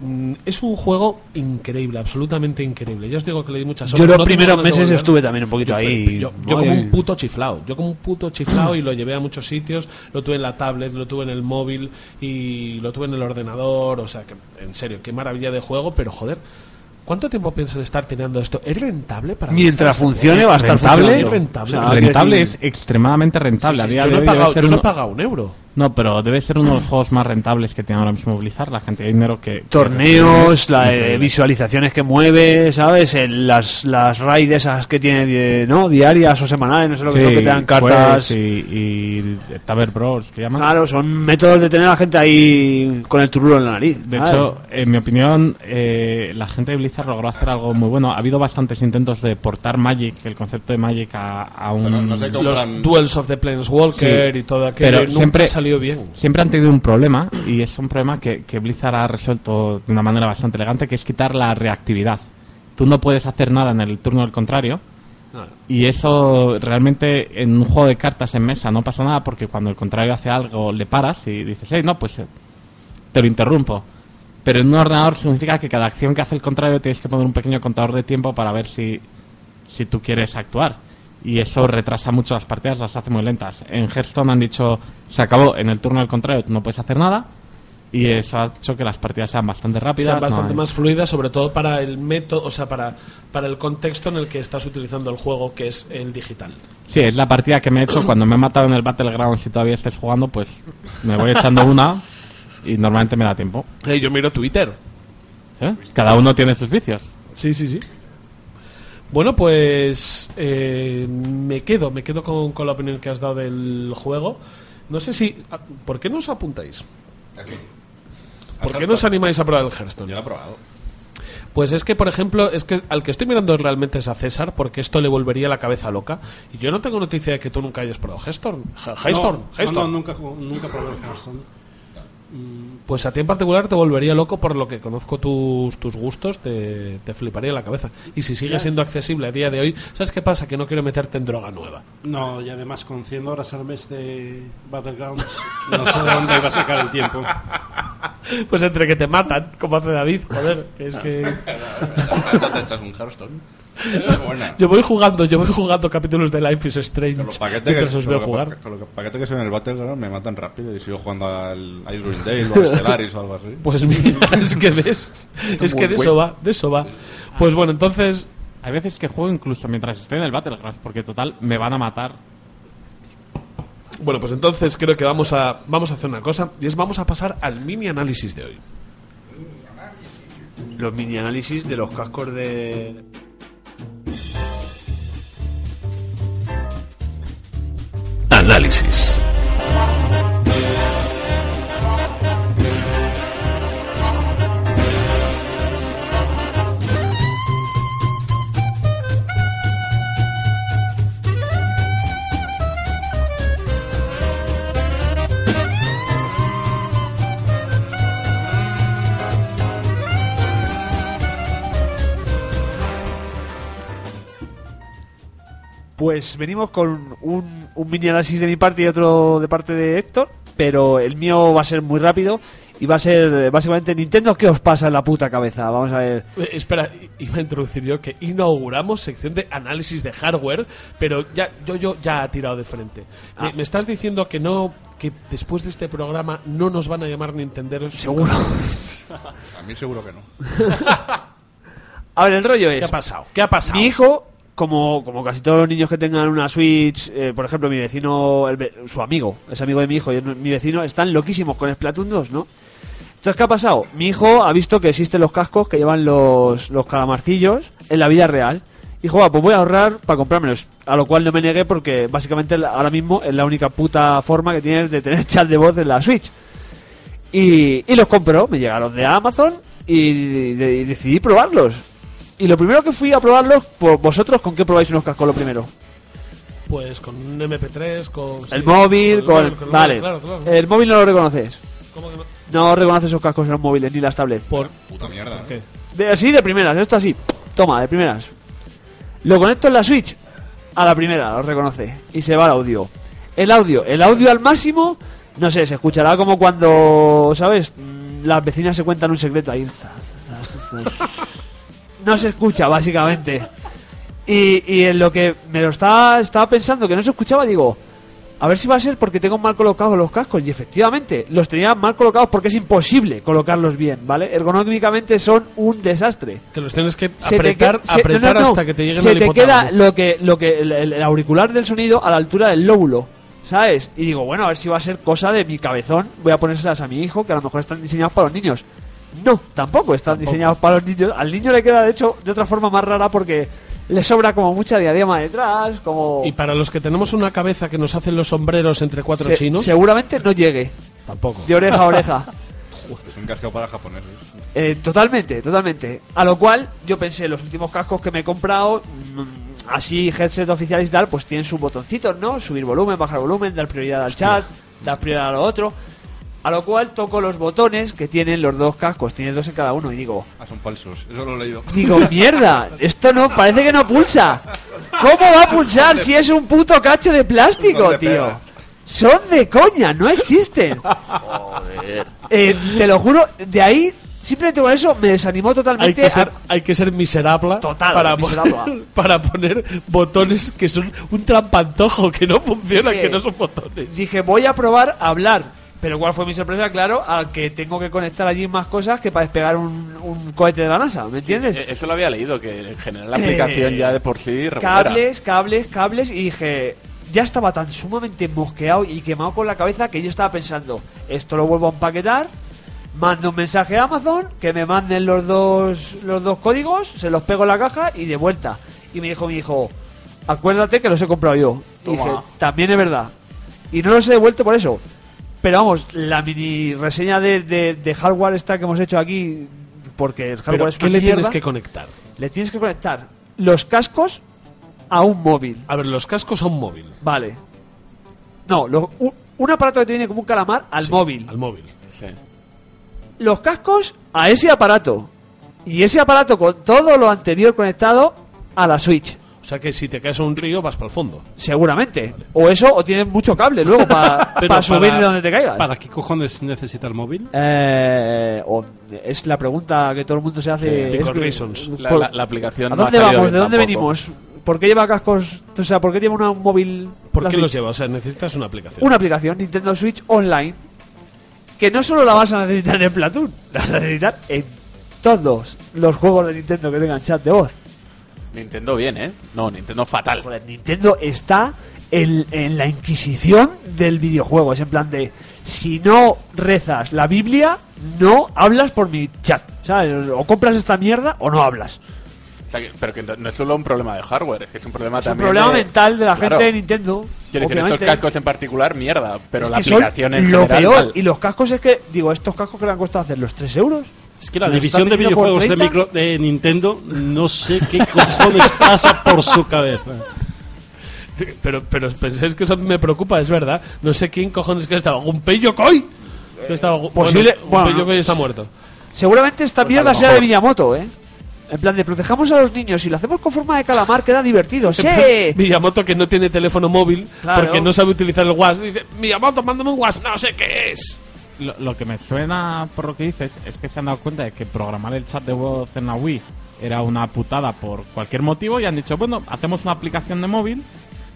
mm, Es un juego increíble, absolutamente increíble. Ya os digo que le di muchas Yo horas. los no primeros meses estuve también un poquito Yo- ahí. Yo, yo como un puto chiflao. Yo como un puto chiflao y lo llevé a muchos sitios. Lo tuve en la tablet, lo tuve en el móvil y lo tuve en el ordenador. O sea, que en serio, qué maravilla de juego, pero joder. ¿Cuánto tiempo piensan estar tirando esto? ¿Es rentable para Mientras funcione va a estar Rentable, rentable. O sea, rentable es extremadamente rentable. Sí, A sí, día yo no he pagado, yo no he pagado un euro. No, pero debe ser uno de los juegos más rentables que tiene ahora mismo Blizzard. La cantidad de dinero que... que torneos, recibe la es eh, visualizaciones que mueve, ¿sabes? El- las, las raids esas que tiene, ¿no? Diarias o semanales, no sé lo que Sí, son, que te dan cartas. Y, y Taber Bros, que llaman. Claro, son métodos de tener a la gente ahí con el turulo en la nariz. De ¿sabes? hecho, en mi opinión, eh, la gente de Blizzard logró hacer algo muy bueno. Ha habido bastantes intentos de portar Magic, el concepto de Magic, a, a un... No sé Los Duels of the Planeswalker Sí. y todo aquello Pero nunca siempre- salió bien. Siempre han tenido un problema, y es un problema que, que Blizzard ha resuelto de una manera bastante elegante, que es quitar la reactividad. Tú no puedes hacer nada en el turno del contrario, y eso realmente en un juego de cartas en mesa no pasa nada, porque cuando el contrario hace algo le paras y dices, hey, no, pues eh, te lo interrumpo. Pero en un ordenador significa que cada acción que hace el contrario tienes que poner un pequeño contador de tiempo para ver si, si tú quieres actuar. Y eso retrasa mucho las partidas, las hace muy lentas. En Hearthstone han dicho, se acabó, en el turno del contrario no puedes hacer nada. Y eso ha hecho que las partidas sean bastante rápidas. sean no bastante hay- más fluidas, sobre todo para el método, o sea, para, para el contexto en el que estás utilizando el juego, que es el digital. Sí, es la partida que me he hecho cuando me he matado en el Battleground. Si todavía estés jugando, pues me voy echando una y normalmente me da tiempo. Eh, yo miro Twitter. ¿Sí? Cada uno tiene sus vicios. Sí, sí, sí. Bueno, pues eh, me quedo, me quedo con, con la opinión que has dado del juego. No sé si... ah, ¿Por qué no os apuntáis? ¿Por qué no os animáis a probar el Hearthstone? Yo lo he probado. Pues es que, por ejemplo, es que al que estoy mirando realmente es a César, porque esto le volvería la cabeza loca. Y yo no tengo noticia de que tú nunca hayas probado Hearthstone. No, nunca, nunca probé el Hearthstone. Pues a ti en particular te volvería loco por lo que conozco tus, tus gustos, te, te fliparía la cabeza. Y si sigue siendo accesible a día de hoy, ¿sabes qué pasa? Que no quiero meterte en droga nueva. No, y además con 100 horas al mes de Battlegrounds, no sé de dónde iba a sacar el tiempo. Pues entre que te matan, como hace David, joder, que es que... ¿No te echas un Hearthstone? Es buena. Yo voy jugando, yo voy jugando capítulos de Life is Strange Con los paquetes que, os con veo los jugar. pa- con los paquetes que son en el Battleground me matan rápido y sigo jugando al Icewind Dale o al Stellaris o algo así. Pues mira, es que ves, es que de eso va, de eso va. Pues bueno, entonces, Hay veces que juego incluso mientras estoy en el Battleground, porque total, me van a matar. bueno, pues entonces creo que vamos a vamos a hacer una cosa y es vamos a pasar al mini análisis de hoy. Los mini análisis de los cascos de. Análisis. Pues venimos con un, un mini análisis de mi parte y otro de parte de Héctor, pero el mío va a ser muy rápido y va a ser eh, básicamente Nintendo, ¿qué os pasa en la puta cabeza? Vamos a ver. Eh, espera, iba a introducir yo que inauguramos sección de análisis de hardware, pero ya yo yo ya ha tirado de frente. Me, Ah. me estás diciendo que no que después de este programa no nos van a llamar Nintenderos. Seguro. A mí seguro que no. A ver, el rollo es. ¿Qué ha pasado? ¿Qué ha pasado? Mi hijo, como, como casi todos los niños que tengan una Switch, eh, por ejemplo, mi vecino, el su amigo, es amigo de mi hijo y es mi vecino, están loquísimos con Splatoon 2, ¿no? Entonces, ¿qué ha pasado? Mi hijo ha visto que existen los cascos que llevan los, los calamarcillos en la vida real. Y dijo, "Ah, pues voy a ahorrar para comprármelos. A lo cual no me negué porque básicamente ahora mismo es la única puta forma que tienes de tener chat de voz en la Switch. Y, los compró, me llegaron de Amazon y decidí probarlos. Y lo primero que fui a probarlos, pues vosotros, ¿con qué probáis unos cascos lo primero? Pues con un MP3, con el sí, móvil, con... el- vale. claro, claro. El móvil no lo reconoces. ¿Cómo que no? No reconoces esos cascos en los móviles ni las tablets. Por Puta mierda. ¿qué? De, así de primeras, esto así. Toma, de primeras. Lo conecto en la Switch. A la primera, lo reconoce. Y se va el audio. El audio, el audio al máximo, no sé, se escuchará como cuando, ¿sabes? Mm, Las vecinas se cuentan un secreto ahí. No se escucha, básicamente. Y, y en lo que me lo estaba, estaba pensando que no se escuchaba, digo, a ver si va a ser porque tengo mal colocados los cascos. Y efectivamente, los tenía mal colocados porque es imposible colocarlos bien, ¿vale? Ergonómicamente son un desastre. Te los tienes que Se apretar, que- se- apretar no, no, no. hasta que te lleguen Se al te queda lo que, lo que el, auricular del sonido a la altura del lóbulo, ¿sabes? Y digo, bueno, a ver si va a ser cosa de mi cabezón. Voy a ponérselas a mi hijo, que a lo mejor están diseñados para los niños. No, tampoco están diseñados para los niños. Al niño le queda, de hecho, de otra forma más rara porque le sobra como mucha diadema detrás, como... Y para los que tenemos una cabeza que nos hacen los sombreros entre cuatro Se- chinos, seguramente no llegue tampoco. de oreja a oreja. Es un casco para japoneses. Eh, totalmente, totalmente. A lo cual yo pensé, los últimos cascos que me he comprado, mm, así headset oficiales y tal, pues tienen sus botoncitos, ¿no? Subir volumen, bajar volumen, dar prioridad al chat, dar prioridad a lo otro. A lo cual toco los botones que tienen los dos cascos, tiene dos en cada uno y digo, Ah, son falsos. Eso lo he leído. digo, mierda, esto no, parece que no pulsa. ¿Cómo va a pulsar si es un puto cacho de plástico, ¿Dónde tío? pega? Son de coña, no existen. Eh, te lo juro, de ahí, simplemente con eso me desanimó Hay totalmente. que, ser, a- hay que ser miserable Total, para, miserable. Poner, para poner botones que son un trampantojo, que no funcionan, Dije- que no son botones. Dije, voy a probar a hablar. Pero ¿cuál fue mi sorpresa? Claro, al que tengo que conectar allí más cosas que para despegar un, un cohete de la NASA, ¿me entiendes? Eh, Eso lo había leído, que en general la aplicación Eh, ya de por sí regulera. cables, cables, cables y dije, ya estaba tan sumamente mosqueado y quemado con la cabeza que yo estaba pensando, esto lo vuelvo a empaquetar, mando un mensaje a Amazon, que me manden los dos, los dos códigos, se los pego en la caja y de vuelta. Y me dijo mi hijo, acuérdate que los he comprado yo. Y dije, también es verdad. Y no los he devuelto por eso. Pero vamos, la mini reseña de, de- de hardware esta que hemos hecho aquí, porque el hardware Pero, es ¿qué una le tienes que conectar? le tienes que conectar los cascos a un móvil. A ver, los cascos a un móvil. Vale. No, lo- un, un aparato que te viene como un calamar al Sí, móvil. Al móvil. Sí. los cascos a ese aparato. Y ese aparato con todo lo anterior conectado a la Switch. O sea que si te caes a un río vas para el fondo. Seguramente. O eso, o tienes mucho cable luego para subir de donde te caigas. ¿Para qué cojones necesita el móvil? Eh, o- es la pregunta que todo el mundo se hace. Sí, reasons. La, por- la- la aplicación ¿A no ha dónde vamos? ¿De dónde tampoco. venimos? ¿Por qué lleva cascos? O sea, ¿por qué lleva un móvil? ¿Por qué Switch? los lleva? O sea, necesitas una aplicación. Una aplicación, Nintendo Switch Online, que no solo la vas a necesitar en Platoon, la vas a necesitar en todos los juegos de Nintendo que tengan chat de voz. Nintendo bien, ¿eh? No, Nintendo fatal. Joder, Nintendo está en, en la inquisición del videojuego. Es en plan de, si no rezas la Biblia, no hablas por mi chat. ¿sabes? O compras esta mierda o no hablas. O sea, que- pero que no es solo un problema de hardware, es que es un problema Es un también problema de- mental de la Claro. gente de Nintendo. Quiero decir, estos cascos en particular, mierda, pero Es la aplicación en lo general... peor. mal. Y los cascos es que, digo, estos cascos que le han costado hacer los 3 euros. Es que la ¿Lo división de videojuegos de, 30? micro, de Nintendo no sé qué cojones pasa por su cabeza. Pero, pero pensáis que eso me preocupa, es verdad. No sé quién cojones que estaba. ¿Gunpei Yokoi? Que estaba, posible- Bueno, bueno, Yokoi está muerto. Seguramente esta Pues mierda lo sea de. Miyamoto, ¿eh? En plan de protejamos a los niños y lo hacemos con forma de calamar, queda divertido. ¡Sí! Miyamoto que no tiene teléfono móvil Claro. porque no sabe utilizar el WhatsApp. Dice, Miyamoto, mándame un WhatsApp. No sé qué es. Lo, que me suena por lo que dices es que se han dado cuenta de que programar el chat de voz en la Wii era una putada por cualquier motivo y han dicho, bueno, hacemos una aplicación de móvil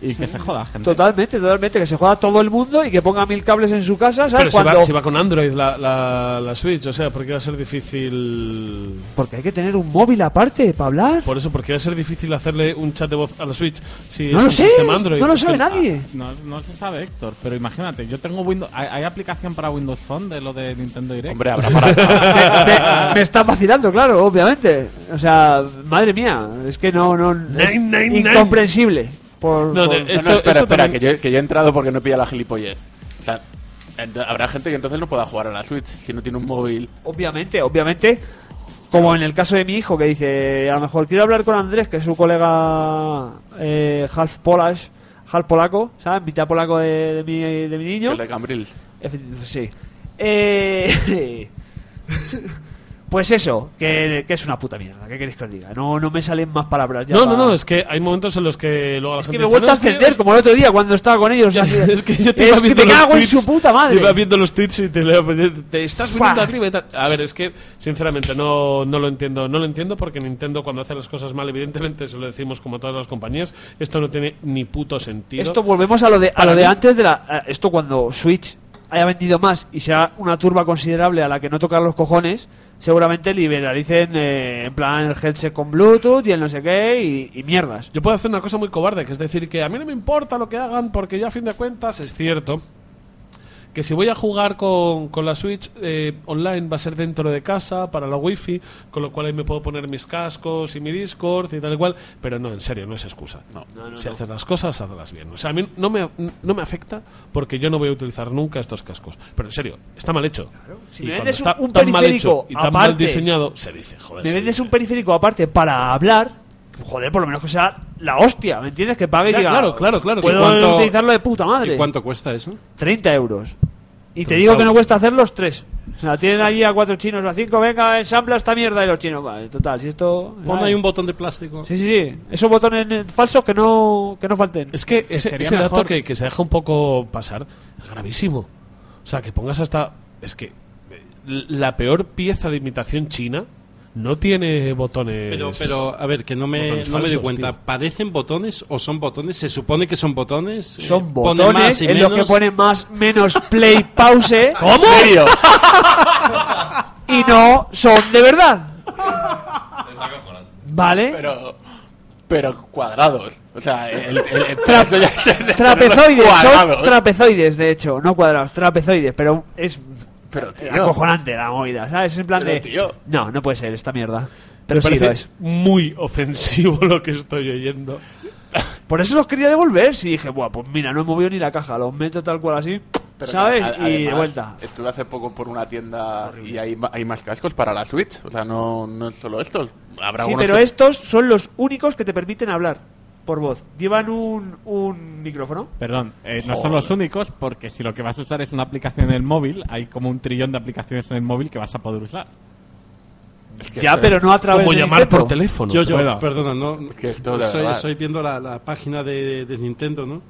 y que se joda, gente. Totalmente, totalmente. Que se juega todo el mundo y que ponga mil cables en su casa, ¿sabes? Pero si Cuando... va, si va con Android la, la, la Switch, o sea, porque va a ser difícil. Porque hay que tener un móvil aparte para hablar. Por eso, porque va a ser difícil hacerle un chat de voz a la Switch. Si No es lo un sé, Android. no lo sabe nadie. No, no se sabe, Héctor, pero imagínate, yo tengo Windows... ¿Hay, hay aplicación para Windows Phone de lo de Nintendo Direct? Hombre, habrá para... me, me está vacilando, claro, obviamente. O sea, madre mía, es que no, no, es Nine, nine, nine. Por, No, por- de- No, espera, esto espera, también- que, yo, que yo he entrado porque no pilla la gilipollez. O sea, ent- habrá gente que entonces no pueda jugar a la Switch si no tiene un móvil. Obviamente, obviamente. Como en el caso de mi hijo que dice, a lo mejor quiero hablar con Andrés, que es su colega eh, half Polish, half polaco, ¿sabes? Mitad polaco de, de mi, de mi niño. El de Cambrils. Sí. Eh, pues eso, que, que es una puta mierda. ¿Qué queréis que os diga? No, no me salen más palabras ya. No, no, no, es que hay momentos en los que luego la Es gente que me he vuelto "No, a que- encender como el otro día cuando estaba con ellos. es que yo te es que me cago en su puta madre. Iba viendo los tweets y te, te estás viniendo arriba y tal. A ver, es que sinceramente no, no lo entiendo. No lo entiendo porque Nintendo cuando hace las cosas mal, evidentemente se lo decimos como todas las compañías, esto no tiene ni puto sentido. Esto volvemos a lo de, a lo de antes de la. Esto cuando Switch haya vendido más y sea una turba considerable a la que no tocar los cojones, seguramente liberalicen eh, en plan el headset con Bluetooth y el no sé qué y, mierdas. Yo puedo hacer una cosa muy cobarde, que es decir que a mí no me importa lo que hagan porque yo a fin de cuentas es cierto que si voy a jugar con, con la Switch eh, online va a ser dentro de casa para la wifi, con lo cual ahí me puedo poner mis cascos y mi Discord y tal y cual, pero no, en serio, no es excusa. No, si haces las cosas, hazlas bien. O sea, a mí no me, no me afecta porque yo no voy a utilizar nunca estos cascos. Pero en serio, está mal hecho. Si y me cuando vendes está un- un tan mal periférico hecho y tan mal aparte, diseñado, se dice, joder. Me vendes un periférico aparte para hablar. Joder, por lo menos que sea la hostia, ¿me entiendes? Que pague y Ya, diga, claro, claro, claro. Puedo ¿Y cuánto- utilizarlo de puta madre. ¿Y cuánto cuesta eso? 30 euros. Y te digo que no cuesta hacer los tres. O sea, tienen allí a cuatro chinos o a cinco, venga, ensambla esta mierda y los chinos, vale, total, si esto... Pon ¿sabes? ahí un botón de plástico. Sí, sí, sí. Esos botones eh, falsos que no, que no falten. Es que ese, sería ese dato que, que se deja un poco pasar es gravísimo. O sea, que pongas hasta... Es que eh, la peor pieza de imitación china no tiene botones... Pero, pero, a ver, que no me, no me doy cuenta. tío. ¿Parecen botones o son botones? ¿Se supone que son botones? Eh, Son pone botones más y en los que ponen más, menos play, pause. ¿En serio? y no son de verdad. ¿Vale? pero... Pero cuadrados. O sea, el... el, el- Tra- eso ya es- trapezoides, son Cuadrados. trapezoides, de hecho, no cuadrados, trapezoides, pero es Pero, tío... acojonante la movida, ¿sabes? Es en plan Pero, de... tío. No, no puede ser esta mierda. Pero Me sí lo parece es. muy ofensivo lo que estoy oyendo. Por eso los quería devolver. Si dije, Buah, pues mira, no he movido ni la caja, los meto tal cual así, Pero ¿sabes? que, a- y de además, vuelta. Estuve hace poco por una tienda y hay, ma- hay más cascos para la Switch. O sea, no, no es solo estos. Habrá Sí, pero que- estos son los únicos que te permiten hablar. Por voz. Llevan un, un micrófono. Perdón, eh, no son los únicos porque si lo que vas a usar es una aplicación en el móvil, hay como un trillón de aplicaciones en el móvil que vas a poder usar. Ya, pero no a través Como de llamar Nintendo. por teléfono. Yo, yo, perdona, no. que esto, de estoy, verdad. estoy viendo la, la página de, de Nintendo, ¿no?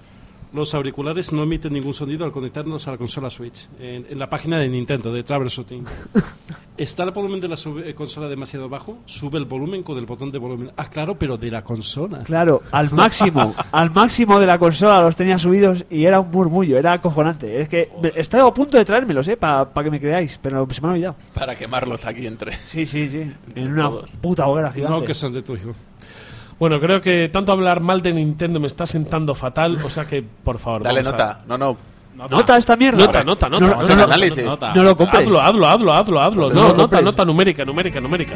Los auriculares no emiten ningún sonido al conectarnos a la consola Switch. En, en la página de Nintendo, de Troubleshooting. ¿Está el volumen de la sub- eh, consola demasiado bajo? Sube el volumen con el botón de volumen. Ah, claro, pero de la consola. Claro, al máximo, al máximo de la consola los tenía subidos y era un murmullo, era acojonante. Es que me- estaba a punto de traérmelos, eh, para que me creáis, pero se me ha olvidado. Para quemarlos aquí entre. Sí, sí, sí. En una todos. puta hoguera gigante. No, que son de tu hijo. Bueno, creo que tanto hablar mal de Nintendo me está sentando fatal, o sea que, por favor, Dale vamos a- nota. No, no. Nota esta mierda. Nota, nota, nota. No, no, no, no lo compréis. Hazlo, hazlo, hazlo, hazlo, hazlo. Pues No, no lo nota, compréis. nota numérica, numérica, numérica.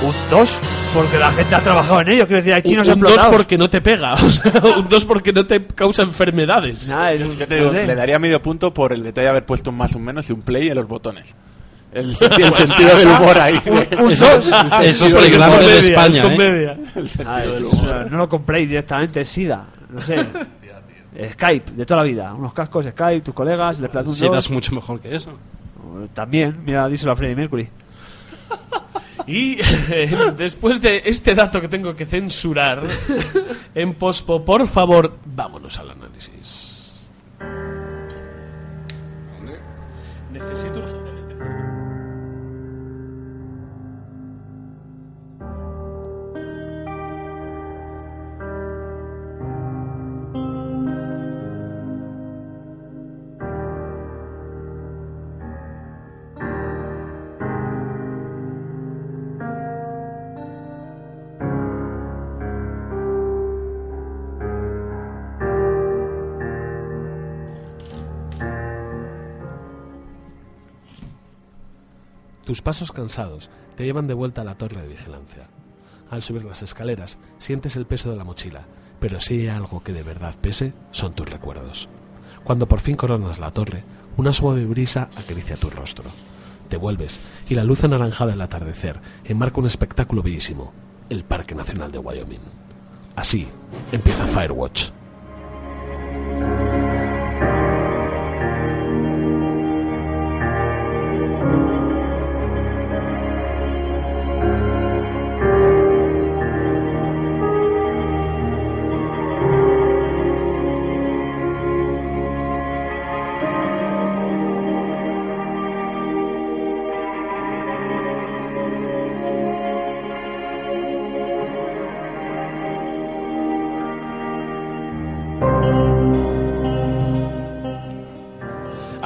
Un 2, porque la gente ha trabajado en ello. Quiero decir, hay chinos un 2 explotados. porque no te pega, o sea, un 2 porque no te causa enfermedades. Nah, es- Yo te no sé. le daría medio punto por el detalle de haber puesto un más o un menos y un play en los botones. El, senti- el sentido del humor ahí. Un Eso 2. es- eso es el grande de España, es ¿eh? Ah, es- no lo compréis directamente, es SIDA. No sé. Skype, de toda la vida. Unos cascos Skype, tus colegas, el Splatoon Si 2. das mucho mejor que eso. También, mira, díselo a Freddie Mercury. Y eh, después de este dato que tengo que censurar en pospo, por favor, vámonos al análisis. Necesito Tus pasos cansados te llevan de vuelta a la torre de vigilancia. Al subir las escaleras, sientes el peso de la mochila, pero si hay algo que de verdad pese, son tus recuerdos. Cuando por fin coronas la torre, una suave brisa acaricia tu rostro. Te vuelves y la luz anaranjada del atardecer enmarca un espectáculo bellísimo, el Parque Nacional de Wyoming. Así empieza Firewatch.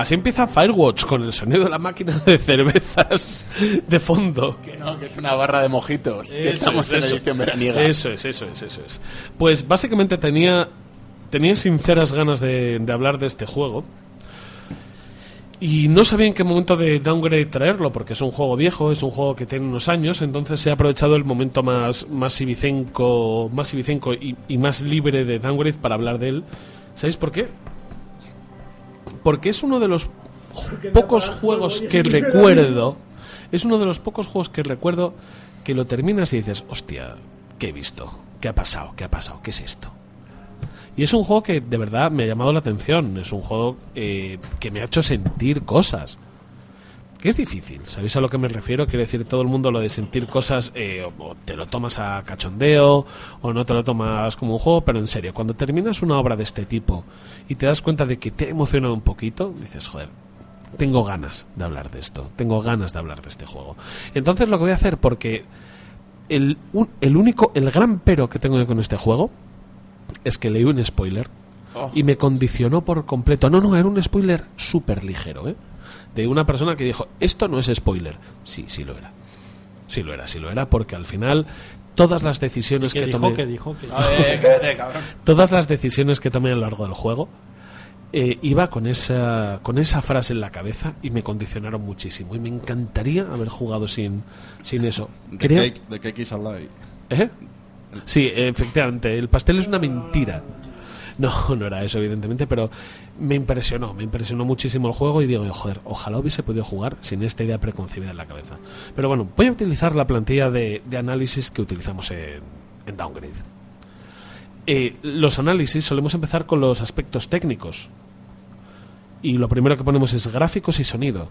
Así empieza Firewatch con el sonido de la máquina de cervezas de fondo. Que no, que es una barra de mojitos. que estamos es, en eso. edición veraniega. Eso es, eso es, eso es. Pues básicamente tenía, tenía sinceras ganas de, de hablar de este juego. Y no sabía en qué momento de downgrade traerlo, porque es un juego viejo, es un juego que tiene unos años, entonces he aprovechado el momento más, más ibicenco, más ibicenco y, y más libre de downgrade para hablar de él. ¿Sabéis por qué? Porque es uno de los pocos juegos que recuerdo. Es uno de los pocos juegos que recuerdo que lo terminas y dices, hostia, ¿qué he visto? ¿Qué ha pasado? ¿Qué ha pasado? ¿Qué es esto? Y es un juego que de verdad me ha llamado la atención. Es un juego eh, que me ha hecho sentir cosas. Que es difícil, ¿sabéis a lo que me refiero? Quiero decir, todo el mundo lo de sentir cosas, eh, o o te lo tomas a cachondeo, o no te lo tomas como un juego, pero en serio, cuando terminas una obra de este tipo y te das cuenta de que te ha emocionado un poquito, dices, joder, tengo ganas de hablar de esto, tengo ganas de hablar de este juego. Entonces lo que voy a hacer, porque el, un- el único, el gran pero que tengo yo con este juego es que leí un spoiler Oh. y me condicionó por completo. No, no, era un spoiler súper ligero, ¿eh? De una persona que dijo, esto no es spoiler. Sí, sí lo era. Sí lo era, sí lo era, porque al final todas las decisiones ¿Qué que dijo? tomé... ¿Qué dijo? ¿Qué dijo? Cállate, cabrón. todas las decisiones que tomé a lo largo del juego eh, iba con esa con esa frase en la cabeza y me condicionaron muchísimo y me encantaría haber jugado sin sin eso The, Creo- cake, the cake is a lie. ¿Eh? sí efectivamente el pastel es una mentira No, no era eso, evidentemente, pero me impresionó, me impresionó muchísimo el juego y digo, joder, ojalá hubiese podido jugar sin esta idea preconcebida en la cabeza. Pero bueno, voy a utilizar la plantilla de, análisis que utilizamos en, en Downgrade. Eh, los análisis solemos empezar con los aspectos técnicos. Y lo primero que ponemos es gráficos y sonido.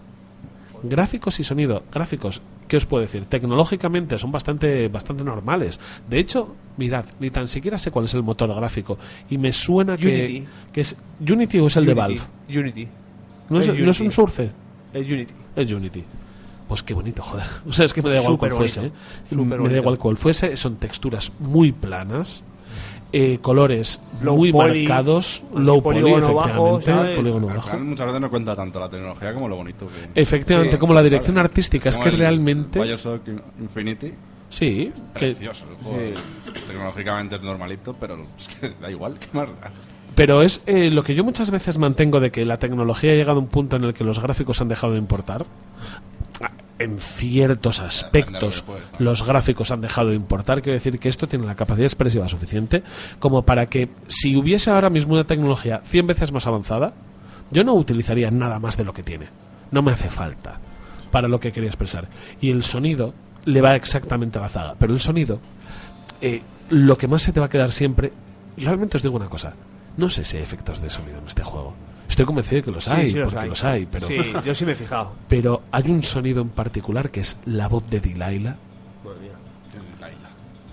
Gráficos y sonido. Gráficos, ¿qué os puedo decir? Tecnológicamente son bastante, bastante normales. De hecho, mirad, ni tan siquiera sé cuál es el motor gráfico. Y me suena que, Unity. que es Unity o es el de Valve. Unity. ¿No es, Es no es un Unity. Surfe? El Unity. Es Unity. Pues qué bonito, joder. O sea, es que me da igual cuál Súper fuese. ¿eh? Me da igual cuál fuese. Son texturas muy planas. Eh, colores Low muy poly, marcados. Low poly, polígono bajo, efectivamente. ¿sabes? polígono Al bajo. final, muchas veces no cuenta tanto la tecnología como lo bonito que... Efectivamente, Sí. como la dirección artística. Es que el realmente. Bioshock Infinity, Sí, que, el juego. Tecnológicamente es normalito, pero es que da igual, ¿qué más da? pero es eh, lo que yo muchas veces mantengo de que la tecnología ha llegado a un punto en el que los gráficos han dejado de importar. En ciertos aspectos, los gráficos han dejado de importar. Quiero decir que esto tiene la capacidad expresiva suficiente como para que, si hubiese ahora mismo una tecnología 100 veces más avanzada, yo no utilizaría nada más de lo que tiene. No me hace falta para lo que quería expresar. Y el sonido le va exactamente a la zaga. Pero el sonido, eh, lo que más se te va a quedar siempre. Realmente os digo una cosa: no sé si hay efectos de sonido en este juego. Estoy convencido de que los hay, sí, los porque hay. los hay, pero, Sí, yo sí me he fijado. pero hay un sonido en particular que es la voz de Delilah.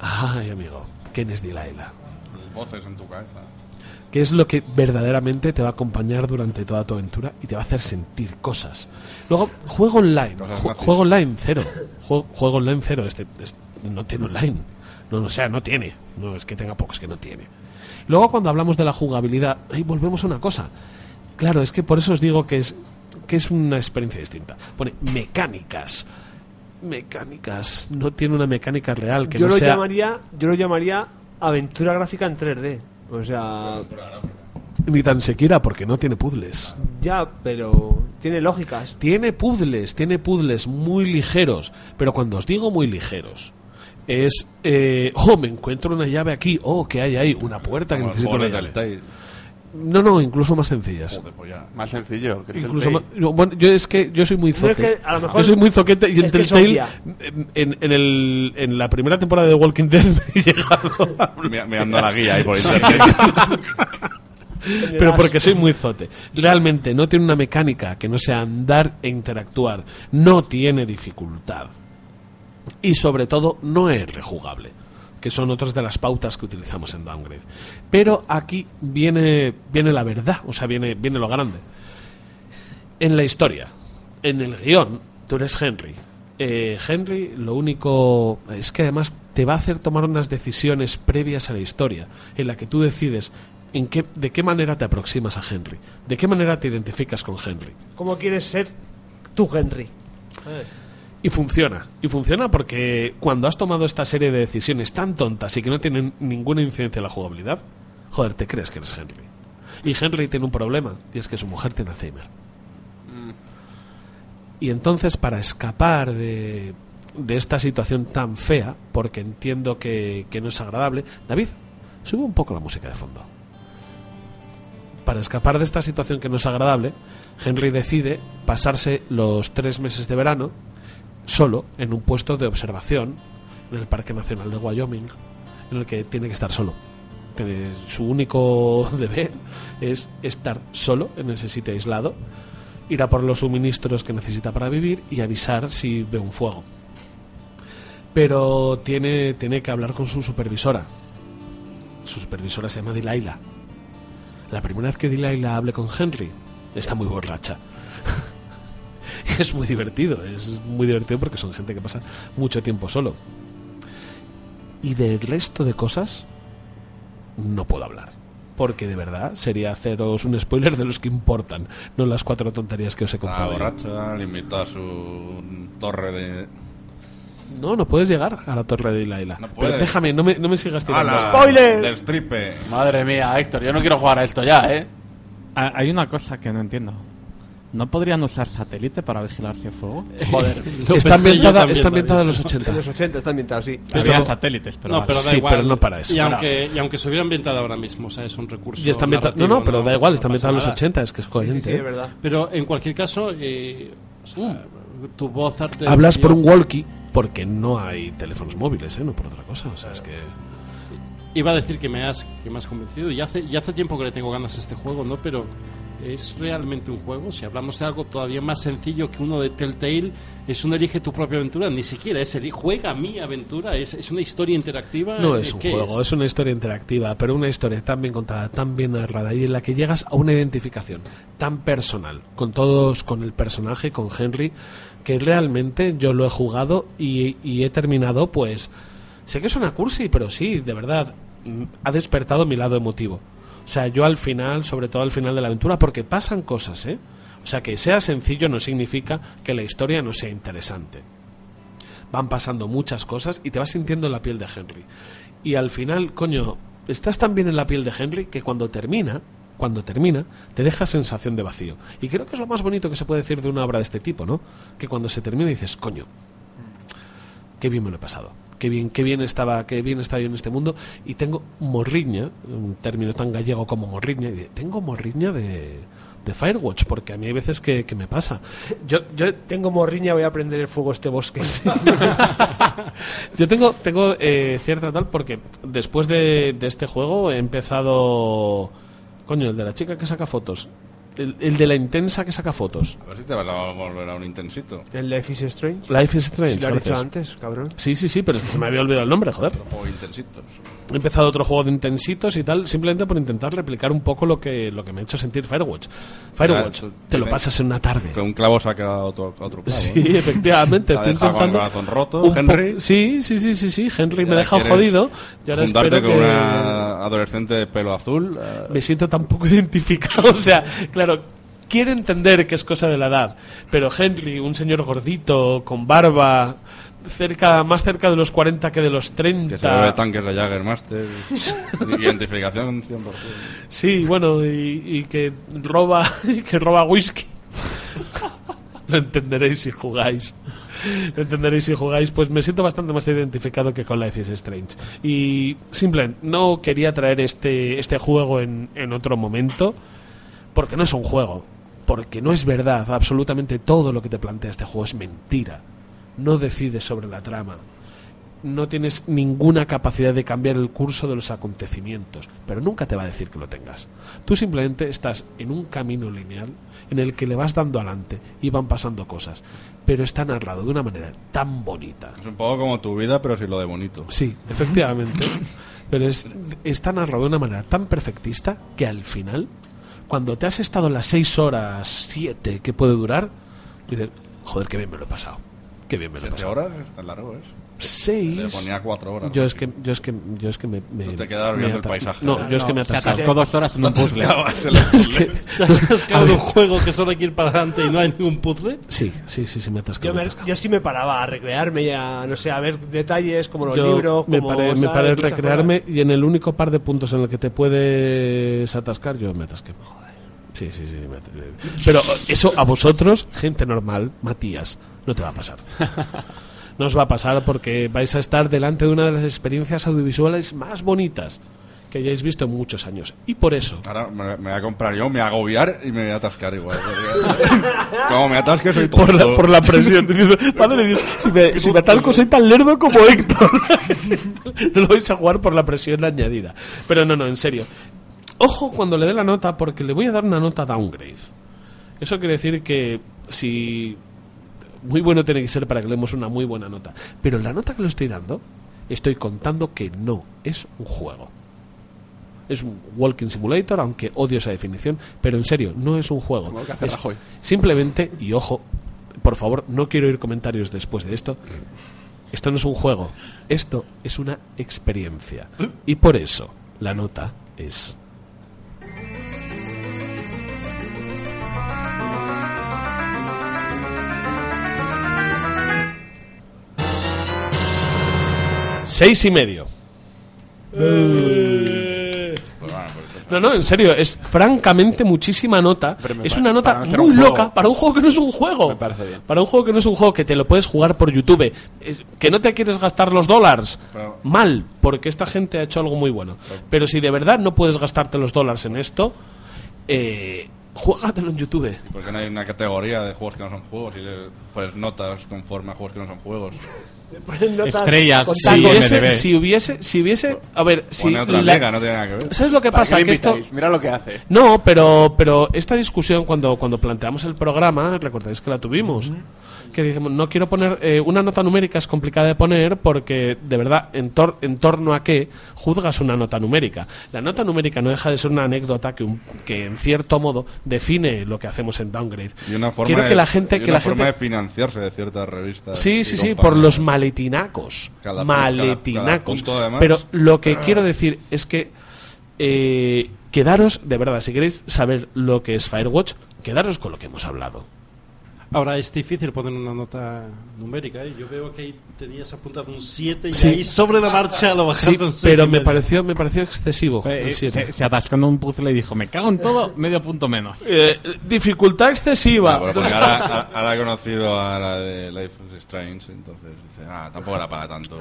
Ay, amigo, ¿quién es Delilah? Voces en tu cabeza. que es lo que verdaderamente te va a acompañar durante toda tu aventura y te va a hacer sentir cosas. Luego, juego online. Ju- juego online cero. Juego, juego online cero. Este, este no tiene online. No, o sea, no tiene. No es que tenga pocos, que no tiene. Luego, cuando hablamos de la jugabilidad, ahí volvemos a una cosa. Claro, es que por eso os digo que es, que es una experiencia distinta. Pone mecánicas. Mecánicas. No tiene una mecánica real que yo no lo sea. llamaría yo lo llamaría aventura gráfica en 3D. O sea, Ni tan siquiera porque no tiene puzzles. ya, pero tiene lógicas. Tiene puzzles, tiene puzzles muy ligeros, pero cuando os digo muy ligeros, es, eh, oh, me encuentro una llave aquí, oh, ¿qué hay ahí? Una puerta que Como necesito una llave. No, no, incluso más sencillas. Joder, pues ya. Más sencillo. que Incluso más- no, bueno, yo es que yo soy muy No, es que a lo mejor yo soy muy zoquete y en Telltale, en, en, el, en la primera temporada de Walking Dead me he llegado a Mirando la guía ahí por internet. pero porque soy muy zote. Realmente no tiene una mecánica que no sea andar e interactuar. No tiene dificultad. Y sobre todo no es rejugable, que son otras de las pautas que utilizamos en Downgrade. Pero aquí viene, viene la verdad, o sea, viene, viene lo grande. En la historia, en el guion, tú eres Henry. Eh, Henry lo único es que además te va a hacer tomar unas decisiones previas a la historia, en la que tú decides en qué, de qué manera te aproximas a Henry, de qué manera te identificas con Henry. ¿Cómo quieres ser tú, Henry? Y funciona. Y funciona porque cuando has tomado esta serie de decisiones tan tontas y que no tienen ninguna incidencia en la jugabilidad, joder, te crees que eres Henry. Y Henry tiene un problema, y es que su mujer tiene Alzheimer. Y entonces, para escapar de, de esta situación tan fea, porque entiendo que, que no es agradable, David, sube un poco la música de fondo. Para escapar de esta situación que no es agradable, Henry decide pasarse los tres meses de verano solo en un puesto de observación en el Parque Nacional de Wyoming, en el que tiene que estar solo. Tiene- su único deber es estar solo en ese sitio aislado, ir a por los suministros que necesita para vivir y avisar si ve un fuego. Pero tiene, tiene que hablar con su supervisora. Su supervisora se llama Delilah. La primera vez que Delilah hable con Henry, está muy borracha. es muy divertido, es muy divertido porque son gente que pasa mucho tiempo solo. Y del resto de cosas, no puedo hablar. Porque de verdad sería haceros un spoiler de los que importan, no las cuatro tonterías que os he contado. yo. borracha, invitó a su torre de... No, no puedes llegar a la torre de. No Pero déjame, no me, no me sigas tirando. ¡Spoiler! Del stripe. Madre mía, Héctor, yo no quiero jugar a esto ya, ¿eh? Ha- Hay una cosa que no entiendo. ¿No podrían usar satélite para vigilarse fuego? Joder. Está ambientada, también, está ambientada en los 80. En los 80 está ambientado, sí. Había Esto- satélites, pero no, vale. pero da Sí, igual. pero no para eso. Y aunque, y aunque se hubiera ambientado ahora mismo, o sea, es un recurso. Y está ambientada- no, no, pero da igual, está no ambientada en los nada. 80, es que es coherente. Sí, es ¿eh? verdad. Pero en cualquier caso, eh, o sea, tu voz arte. Hablas por un walkie porque no hay teléfonos móviles, ¿eh? no por otra cosa. O sea, es que. Iba a decir que me has, que me has convencido. Y hace, ya hace tiempo que le tengo ganas a este juego, ¿no? Pero es realmente un juego. Si hablamos de algo todavía más sencillo que uno de Telltale, es un elige tu propia aventura. Ni siquiera es el juega mi aventura. Es, es una historia interactiva. No eh, es un ¿qué juego, es? una historia interactiva, pero una historia tan bien contada, tan bien narrada y en la que llegas a una identificación tan personal con todos, con el personaje, con Henry, que realmente yo lo he jugado y, y he terminado, pues. Sé que es una cursi, pero sí, de verdad, mm, ha despertado mi lado emotivo. Sea, yo al final, sobre todo al final de la aventura, porque pasan cosas, ¿eh? O sea, que sea sencillo no significa que la historia no sea interesante van pasando muchas cosas y te vas sintiendo en la piel de Henry. Y al final, coño, estás tan bien en la piel de Henry que cuando termina, cuando termina, te deja sensación de vacío. Y creo que es lo más bonito que se puede decir de una obra de este tipo, ¿no? Que cuando se termina dices, coño, qué bien me lo he pasado. Qué bien, qué bien estaba, qué bien estaba yo en este mundo. Y tengo morriña, un término tan gallego como morriña, y de- tengo morriña de, de Firewatch, porque a mí hay veces que, que me pasa. Yo, yo Tengo morriña, voy a prender el fuego este bosque. Yo tengo, tengo eh, cierta tal porque después de, de este juego he empezado. Coño, el de la chica que saca fotos. El, el de la intensa que saca fotos. A ver si te vas a volver a un intensito. el Life is Strange. Life is Strange. Si lo has dicho antes, cabrón. Sí, sí, sí, pero es que se me había olvidado el nombre, joder. Otro juego intensitos. He empezado otro juego de intensitos y tal, simplemente por intentar replicar un poco lo que, lo que me ha hecho sentir Firewatch. Firewatch, te lo pasas en una tarde. Que un clavo saca a otro, a otro clavo. Sí, ¿eh? efectivamente, Te ha estoy dejado con el intentando. corazón roto, Henry. Sí, sí, sí, sí, sí. Henry me ha dejado jodido. Y ahora Juntarte espero con que una adolescente de pelo azul. eh, me siento tan poco identificado. O sea, claro, quiere entender que es cosa de la edad. Pero Henry, un señor gordito, con barba, cerca más cerca de los 40 que de los 30. que se bebe tanques de Jaggermaster. Identificación 100%. Sí, bueno, y, y que roba y que roba whisky. Lo entenderéis si jugáis. Lo entenderéis si jugáis. Pues me siento bastante más identificado que con Life is Strange. Y simplemente no quería traer este, este juego en, en otro momento porque no es un juego. Porque no es verdad. Absolutamente todo lo que te plantea este juego es mentira. No decides sobre la trama no tienes ninguna capacidad de cambiar el curso de los acontecimientos, pero nunca te va a decir que lo tengas. Tú simplemente estás en un camino lineal en el que le vas dando adelante y van pasando cosas, pero está narrado de una manera tan bonita. Es un poco como tu vida, pero sin lo de bonito. Sí, efectivamente, pero es, está narrado de una manera tan perfectista que al final, cuando te has estado las seis horas, siete que puede durar, dices, joder, qué bien me lo he pasado. Qué bien me lo he ¿Siete pasado. horas? Es tan largo, ¿es? Seis. Le ponía cuatro horas. Yo es que, yo es que, yo es que me, me te quedas viendo el paisaje, No, yo es que me atascado. atascó dos horas en un puzzle. Es que- ¿Te en un juego que solo hay que ir para adelante y no hay ningún puzzle? sí, sí, sí, sí me he atascado. Yo, atascado. sí me paraba a recrearme y a, no sé, a ver detalles como los Yo libros, me paré, me paré recrearme y en el único par de puntos en el que te puedes atascar, yo me atasqué. Sí, sí, sí. Pero eso a vosotros, gente normal, Matías, no te va a pasar. No os va a pasar porque vais a estar delante de una de las experiencias audiovisuales más bonitas que hayáis visto en muchos años. Y por eso, Ahora me, me voy a comprar yo, me voy a agobiar y me voy a atascar igual. como me atasque soy tonto. por la, por la presión. Madre Dios, si me, si me atasco soy tan lerdo como Héctor. no lo vais a jugar por la presión añadida. Pero no, no, en serio. Ojo cuando le dé la nota, porque le voy a dar una nota downgrade. Eso quiere decir que si. Muy bueno tiene que ser para que le demos una muy buena nota. Pero la nota que le estoy dando, estoy contando que no es un juego. Es un walking simulator, aunque odio esa definición, pero en serio, no es un juego. Como que hace Es Rajoy. simplemente, y ojo, por favor, no quiero oír comentarios después de esto. Esto no es un juego, esto es una experiencia. Y por eso la nota es Seis y medio. Pues No, no, en serio, es francamente muchísima nota. Es una nota muy un loca para un juego que no es un juego. Me parece bien. Para un juego que no es un juego que te lo puedes jugar por YouTube. Es- que no te quieres gastar los dólares. Pero- Mal, porque esta gente ha hecho algo muy bueno. Pero si de verdad no puedes gastarte los dólares en esto, eh, juégatelo en YouTube. Porque no hay una categoría de juegos que no son juegos y le pones notas conforme a juegos que no son juegos. Estrellas, Si hubiese, si hubiese, si hubiese, a ver, si Pone otra la- liga, no tiene nada que ver. ¿Sabes lo que ¿Para pasa? qué Que esto? Mira lo que hace. no, pero, pero esta discusión cuando, cuando planteamos el programa, recordáis que la tuvimos. Que dijimos, no quiero poner. eh, una nota numérica es complicada de poner porque, de verdad, en, tor- en torno a qué juzgas una nota numérica. La nota numérica no deja de ser una anécdota que, un- que en cierto modo, define lo que hacemos en Downgrade. Y una forma, Quiero de, que la gente. y Que la forma gente de financiarse de ciertas revistas. Sí, sí, sí, por los maletinacos. Cada- maletinacos. cada- cada punto. Pero lo que quiero decir es que eh, quedaros, de verdad, si queréis saber lo que es Firewatch, quedaros con lo que hemos hablado. Ahora es difícil poner una nota numérica. ¿eh? Yo veo que ahí tenías apuntado un 7 y Sí. ahí sobre la marcha lo bajaste Sí, a un seis pero y me pareció, me pareció excesivo. Eh, el siete. se, se atascó en un puzzle y dijo, me cago en todo, medio punto menos. Eh, dificultad excesiva. Pero porque ahora, ahora- ha conocido a la de Life is Strange, entonces dice, ah, tampoco era para tanto.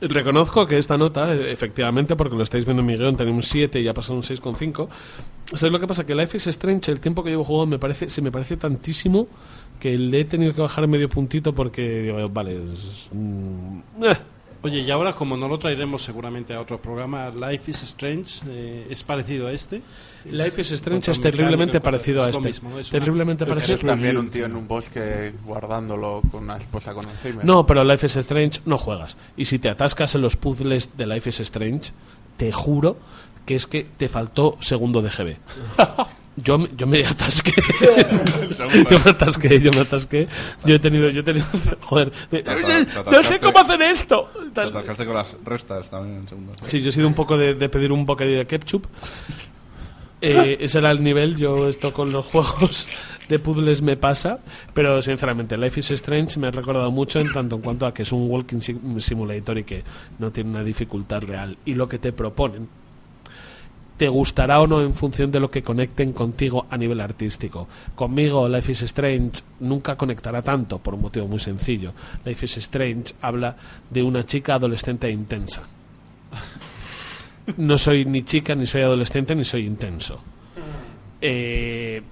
Reconozco que esta nota, eh, efectivamente, porque lo estáis viendo en mi guion, tenía un 7 y ha pasado un 6,5. ¿Sabes lo que pasa? Que Life is Strange, el tiempo que llevo jugando, me parece, se me parece tantísimo que le he tenido que bajar medio puntito porque, digo, vale, es, mm, eh. Oye, y ahora como no lo traeremos seguramente a otro programa, Life is Strange, eh, ¿es parecido a este? Life is Strange es terriblemente parecido a es este. Es terriblemente Pero parecido. Eres también un tío en un bosque guardándolo con una esposa con Alzheimer. No, pero Life is Strange no juegas. Y si te atascas en los puzzles de Life is Strange, te juro que es que te faltó segundo de GB. Yo, me- yo me atasqué. yo me atasqué, yo me atasqué. Yo he tenido, yo he tenido, joder, de- Te- te- te no sé cómo hacer esto. Te atascaste con las restas también en segundo. Sí, yo he sido un poco de, de pedir un bocadillo de ketchup. Eh, ese era el nivel. Yo esto con los juegos de puzzles me pasa. Pero sinceramente, Life is Strange me ha recordado mucho en tanto en cuanto a que es un walking sim- simulator y que no tiene una dificultad real. Y lo que te proponen te gustará o no en función de lo que conecten contigo a nivel artístico. Conmigo Life is Strange nunca conectará tanto por un motivo muy sencillo. Life is Strange habla de una chica adolescente intensa. No soy ni chica, ni soy adolescente, ni soy intenso. Eh,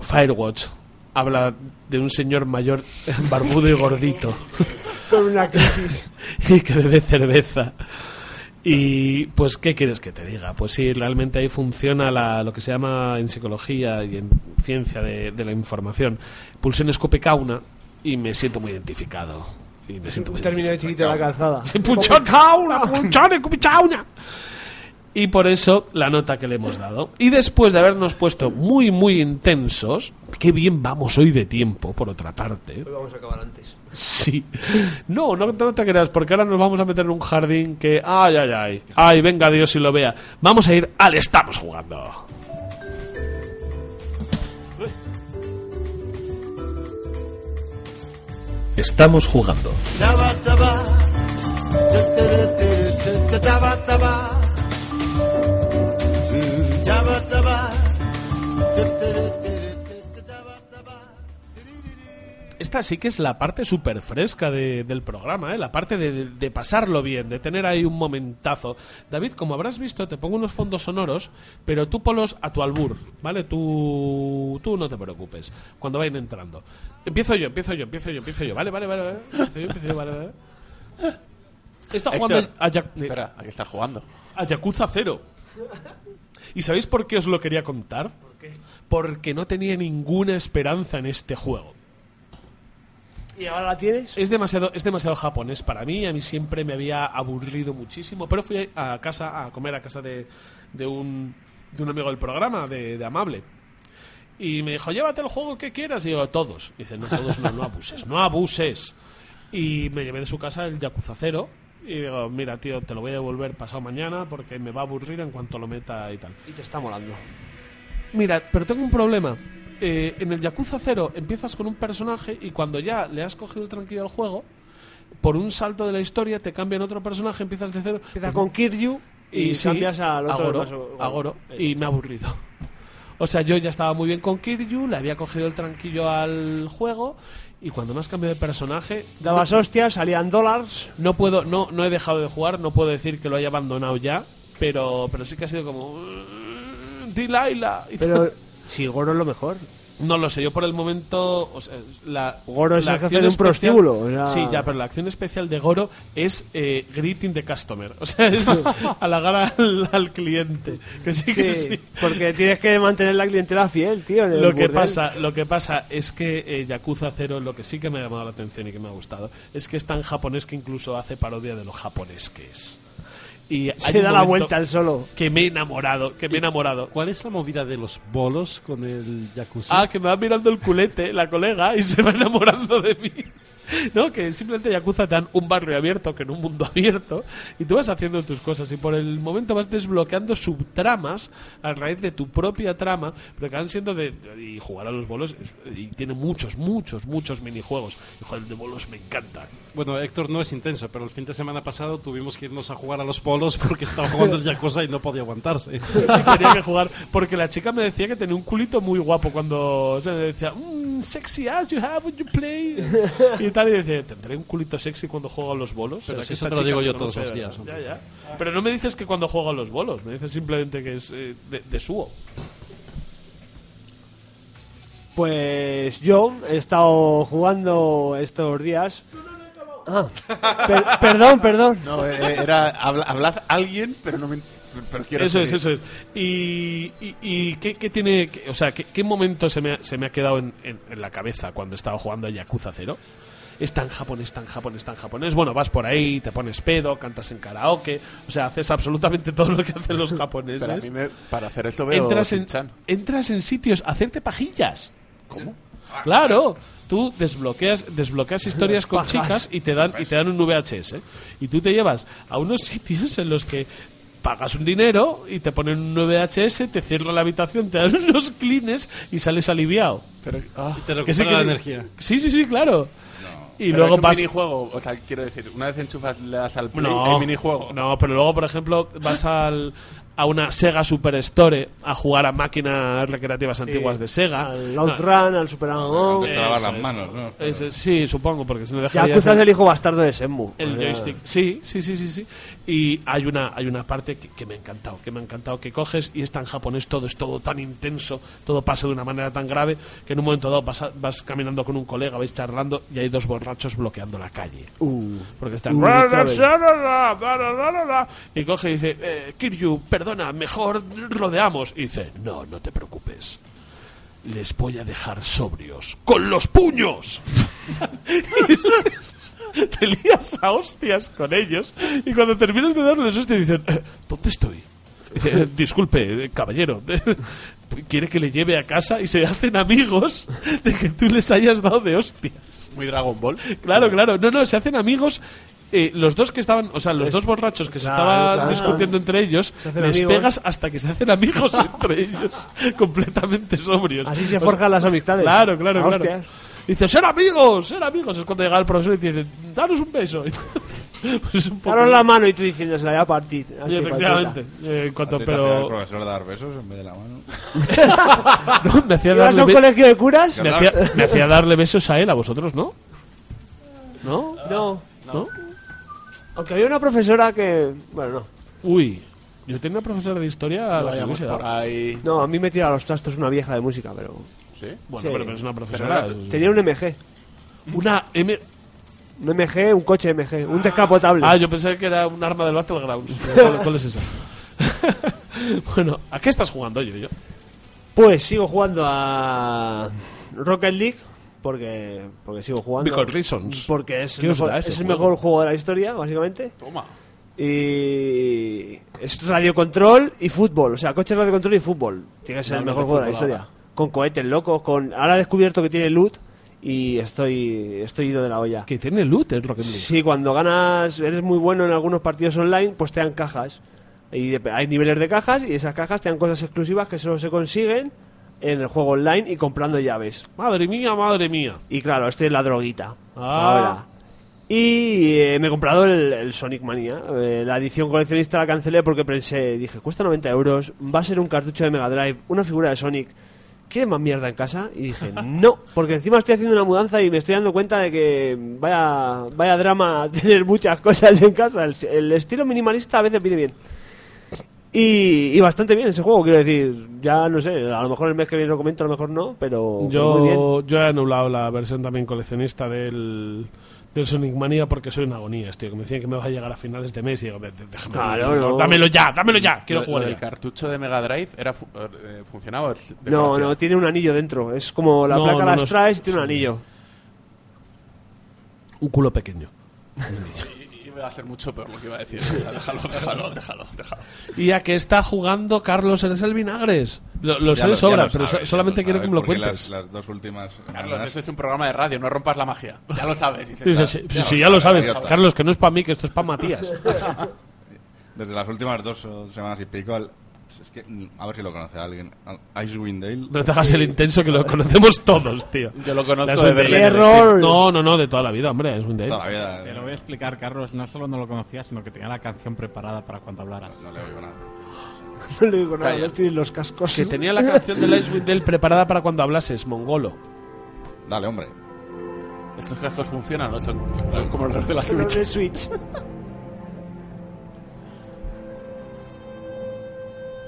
Firewatch habla de un señor mayor barbudo y gordito Con una crisis. y que bebe cerveza. Y pues, ¿qué quieres que te diga? Pues sí, realmente ahí funciona la- lo que se llama en psicología y en ciencia de, de la información. Pulsión escopicauna y me siento muy identificado. Y me siento muy de chiquito la calzada. Punchón, cauna, punchón, escopicauna. Y por eso la nota que le hemos dado. Y después de habernos puesto muy, muy intensos, qué bien vamos hoy de tiempo, por otra parte. Hoy vamos a acabar antes. Sí. No, no, no te creas, porque ahora nos vamos a meter en un jardín que. Ay, ay, ay. Ay, venga Dios y lo vea. Vamos a ir al Estamos jugando. Estamos jugando. Esta sí que es la parte súper fresca de- del programa, ¿eh? la parte de, pasarlo bien, de tener ahí un momentazo. David, como habrás visto, te pongo unos fondos sonoros, pero tú ponlos a tu albur, ¿vale? Tú, tú no te preocupes cuando vayan entrando. Empiezo yo, empiezo yo, empiezo yo, empiezo yo, ¿vale? Vale, vale, vale. Empiezo yo, empiezo yo, vale, vale. Está jugando Héctor, a, Ya- Espera, hay que estar jugando. a Yakuza 0. ¿Y sabéis por qué os lo quería contar? Porque no tenía ninguna esperanza en este juego. ¿Y ahora la tienes? Es demasiado, es demasiado japonés para mí, a mí siempre me había aburrido muchísimo, pero fui a casa a comer a casa de, de un, de un amigo del programa, de, de Amable. Y me dijo, llévate el juego que quieras. Y digo, todos. Y dice, no, todos no, no abuses, no abuses. Y me llevé de su casa el Yakuza 0. Y digo, mira, tío, te lo voy a devolver pasado mañana porque me va a aburrir en cuanto lo meta y tal. Y te está molando. Mira, pero tengo un problema. Eh, en el Yakuza 0 empiezas con un personaje y cuando ya le has cogido el tranquillo al juego, por un salto de la historia te cambian otro personaje, empiezas de cero. Empieza con Kiryu y sí, cambias al otro Goro, más o- a Goro, y me ha aburrido. O sea, yo ya estaba muy bien con Kiryu, le había cogido el tranquillo al juego y cuando me has cambiado de personaje Dabas hostias, salían dólares. no puedo no no he dejado de jugar, no puedo decir que lo haya abandonado ya, pero pero sí que ha sido como "Mm, Delilah y Pero si Goro es lo mejor. No lo sé, yo por el momento. O sea, la, Goro es la acción de un especial- prostíbulo, o sea- Sí, ya, pero la acción especial de Goro es eh, greeting the customer. O sea, es halagar al, al cliente. Que sí, que sí. porque tienes que mantener la clientela fiel, tío. Lo que, burdel. pasa, lo que pasa es que eh, Yakuza 0, lo que sí que me ha llamado la atención y que me ha gustado, es que es tan japonés que incluso hace parodia de lo japonés que es. Y Se da la vuelta al solo. Que me he enamorado, que me he enamorado. ¿Cuál es la movida de los bolos con el Yakuza? Ah, que me va mirando el culete, la colega, y se va enamorando de mí. No, que simplemente Yakuza te dan un barrio abierto, que en un mundo abierto, y tú vas haciendo tus cosas, y por el momento vas desbloqueando subtramas a raíz de tu propia trama, pero que van siendo de. Y jugar a los bolos, y tiene muchos, muchos, muchos minijuegos. Y joder, de bolos me encanta. Bueno, Héctor no es intenso, pero el fin de semana pasado tuvimos que irnos a jugar a los bolos porque estaba jugando el Yakuza y no podía aguantarse. Y tenía que jugar, porque la chica me decía que tenía un culito muy guapo cuando o me decía, "Mm, sexy as you have when you play. y tal, y decía, tendré un culito sexy cuando juego a los bolos. Pero O sea, que eso te lo digo yo todos los días. Pero no me dices que cuando juego a los bolos, me dices simplemente que es eh, de, de suo. Pues yo he estado jugando estos días. Ah, per- perdón, perdón. No, eh, era habla, hablad alguien, pero no me pero quiero Eso es, eso es. ¿Y, y, y qué, qué tiene, qué- o sea, qué, qué momento se me ha, se me ha quedado en, en- en la cabeza cuando estaba jugando a Yakuza 0? Es tan japonés, tan japonés, tan japonés. Bueno, vas por ahí, te pones pedo, cantas en karaoke, o sea, haces absolutamente todo lo que hacen los japoneses. Pero a mí me- para hacer eso veo entras en, entras en sitios a hacerte pajillas. ¿Cómo? Claro, tú desbloqueas, desbloqueas historias con chicas y te dan y te dan un VHS y tú te llevas a unos sitios en los que pagas un dinero y te ponen un VHS, te cierran la habitación, te dan unos clines y sales aliviado. Pero, ah, Te recupera Que sí, que la sí. energía. Sí, sí, sí, claro. Y pero luego es un vas minijuego, o sea, quiero decir, una vez enchufas, le das al play, no, hay minijuego. No, pero luego, por ejemplo, vas al, a una Sega Superstore a jugar a máquinas recreativas antiguas de Sega. Al No, Outrun, al Super Among las manos, ¿no? Ese- sí, supongo, porque si no es ser el hijo bastardo de Senmu. el O sea, joystick. Sí, sí, sí, sí, sí. Y hay una, hay una parte que, que me ha encantado, que me ha encantado, que coges y es tan japonés todo, es todo tan intenso, todo pasa de una manera tan grave, que en un momento dado vas, a- vas caminando con un colega, vais charlando y hay dos borrachos bloqueando la calle. Uh, Porque están... Uh. Y coge y dice, eh, Kiryu, perdona, mejor rodeamos. Y dice, no, no te preocupes. Les voy a dejar sobrios. ¡Con los puños! Te lías a hostias con ellos. Y cuando terminas de darles hostias dicen, "Eh, ¿dónde estoy? Dice, "Eh, disculpe, eh, caballero. Quiere que le lleve a casa y se hacen amigos de que tú les hayas dado de hostias. Muy Dragon Ball. Claro, claro. No, no, se hacen amigos. Eh, los dos que estaban, o sea, los dos borrachos que se estaban claro. discutiendo entre ellos, les amigos. pegas hasta que se hacen amigos entre ellos, completamente sobrios. Así se O sea, forjan las amistades. Claro, claro, claro. hostias. Dice, ser amigos, ser amigos. Es cuando llega el profesor y te dice, danos un beso. pues es un poco... Daros la mano y tú diciendo, se la voy a partir. Y efectivamente. eh, en cuanto, el pero... profesor dar besos en vez de la mano. No, me hacía ¿Ibas a darle un be- colegio de curas? me hacía, me hacía darle besos a él, a vosotros, ¿no? ¿No? No. ¿No? Aunque había una profesora que... Bueno, no. Uy, yo tenía una profesora de historia a la que por ahí. No, a mí me tira a los trastos una vieja de música, pero... ¿Sí? Bueno, Sí. pero, pero es una profesora. Pero Tenía un MG. Una M. Un MG, un coche MG, un descapotable. Ah, yo pensé que era un arma del Battlegrounds. ¿Cuál, cuál es esa? bueno, ¿a qué estás jugando yo? yo? Pues sigo jugando a Rocket League porque porque sigo jugando. Because reasons. Porque es, ¿Qué el mejor, es el juego? mejor juego de la historia, básicamente. Toma. Y es radiocontrol y fútbol. O sea, coche radiocontrol y fútbol. Tiene que ser el Realmente mejor juego de la historia. Con cohetes locos, con... Ahora he descubierto que tiene loot y estoy, estoy ido de la olla. Que tiene loot el Rocket League. Sí, cuando ganas, eres muy bueno en algunos partidos online, pues te dan cajas. Y de- hay niveles de cajas y esas cajas te dan cosas exclusivas que solo se consiguen en el juego online y comprando llaves. Madre mía, madre mía. Y claro, esto es la droguita. Ah. Ahora. Y eh, me he comprado el, el Sonic Mania. Eh, la edición coleccionista la cancelé porque pensé, dije, cuesta 90 euros, va a ser un cartucho de Mega Drive, una figura de Sonic. ¿Quieren más mierda en casa? Y dije, no, porque encima estoy haciendo una mudanza y me estoy dando cuenta de que vaya, vaya drama tener muchas cosas en casa. El, el estilo minimalista a veces viene bien. Y, y bastante bien ese juego, quiero decir. Ya no sé, a lo mejor el mes que viene lo comento, a lo mejor no, pero. muy bien. Yo, yo he anulado la versión también coleccionista del, del Sonic Mania porque soy una agonía, tío. Que me decían que me va a llegar a finales de mes y digo, "Ve- déjame. No. Dámelo ya, dámelo ya. Quiero Lo- jugar lo ya. del cartucho de Mega Drive era fu- eh, funcionaba. ¿Es No, no, tiene un anillo dentro. Es como la No, placa no, las no, traes y tiene un anillo. Un culo pequeño. Y, y va a hacer mucho peor lo que iba a decir. O sea, déjalo, déjalo, déjalo, déjalo. Y a que está jugando Carlos eres el vinagres. Lo, lo sé de sobra, lo pero sabes, solamente quiero que sabes, me lo cuentes. Las, las dos últimas. Carlos, este es un programa de radio, no rompas la magia. Ya lo sabes. dices, Sí, claro. sí, sí, Ya sí, lo ya lo sabes, idiota. Carlos, que no es para mí, que esto es para Matías. Desde las últimas dos semanas y pico, que, a ver si lo conoce alguien. al Icewind Dale. No te hagas el intenso que lo conocemos todos, tío. Yo lo conozco de Dale. No, no, no, de toda la vida, hombre, es un Toda la vida. Te eh, lo voy a explicar, Carlos. No solo no lo conocía, sino que tenía la canción preparada para cuando hablaras. No le oigo nada. No le digo nada, Calla. no tienen los cascos. Que tenía la canción de Icewind Dale preparada para cuando hablases, mongolo. Dale, hombre. Estos cascos funcionan, ¿no? Son, son como los de la Switch. de Switch.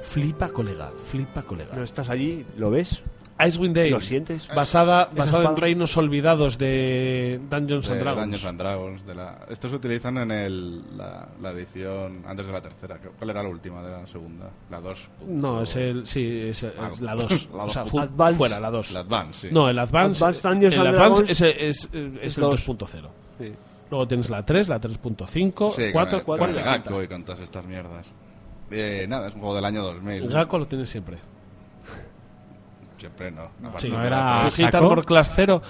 Flipa, colega, flipa, colega. No estás allí, ¿lo ves? Icewind Dale. ¿Lo sientes? Basada, basada en reinos olvidados de Dungeons and de Dragons. Dungeons and Dragons, de la... Estos se utilizan en el, la, la edición antes de la tercera. ¿Cuál era la última de la segunda? La 2. No, es el. Sí, es, el- Ah, es la 2. la o sea, dos. fu- Advance. fuera, la 2. La Advance, sí. No, el Advance. Advanced Dungeons el and Advance Dragons es, es- es es el dos. 2.0. Sí. Luego tienes la 3, la 3.5, Sí, 4, con, el, 4 con y el la quinta. Gakko y con todas estas mierdas. Eh, nada, es un juego del año 2000. El Gakko lo tienes siempre. Siempre no. Aparte Sí. No era- Tu Hit. Armor Class 0.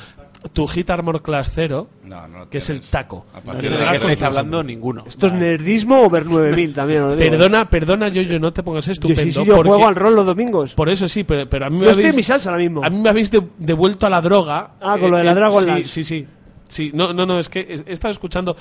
Tu Hit Armor Class 0, No, no que es el taco. A No sé de de qué estáis hablando ninguno. Esto es nerdismo over 9000 también, os digo. Perdona, perdona, yo, yo no te pongas Yo estupendo. sí, sí, yo porque- juego al rol los domingos. Por eso sí, pero, pero a mí me Yo estoy habéis, en mi salsa ahora mismo. A mí me habéis de- devuelto a la droga. Eh, Ah, con lo de la Dragonlance. Sí, sí, sí. Sí, no, no, no, es que he estado escuchando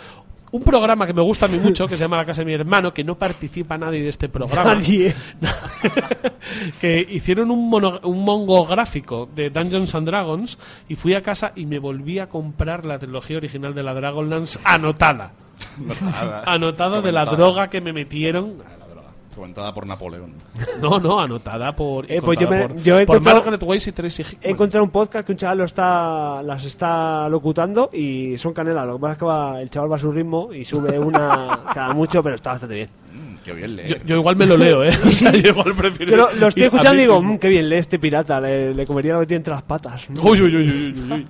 un programa que me gusta a mí mucho, que se llama La Casa de mi Hermano, que no participa nadie de este programa. Nadie. que hicieron un, mono- un mongográfico de Dungeons and Dragons y fui a casa y me volví a comprar la trilogía original de la Dragonlance anotada. Nada. Anotada de la droga que me metieron. Comentada por Napoleón. No, no, anotada por. Eh, pues yo me- por, yo he por encontrado- Margaret Weiss y Tracy Hickman. He encontrado un podcast que un chaval lo está, las está locutando y son canela. Lo que pasa es que va- el chaval va a su ritmo y sube una cada mucho, pero está bastante bien. Mm, qué bien leer. Yo, yo igual me lo leo, ¿eh? O sea, yo igual prefiero. Yo lo, estoy escuchando y digo, mismo. "Mm, qué bien lee este pirata, le, le comería lo que tiene entre las patas. Uy, uy, uy, uy, uy,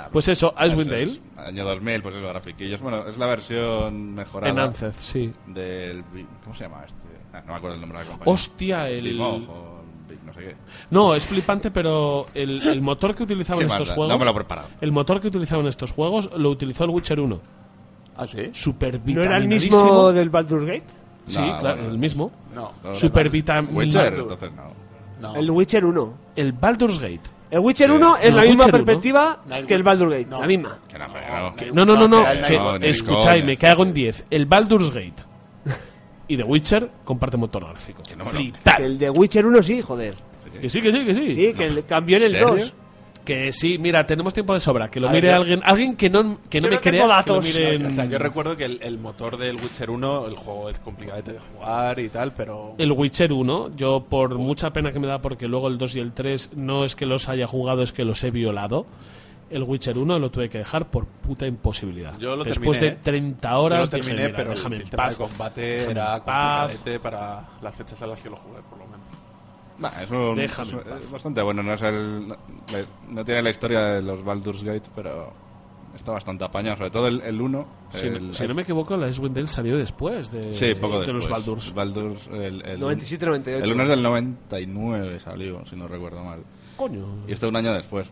uy. Pues eso, Icewind Dale. Año 2000, pues es grafiquillos. Bueno, es la versión mejorada En Anceth, sí. del... ¿Cómo se llama este? Ah, no me acuerdo el nombre de la compañía. Hostia, el. O no sé qué. No, es flipante, pero el, el motor que utilizaban Sí, estos manda, juegos. no me lo he preparado. El motor que utilizaban estos juegos lo utilizó el Witcher 1. ¿Ah, sí? Super ¿No era el mismo del Baldur's Gate? Sí, No, claro, bueno. el mismo. No. No, Super Witcher, entonces no. no. El Witcher 1. El Baldur's Gate. El Witcher Sí. 1 es No, la misma Witcher 1. perspectiva No, que el Baldur's Gate. no. La misma. Que no, no. Que- No, no, no, no. no, escucháis, me cago en 10. El Baldur's Gate y The Witcher comparte motor gráfico. Que no Flipar. Que el de Witcher 1 sí, joder. Que sí, que sí, que sí. Sí, que el- cambió en el ¿Serio? 2. Que sí, mira, tenemos tiempo de sobra. Que lo A ver, mire yo- alguien, alguien que no, que no Yo me crea. Que lo datos. mire en- O sea, yo recuerdo que el, el motor del Witcher 1, el juego es complicado de jugar y tal, pero... El Witcher 1, yo por mucha pena que me da porque luego el 2 y el 3 no es que los haya jugado, es que los he violado. El Witcher 1 lo tuve que dejar por puta imposibilidad. Yo lo Después terminé, de 30 Yo horas lo dije, terminé, "Mira, pero el en sistema paz". de combate era complicadete para las fechas a las que lo jugué, por lo menos. Bah, es, un- Déjame es- bastante bueno. No, es el- no, no tiene la historia de los Baldur's Gate, pero está bastante apañado. Sobre todo el, el 1. Si, el- si no me equivoco, la Icewind salió después de, Sí, poco de después. los Baldurs. Baldur's, el, el, 97-98. El 1 es del 99 salió, si no recuerdo mal. Coño. Y este un año después.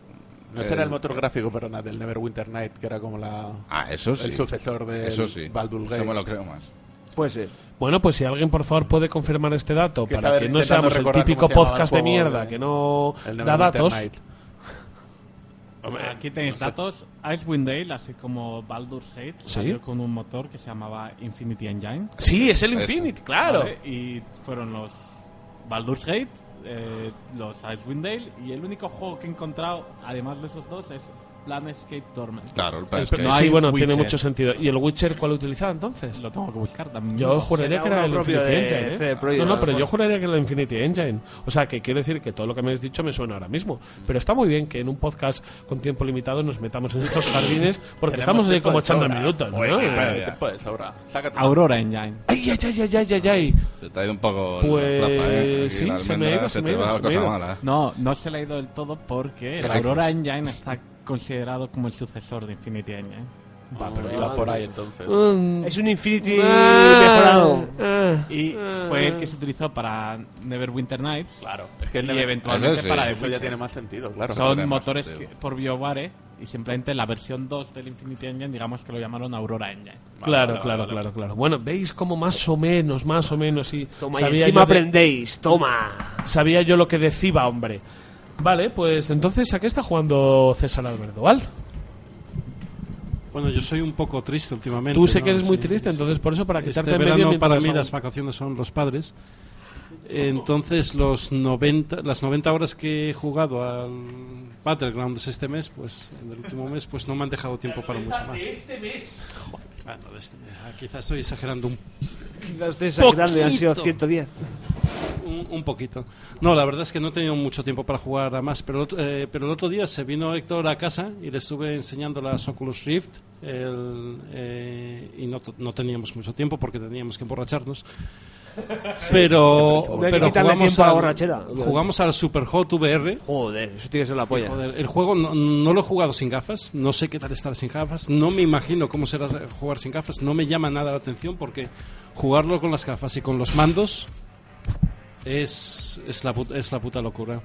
No será el motor gráfico, perdona, del Neverwinter Night, que era como la... Ah, eso sí. El sucesor Eso sí. Baldur's Eso Gate. me lo creo más. Puede ser. Bueno, pues si alguien por favor puede confirmar este dato Que para que no seamos el típico podcast el de mierda de- que no da datos. Hombre, Aquí tenéis datos. Icewind Dale, así como Baldur's Gate, Sí. salió con un motor que se llamaba Infinity Engine. Sí, es el Eso. Infinity, claro. ¿vale? Y fueron los Baldur's Gate, eh, los Icewind Dale, y el único juego que he encontrado, además de esos dos, es Planescape Torment. Claro, el Planescape. no sí, bueno, Witcher. tiene mucho sentido. ¿Y el Witcher cuál utilizaba entonces? Lo tengo que buscar también. Yo juraría que era el propio Infinity de Engine. ¿eh? CD no, no, pero yo juraría que era el Infinity Engine. O sea, que quiero decir que todo lo que me has dicho me suena ahora mismo. Pero está muy bien que en un podcast con tiempo limitado nos metamos en estos jardines porque estamos ahí como echando sobra. minutos. ¿no? Oye, Eh, ¿qué tiempo de sobra? Sácate Aurora Engine. Ay, ay, ay, ay, ay, ay, ay. Se te ha ido un poco Pues, la flapa, ¿eh? Sí, se me ha ido, se me ha ido, va se la me ha cosa ido. mala. No, no se le ha ido del todo porque. Aurora Engine está considerado como el sucesor de Infinity Engine. Va, pero iba por ahí entonces. Mm. Es un Infinity Ah, mejorado. ah. Y fue el que se utilizó para Neverwinter Nights Claro, es que y Never- eventualmente Eso sí, para The eso ya Witcher. tiene más sentido, claro. Son motores por BioWare y simplemente la versión 2 del Infinity Engine, digamos que lo llamaron Aurora Engine. Claro, vale, claro, vale. claro, claro. Bueno, veis como más o menos, más o menos, y Toma, y sabía, encima yo de- aprendéis. Toma. sabía yo lo que decía, hombre. Vale, pues entonces, ¿a qué está jugando César Alberdoval? Bueno, yo soy un poco triste últimamente. Tú sé ¿no? que eres muy Sí, triste, sí. entonces por eso, para Este quitarte en verano medio para mí las vacaciones son los padres. Entonces los 90, las 90 horas que he jugado al Battlegrounds este mes, pues en el último mes, pues no me han dejado tiempo para mucho más. este mes. Bueno, este. Ah, quizás estoy exagerando un, Quizás estoy exagerando y han sido Poquito. 110. un, un poquito. No, la verdad es que no he tenido mucho tiempo para jugar a más, pero, el otro- eh, pero el otro día se vino Héctor a casa y le estuve enseñando las Oculus Rift el, eh, y no teníamos mucho tiempo porque teníamos que emborracharnos. Pero, pero jugamos, tiempo a la al, borrachera. jugamos al Super Hot VR. Joder, eso tiene que ser la polla. Joder, el juego no, no lo he jugado sin gafas, no sé qué tal estar sin gafas, no me imagino cómo será jugar sin gafas, no me llama nada la atención porque jugarlo con las gafas y con los mandos es, es, la, es la puta locura.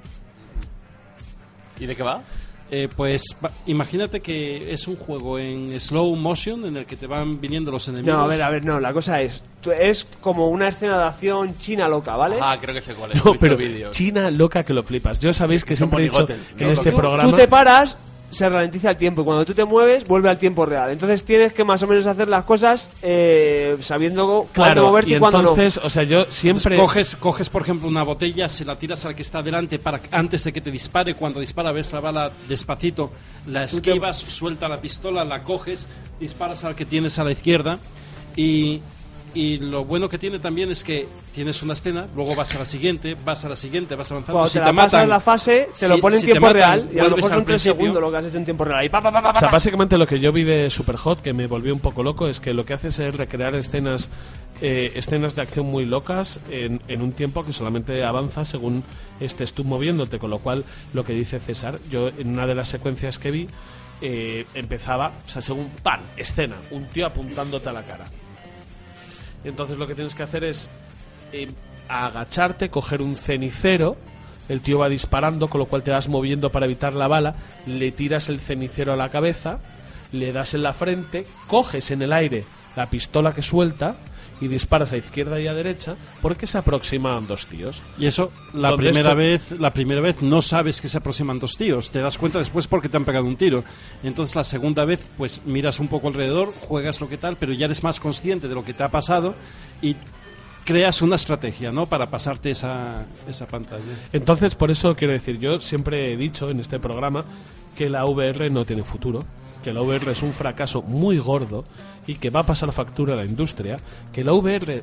¿Y de qué va? Eh, pues imagínate que es un juego en slow motion en el que te van viniendo los enemigos. No, a ver, a ver, no, la cosa es, tú- es como una escena de acción china loca, ¿vale? Ah, creo que sé cuál es. No, pero vídeos. China loca que lo flipas. Yo sabéis que Son siempre he dicho que ¿no? en este tú, programa... tú te paras, se ralentiza el tiempo y cuando tú te mueves vuelve al tiempo real. Entonces tienes que más o menos hacer las cosas eh, sabiendo cuándo Claro, moverte y, y cuándo no. entonces, o sea, yo siempre... Entonces, coges, coges, por ejemplo, una botella, se la tiras al que está delante para antes de que te dispare. Cuando dispara, ves la bala despacito, la te- esquivas, suelta la pistola, la coges, disparas al que tienes a la izquierda. Y, y lo bueno que tiene también es que tienes una escena, luego vas a la siguiente, vas a la siguiente, vas avanzando. Cuando si te te la pasas matan, la fase, te si- lo pone en si tiempo matan, real y a lo mejor son tres segundos lo que has hecho en tiempo real. Y pa, pa, pa, pa, O sea, básicamente lo que yo vi de Superhot, que me volvió un poco loco, es que lo que haces es recrear escenas eh, escenas de acción muy locas en, en un tiempo que solamente avanza según estés tú moviéndote, con lo cual lo que dice César, yo en una de las secuencias que vi eh, empezaba, o sea, según pan, escena, un tío apuntándote a la cara. Y entonces lo que tienes que hacer es eh, agacharte, coger un cenicero, el tío va disparando, con lo cual te vas moviendo para evitar la bala, le tiras el cenicero a la cabeza, le das en la frente, coges en el aire la pistola que suelta y disparas a izquierda y a derecha porque se aproximan dos tíos. Y eso, la primera, esto- vez, la primera vez no sabes que se aproximan dos tíos. Te das cuenta después porque te han pegado un tiro. Entonces la segunda vez, pues miras un poco alrededor, juegas lo que tal, pero ya eres más consciente de lo que te ha pasado y creas una estrategia, ¿no? Para pasarte esa, esa pantalla. Entonces, por eso quiero decir, yo siempre he dicho en este programa que la VR no tiene futuro, que la VR es un fracaso muy gordo y que va a pasar factura a la industria, que la VR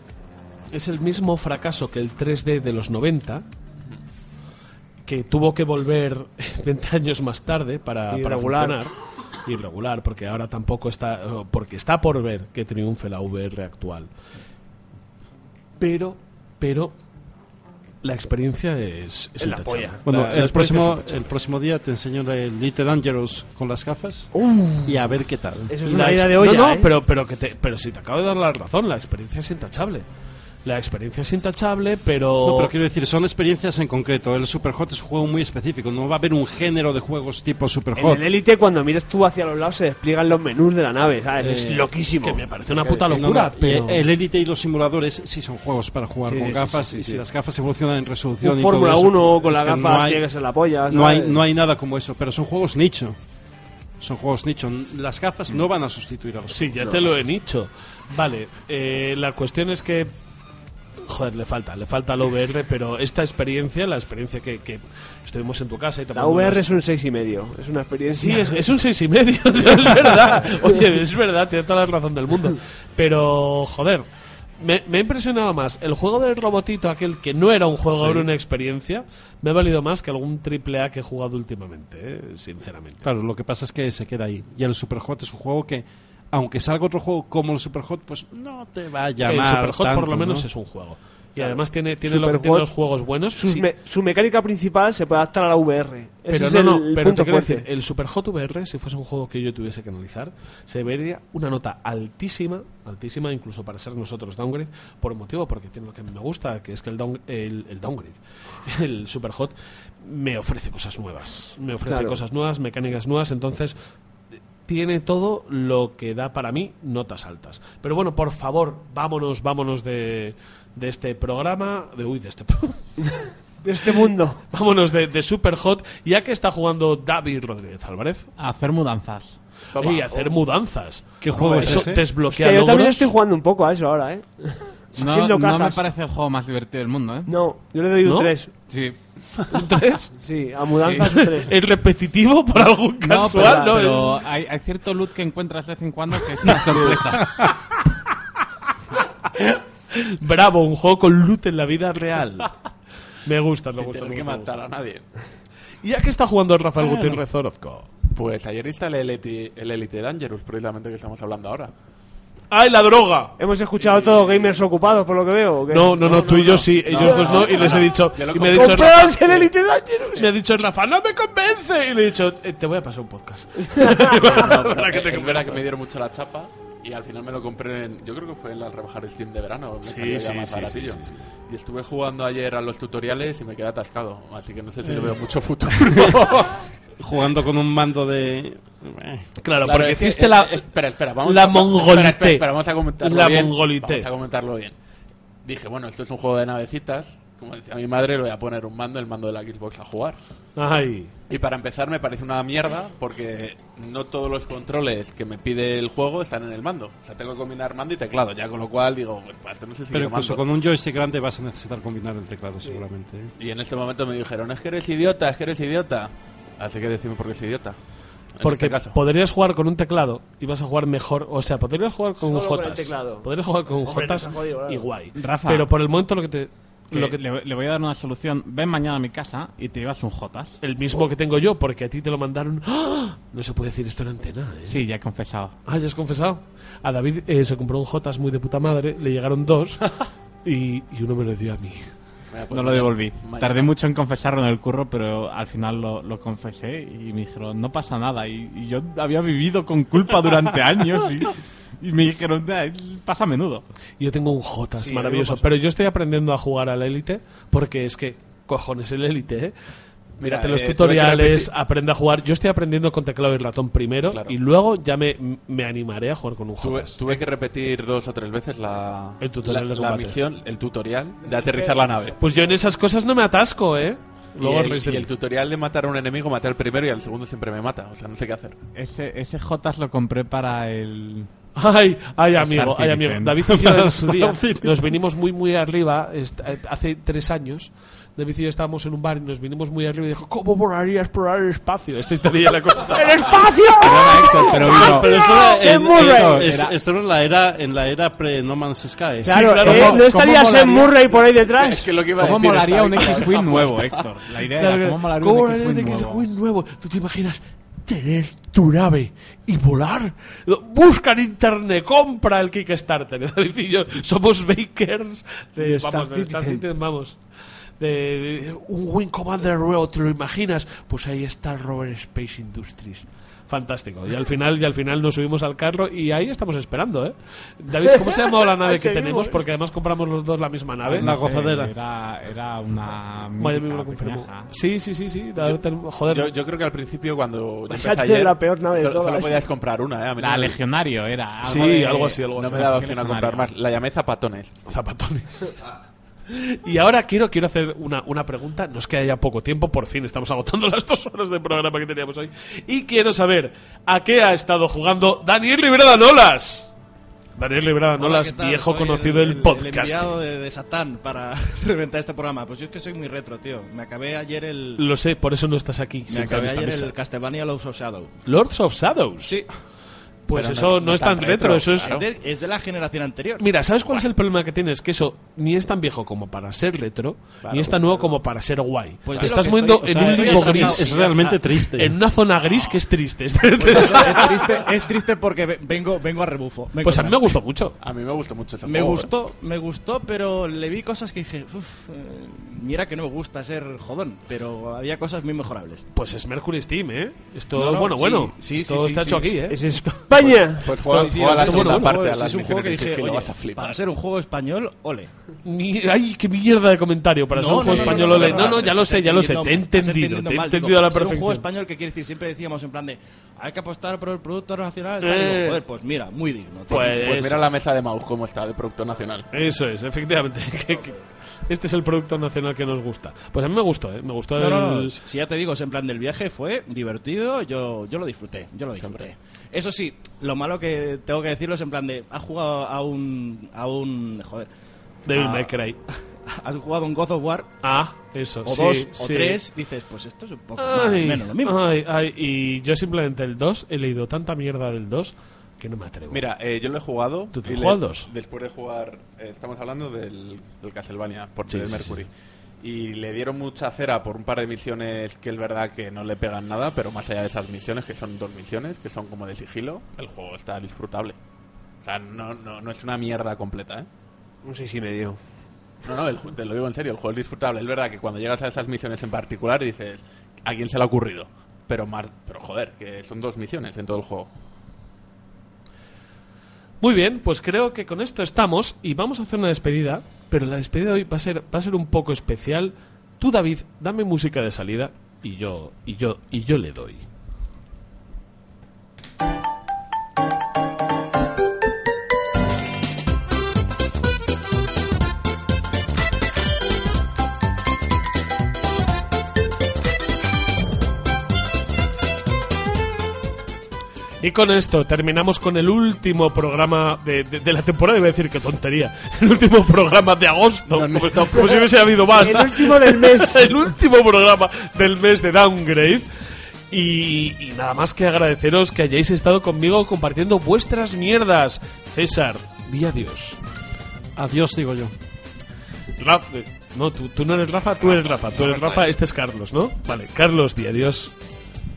es el mismo fracaso que el 3D de los 90, que tuvo que volver 20 años más tarde para, para Irregular. funcionar. Irregular, porque ahora tampoco está, porque está por ver que triunfe la VR actual. Pero, pero la experiencia es, es la intachable. polla. Bueno, La- la el, es próximo, el próximo día te enseño el Little Dangerous con las gafas y a ver qué tal. Eso es La una idea de olla, No, no, ¿eh? pero, pero, que te, pero si te acabo de dar la razón, la experiencia es intachable. La experiencia es intachable, pero... No, pero quiero decir, son experiencias en concreto. El Superhot es un juego muy específico. No va a haber un género de juegos tipo En Superhot. el Elite, cuando mires tú hacia los lados, se despliegan los menús de la nave, ¿sabes? es Eh, loquísimo. que me parece una puta locura, no, pero... y El Elite y los simuladores sí son juegos para jugar Sí, con sí, gafas sí, sí, y sí. si las gafas evolucionan en resolución Un y todo Fórmula eso, 1 con las gafas no hay, tiene que ser la polla. no hay, ¿sabes? no hay nada como eso, pero son juegos nicho. Son juegos nicho. Las gafas no van a sustituir a los Sí, ya te lo he dicho. Vale, eh, la cuestión es que. Joder, le falta, le falta la VR, pero esta experiencia, la experiencia que, que estuvimos en tu casa y La VR unas- es un seis y medio. Es una experiencia. Sí, es, es un seis y medio, es verdad. Oye, es verdad, tiene toda la razón del mundo. Pero, joder, me, me ha impresionado más el juego del robotito, aquel que no era un juego, era una experiencia, me ha valido más que algún triple A que he jugado últimamente, eh, sinceramente. Claro, lo que pasa es que se queda ahí. Y el Superhot es un juego que, aunque salga otro juego como el Superhot, pues no te va a llamar. el Superhot por lo menos ¿no? es un juego. Y además tiene, tiene lo que tienen los juegos buenos. Sus sí, me- su mecánica principal se puede adaptar a la VR. Ese pero es no, el, no, el pero te punto fuerte. decir, el Super Hot VR, si fuese un juego que yo tuviese que analizar, se vería una nota altísima, altísima incluso para ser nosotros downgrade, por un motivo, porque tiene lo que me gusta, que es que el, down- el, el downgrade, el Super Hot, me ofrece cosas nuevas, me ofrece Claro. cosas nuevas, mecánicas nuevas, entonces tiene todo lo que da para mí notas altas. Pero bueno, por favor, vámonos, vámonos de, de este programa, de uy, de este pro- De este mundo. Vámonos de, de Super Hot, ya que está jugando David Rodríguez Álvarez. A hacer mudanzas. Toma. y hacer mudanzas. ¿Qué juego es Eso ese? desbloquea Que yo también estoy jugando un poco a eso ahora, ¿eh? No, no me parece el juego más divertido del mundo, ¿eh? No, yo le doy ¿No? un 3. Sí. ¿Un tres? Sí, a mudanzas un 3. ¿Es repetitivo por algún No, pero, casual? No, pero hay, hay cierto loot que encuentras de vez en cuando que es una sorpresa. Bravo, un juego con loot en la vida real. Me gusta, me Sin gusta. tener me que gusta, me matar a gusta. nadie. ¿Y ya que está jugando Rafael Gutiérrez Orozco? Pues ayer instalé el el Elite Dangerous, precisamente que estamos hablando ahora. ¡Ay, la droga! Hemos escuchado todos gamers ocupados, por lo que veo. ¿o qué? No, no, no, tú no, y yo no. sí, ellos No, dos no, no, y no, les he dicho, y me ha dicho ¡Compraos Rafa, el Elite Dangerous! me ha dicho Rafa, no me convence, y le he dicho, "Eh, te voy a pasar un podcast. Para que te es verdad que me dieron mucho la chapa y al final me lo compré en, yo creo que fue en la rebajar Steam de verano me Sí, salió ya sí, más sí, baratillo. sí, sí, sí. y estuve jugando ayer a los tutoriales y me quedé atascado así que no sé si le veo mucho futuro Jugando con un mando de. Claro, Claro, porque es que- hiciste es- la... es- espera espera vamos la a, espera, mongolité. espera, espera, vamos a comentarlo La bien mongolité. vamos a comentarlo bien dije bueno esto es un juego de navecitas como decía mi madre le voy a poner un mando el mando de la Xbox a jugar Ay, Y para empezar me parece una mierda porque no todos los controles que me pide el juego están en el mando. O sea, tengo que combinar mando y teclado, ya con lo cual digo, pues no sé si Pero incluso mando. con un joystick grande vas a necesitar combinar el teclado, seguramente. ¿eh? Y en este momento me dijeron, es que eres idiota, es que eres idiota. Así que decime por qué soy idiota. Porque este caso. podrías jugar con un teclado y vas a jugar mejor, o sea, podrías jugar con un Solo Jotas. Podrías jugar con un Hombre, Jotas jodido, y guay. Rafa. Pero por el momento lo que te... Que Lo que, le, le voy a dar una solución. Ven mañana a mi casa y te llevas un Jotas. el mismo que tengo yo, porque a ti te lo mandaron... ¡Ah! No se puede decir esto en antena, ¿eh? Sí, ya he confesado. Ah, ya has confesado. A David eh, se compró un Jotas muy de puta madre, le llegaron dos y, y uno me lo dio a mí. Pues No lo devolví. mañana. Tardé mucho en confesarlo en el curro, pero al final lo, lo confesé y me dijeron, no pasa nada. Y, y yo había vivido con culpa durante años y, y me dijeron, "Ah, pasa a menudo. Yo tengo un Jotas Sí, maravilloso, pero yo estoy aprendiendo a jugar al Elite porque es que, cojones, el Elite, ¿eh? Mira, Mírate los eh, tuve tutoriales, aprende a jugar. Yo estoy aprendiendo con teclado y ratón primero Claro. y luego ya me, me animaré a jugar con un Tuve, Jotas. tuve que repetir dos o tres veces la, El tutorial la, de la misión, el tutorial de aterrizar la nave. Pues yo en esas cosas no me atasco, ¿eh? Luego y, el, y el tutorial de matar a un enemigo, maté al primero y al segundo siempre me mata. O sea, no sé qué hacer. Ese, ese Jotas lo compré para el... Ay, ay, amigo, ay, amigo. David y yo en su día nos vinimos muy, muy arriba. eh, hace tres años, David y yo estábamos en un bar y nos vinimos muy arriba y dijo: ¿Cómo volaría explorar el espacio? Esta historia la he contado. ¡El espacio! Héctor, pero vino- Pero eso era, Sam en, Murray. es- Era- esto era en la era, en la era pre-No Man's Sky. Claro, claro, ¿eh? ¿cómo- ¿no estaría cómo Sam molaría? Murray por ahí detrás? Es que lo que iba a ¿Cómo decir molaría un X-Wing nuevo. Héctor? La idea Claro, era. ¿cómo molaría ¿Cómo un X-Wing nuevo? Nuevo? ¿Tú te imaginas tener tu nave y volar? Busca en internet, compra el Kickstarter. David y yo somos bakers de, De vamos, Star de Star Citizen. Citizen, vamos. De, un Wing Commander nuevo, ¿te lo imaginas? Pues ahí está Robert Space Industries. Fantástico. Y al final, y al final nos subimos al carro y ahí estamos esperando, ¿eh? David, ¿cómo se ha llamado la nave que Seguimos. tenemos? Porque además compramos los dos la misma nave. No sé, gozadera. Era, era una... Vaya, me lo confirmó. Sí, sí, sí, sí. ten- joder. Yo, yo creo que al principio cuando yo ayer, la peor nave de solo, todas. solo podías comprar una, ¿eh? A mí no La Legionario era. Algo Sí, de- algo así, algo No así. me daba opción a comprar más. La llamé Zapatones. Zapatones. Y ahora quiero, quiero hacer una, una pregunta. Nos queda ya poco tiempo, por fin estamos agotando las dos horas de programa que teníamos hoy. Y quiero saber a qué ha estado jugando Daniel Rivera Danolas. Daniel ¿qué tal? viejo Soy conocido el, del El podcast. enviado de, de Satán para reventar este programa. Pues yo es que soy muy retro, tío. Me acabé ayer el. Lo sé, por eso no estás aquí. me acabé ayer mesa. el Castlevania Lords of Shadow. Lords of Shadows. Sí. Pues Pero eso no no, es- es tan retro, eso es. Es, de, es de la generación anterior. Mira, ¿sabes cuál es el problema que tienes? Que eso ni es tan viejo como para ser retro, ni es tan nuevo como para ser guay. Pues Te estás moviendo estoy- o en sea, un limbo gris. Es realmente triste. En una zona gris que es triste. Pues eso, es, triste, es triste porque ve- vengo, vengo a rebufo. Vengo pues a mí me gustó mucho. A mí me gustó mucho ese Me juego. ¿eh? gustó, me gustó, pero le vi cosas que dije, "Uf, eh, mira que no me gusta ser jodón, pero había cosas muy mejorables. Pues es Mercury Steam, ¿eh? Esto, No, no, bueno, sí, bueno. sí, esto sí, está sí, hecho sí, aquí, ¿eh? Es España. Pues juega, Sí, sí, juega la segunda parte a es las un juego misiones que dije, oye, vas a flipar. para ser un juego español, ole. Ni- Ay, qué mierda de comentario para No, ser un no, juego no, español. no, ole. no, No, no, no, no, ya lo sé, ya lo sé. Te he entendido, te he entendido a la ser un juego perfección. español que quiere decir, siempre decíamos en plan de, hay que apostar por el producto nacional. Eh. joder, pues mira, muy digno. Pues, Pues mira la mesa de mouse cómo está, de producto nacional. Eso es, efectivamente. Este es el producto nacional que nos gusta. Pues a mí me gustó, ¿eh? Me gustó No, no, el... Si ya te digo, es en plan del viaje fue divertido, yo, yo lo disfruté, yo lo disfruté. Eso sí, lo malo que tengo que decirlo es en plan de, has jugado a un, a un, joder, Devil. May Cry. has jugado a un God of War Ah, eso, o sí, dos o sí. tres, dices, pues esto es un poco más o Ay, menos lo mismo. ay, ay, y yo simplemente el 2 he leído tanta mierda del 2 que no me atrevo. Mira, eh, yo lo he jugado. ¿Tú te y has le- jugado al dos? Después de jugar, eh, estamos hablando del, del Castlevania, por sí, Mercury. Y le dieron mucha cera por un par de misiones que es verdad que no le pegan nada, pero más allá de esas misiones, que son dos misiones, que son como de sigilo, el juego está disfrutable. O sea, no, no, no es una mierda completa, ¿eh? Un seis y medio. No, no, el te lo digo en serio, el juego es disfrutable. Es verdad que cuando llegas a esas misiones en particular dices, ¿a quién se le ha ocurrido? Pero, mar- pero joder, que son dos misiones en todo el juego. Muy bien, pues creo que con esto estamos y vamos a hacer una despedida, pero la despedida de hoy va a ser va a ser un poco especial. Tú David, dame música de salida y yo y yo y yo le doy. Y con esto terminamos con el último programa de, de- de la temporada. Iba a decir que tontería. El último programa de agosto. como, como si hubiese habido más. El último del mes. el último programa del mes de Downgrade. Y, y nada más que agradeceros que hayáis estado conmigo compartiendo vuestras mierdas. César, di adiós. Adiós, digo yo. Eh, no, tú, tú no eres Rafa, tú eres Rafa. Tú eres Rafa, este es Carlos, ¿no? Vale, Carlos, di adiós.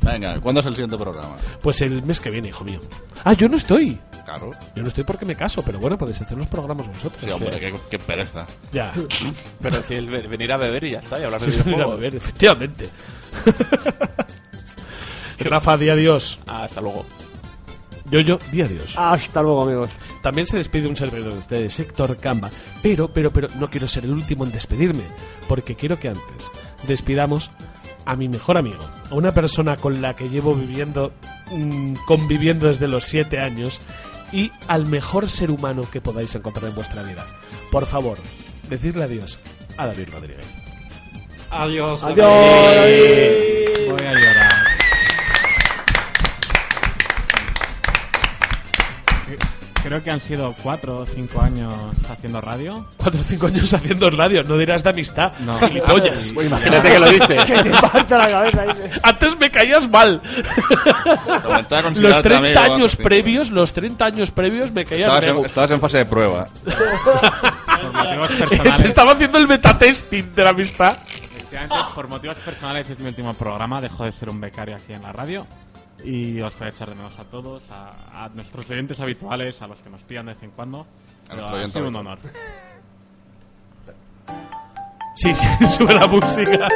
Venga, ¿cuándo es el siguiente programa? Pues el mes que viene, hijo mío. Ah, yo no estoy. Claro. Yo no estoy porque me caso, pero bueno, podéis hacer los programas vosotros. Sí, hombre, qué, qué pereza. Ya. Pero si el ve- venir a beber y ya está, y hablar de Sí, sí, a ver, efectivamente. Rafa, di adiós. Ah, hasta luego. Yo, yo, di adiós. Hasta luego, amigos. También se despide un servidor de ustedes, Héctor Camba. Pero, pero, pero, no quiero ser el último en despedirme, porque quiero que antes despidamos a mi mejor amigo, a una persona con la que llevo viviendo, mm, conviviendo desde los siete años, y al mejor ser humano que podáis encontrar en vuestra vida. Por favor, decirle adiós a David Rodríguez. Adiós. Adiós. Voy a llorar. Creo que han sido cuatro o cinco años haciendo radio. Cuatro o cinco años haciendo radio, no dirás de amistad, No. gilipollas. Pues imagínate que lo dice. Que te falta la cabeza. dice. Antes me caías mal. Los considerarte 30 amigo, años sí. previos, los 30 años previos me caías Estabas en, estabas en fase de prueba. Por motivos Te estaba haciendo el metatesting de la amistad. Efectivamente, por motivos personales es mi último programa. Dejo de ser un becario aquí en la radio. Y os voy a echar de menos a todos, a, a nuestros oyentes habituales, a los que nos pillan de vez en cuando. Nuestro ha sido un honor. Sí, sí, sube la música.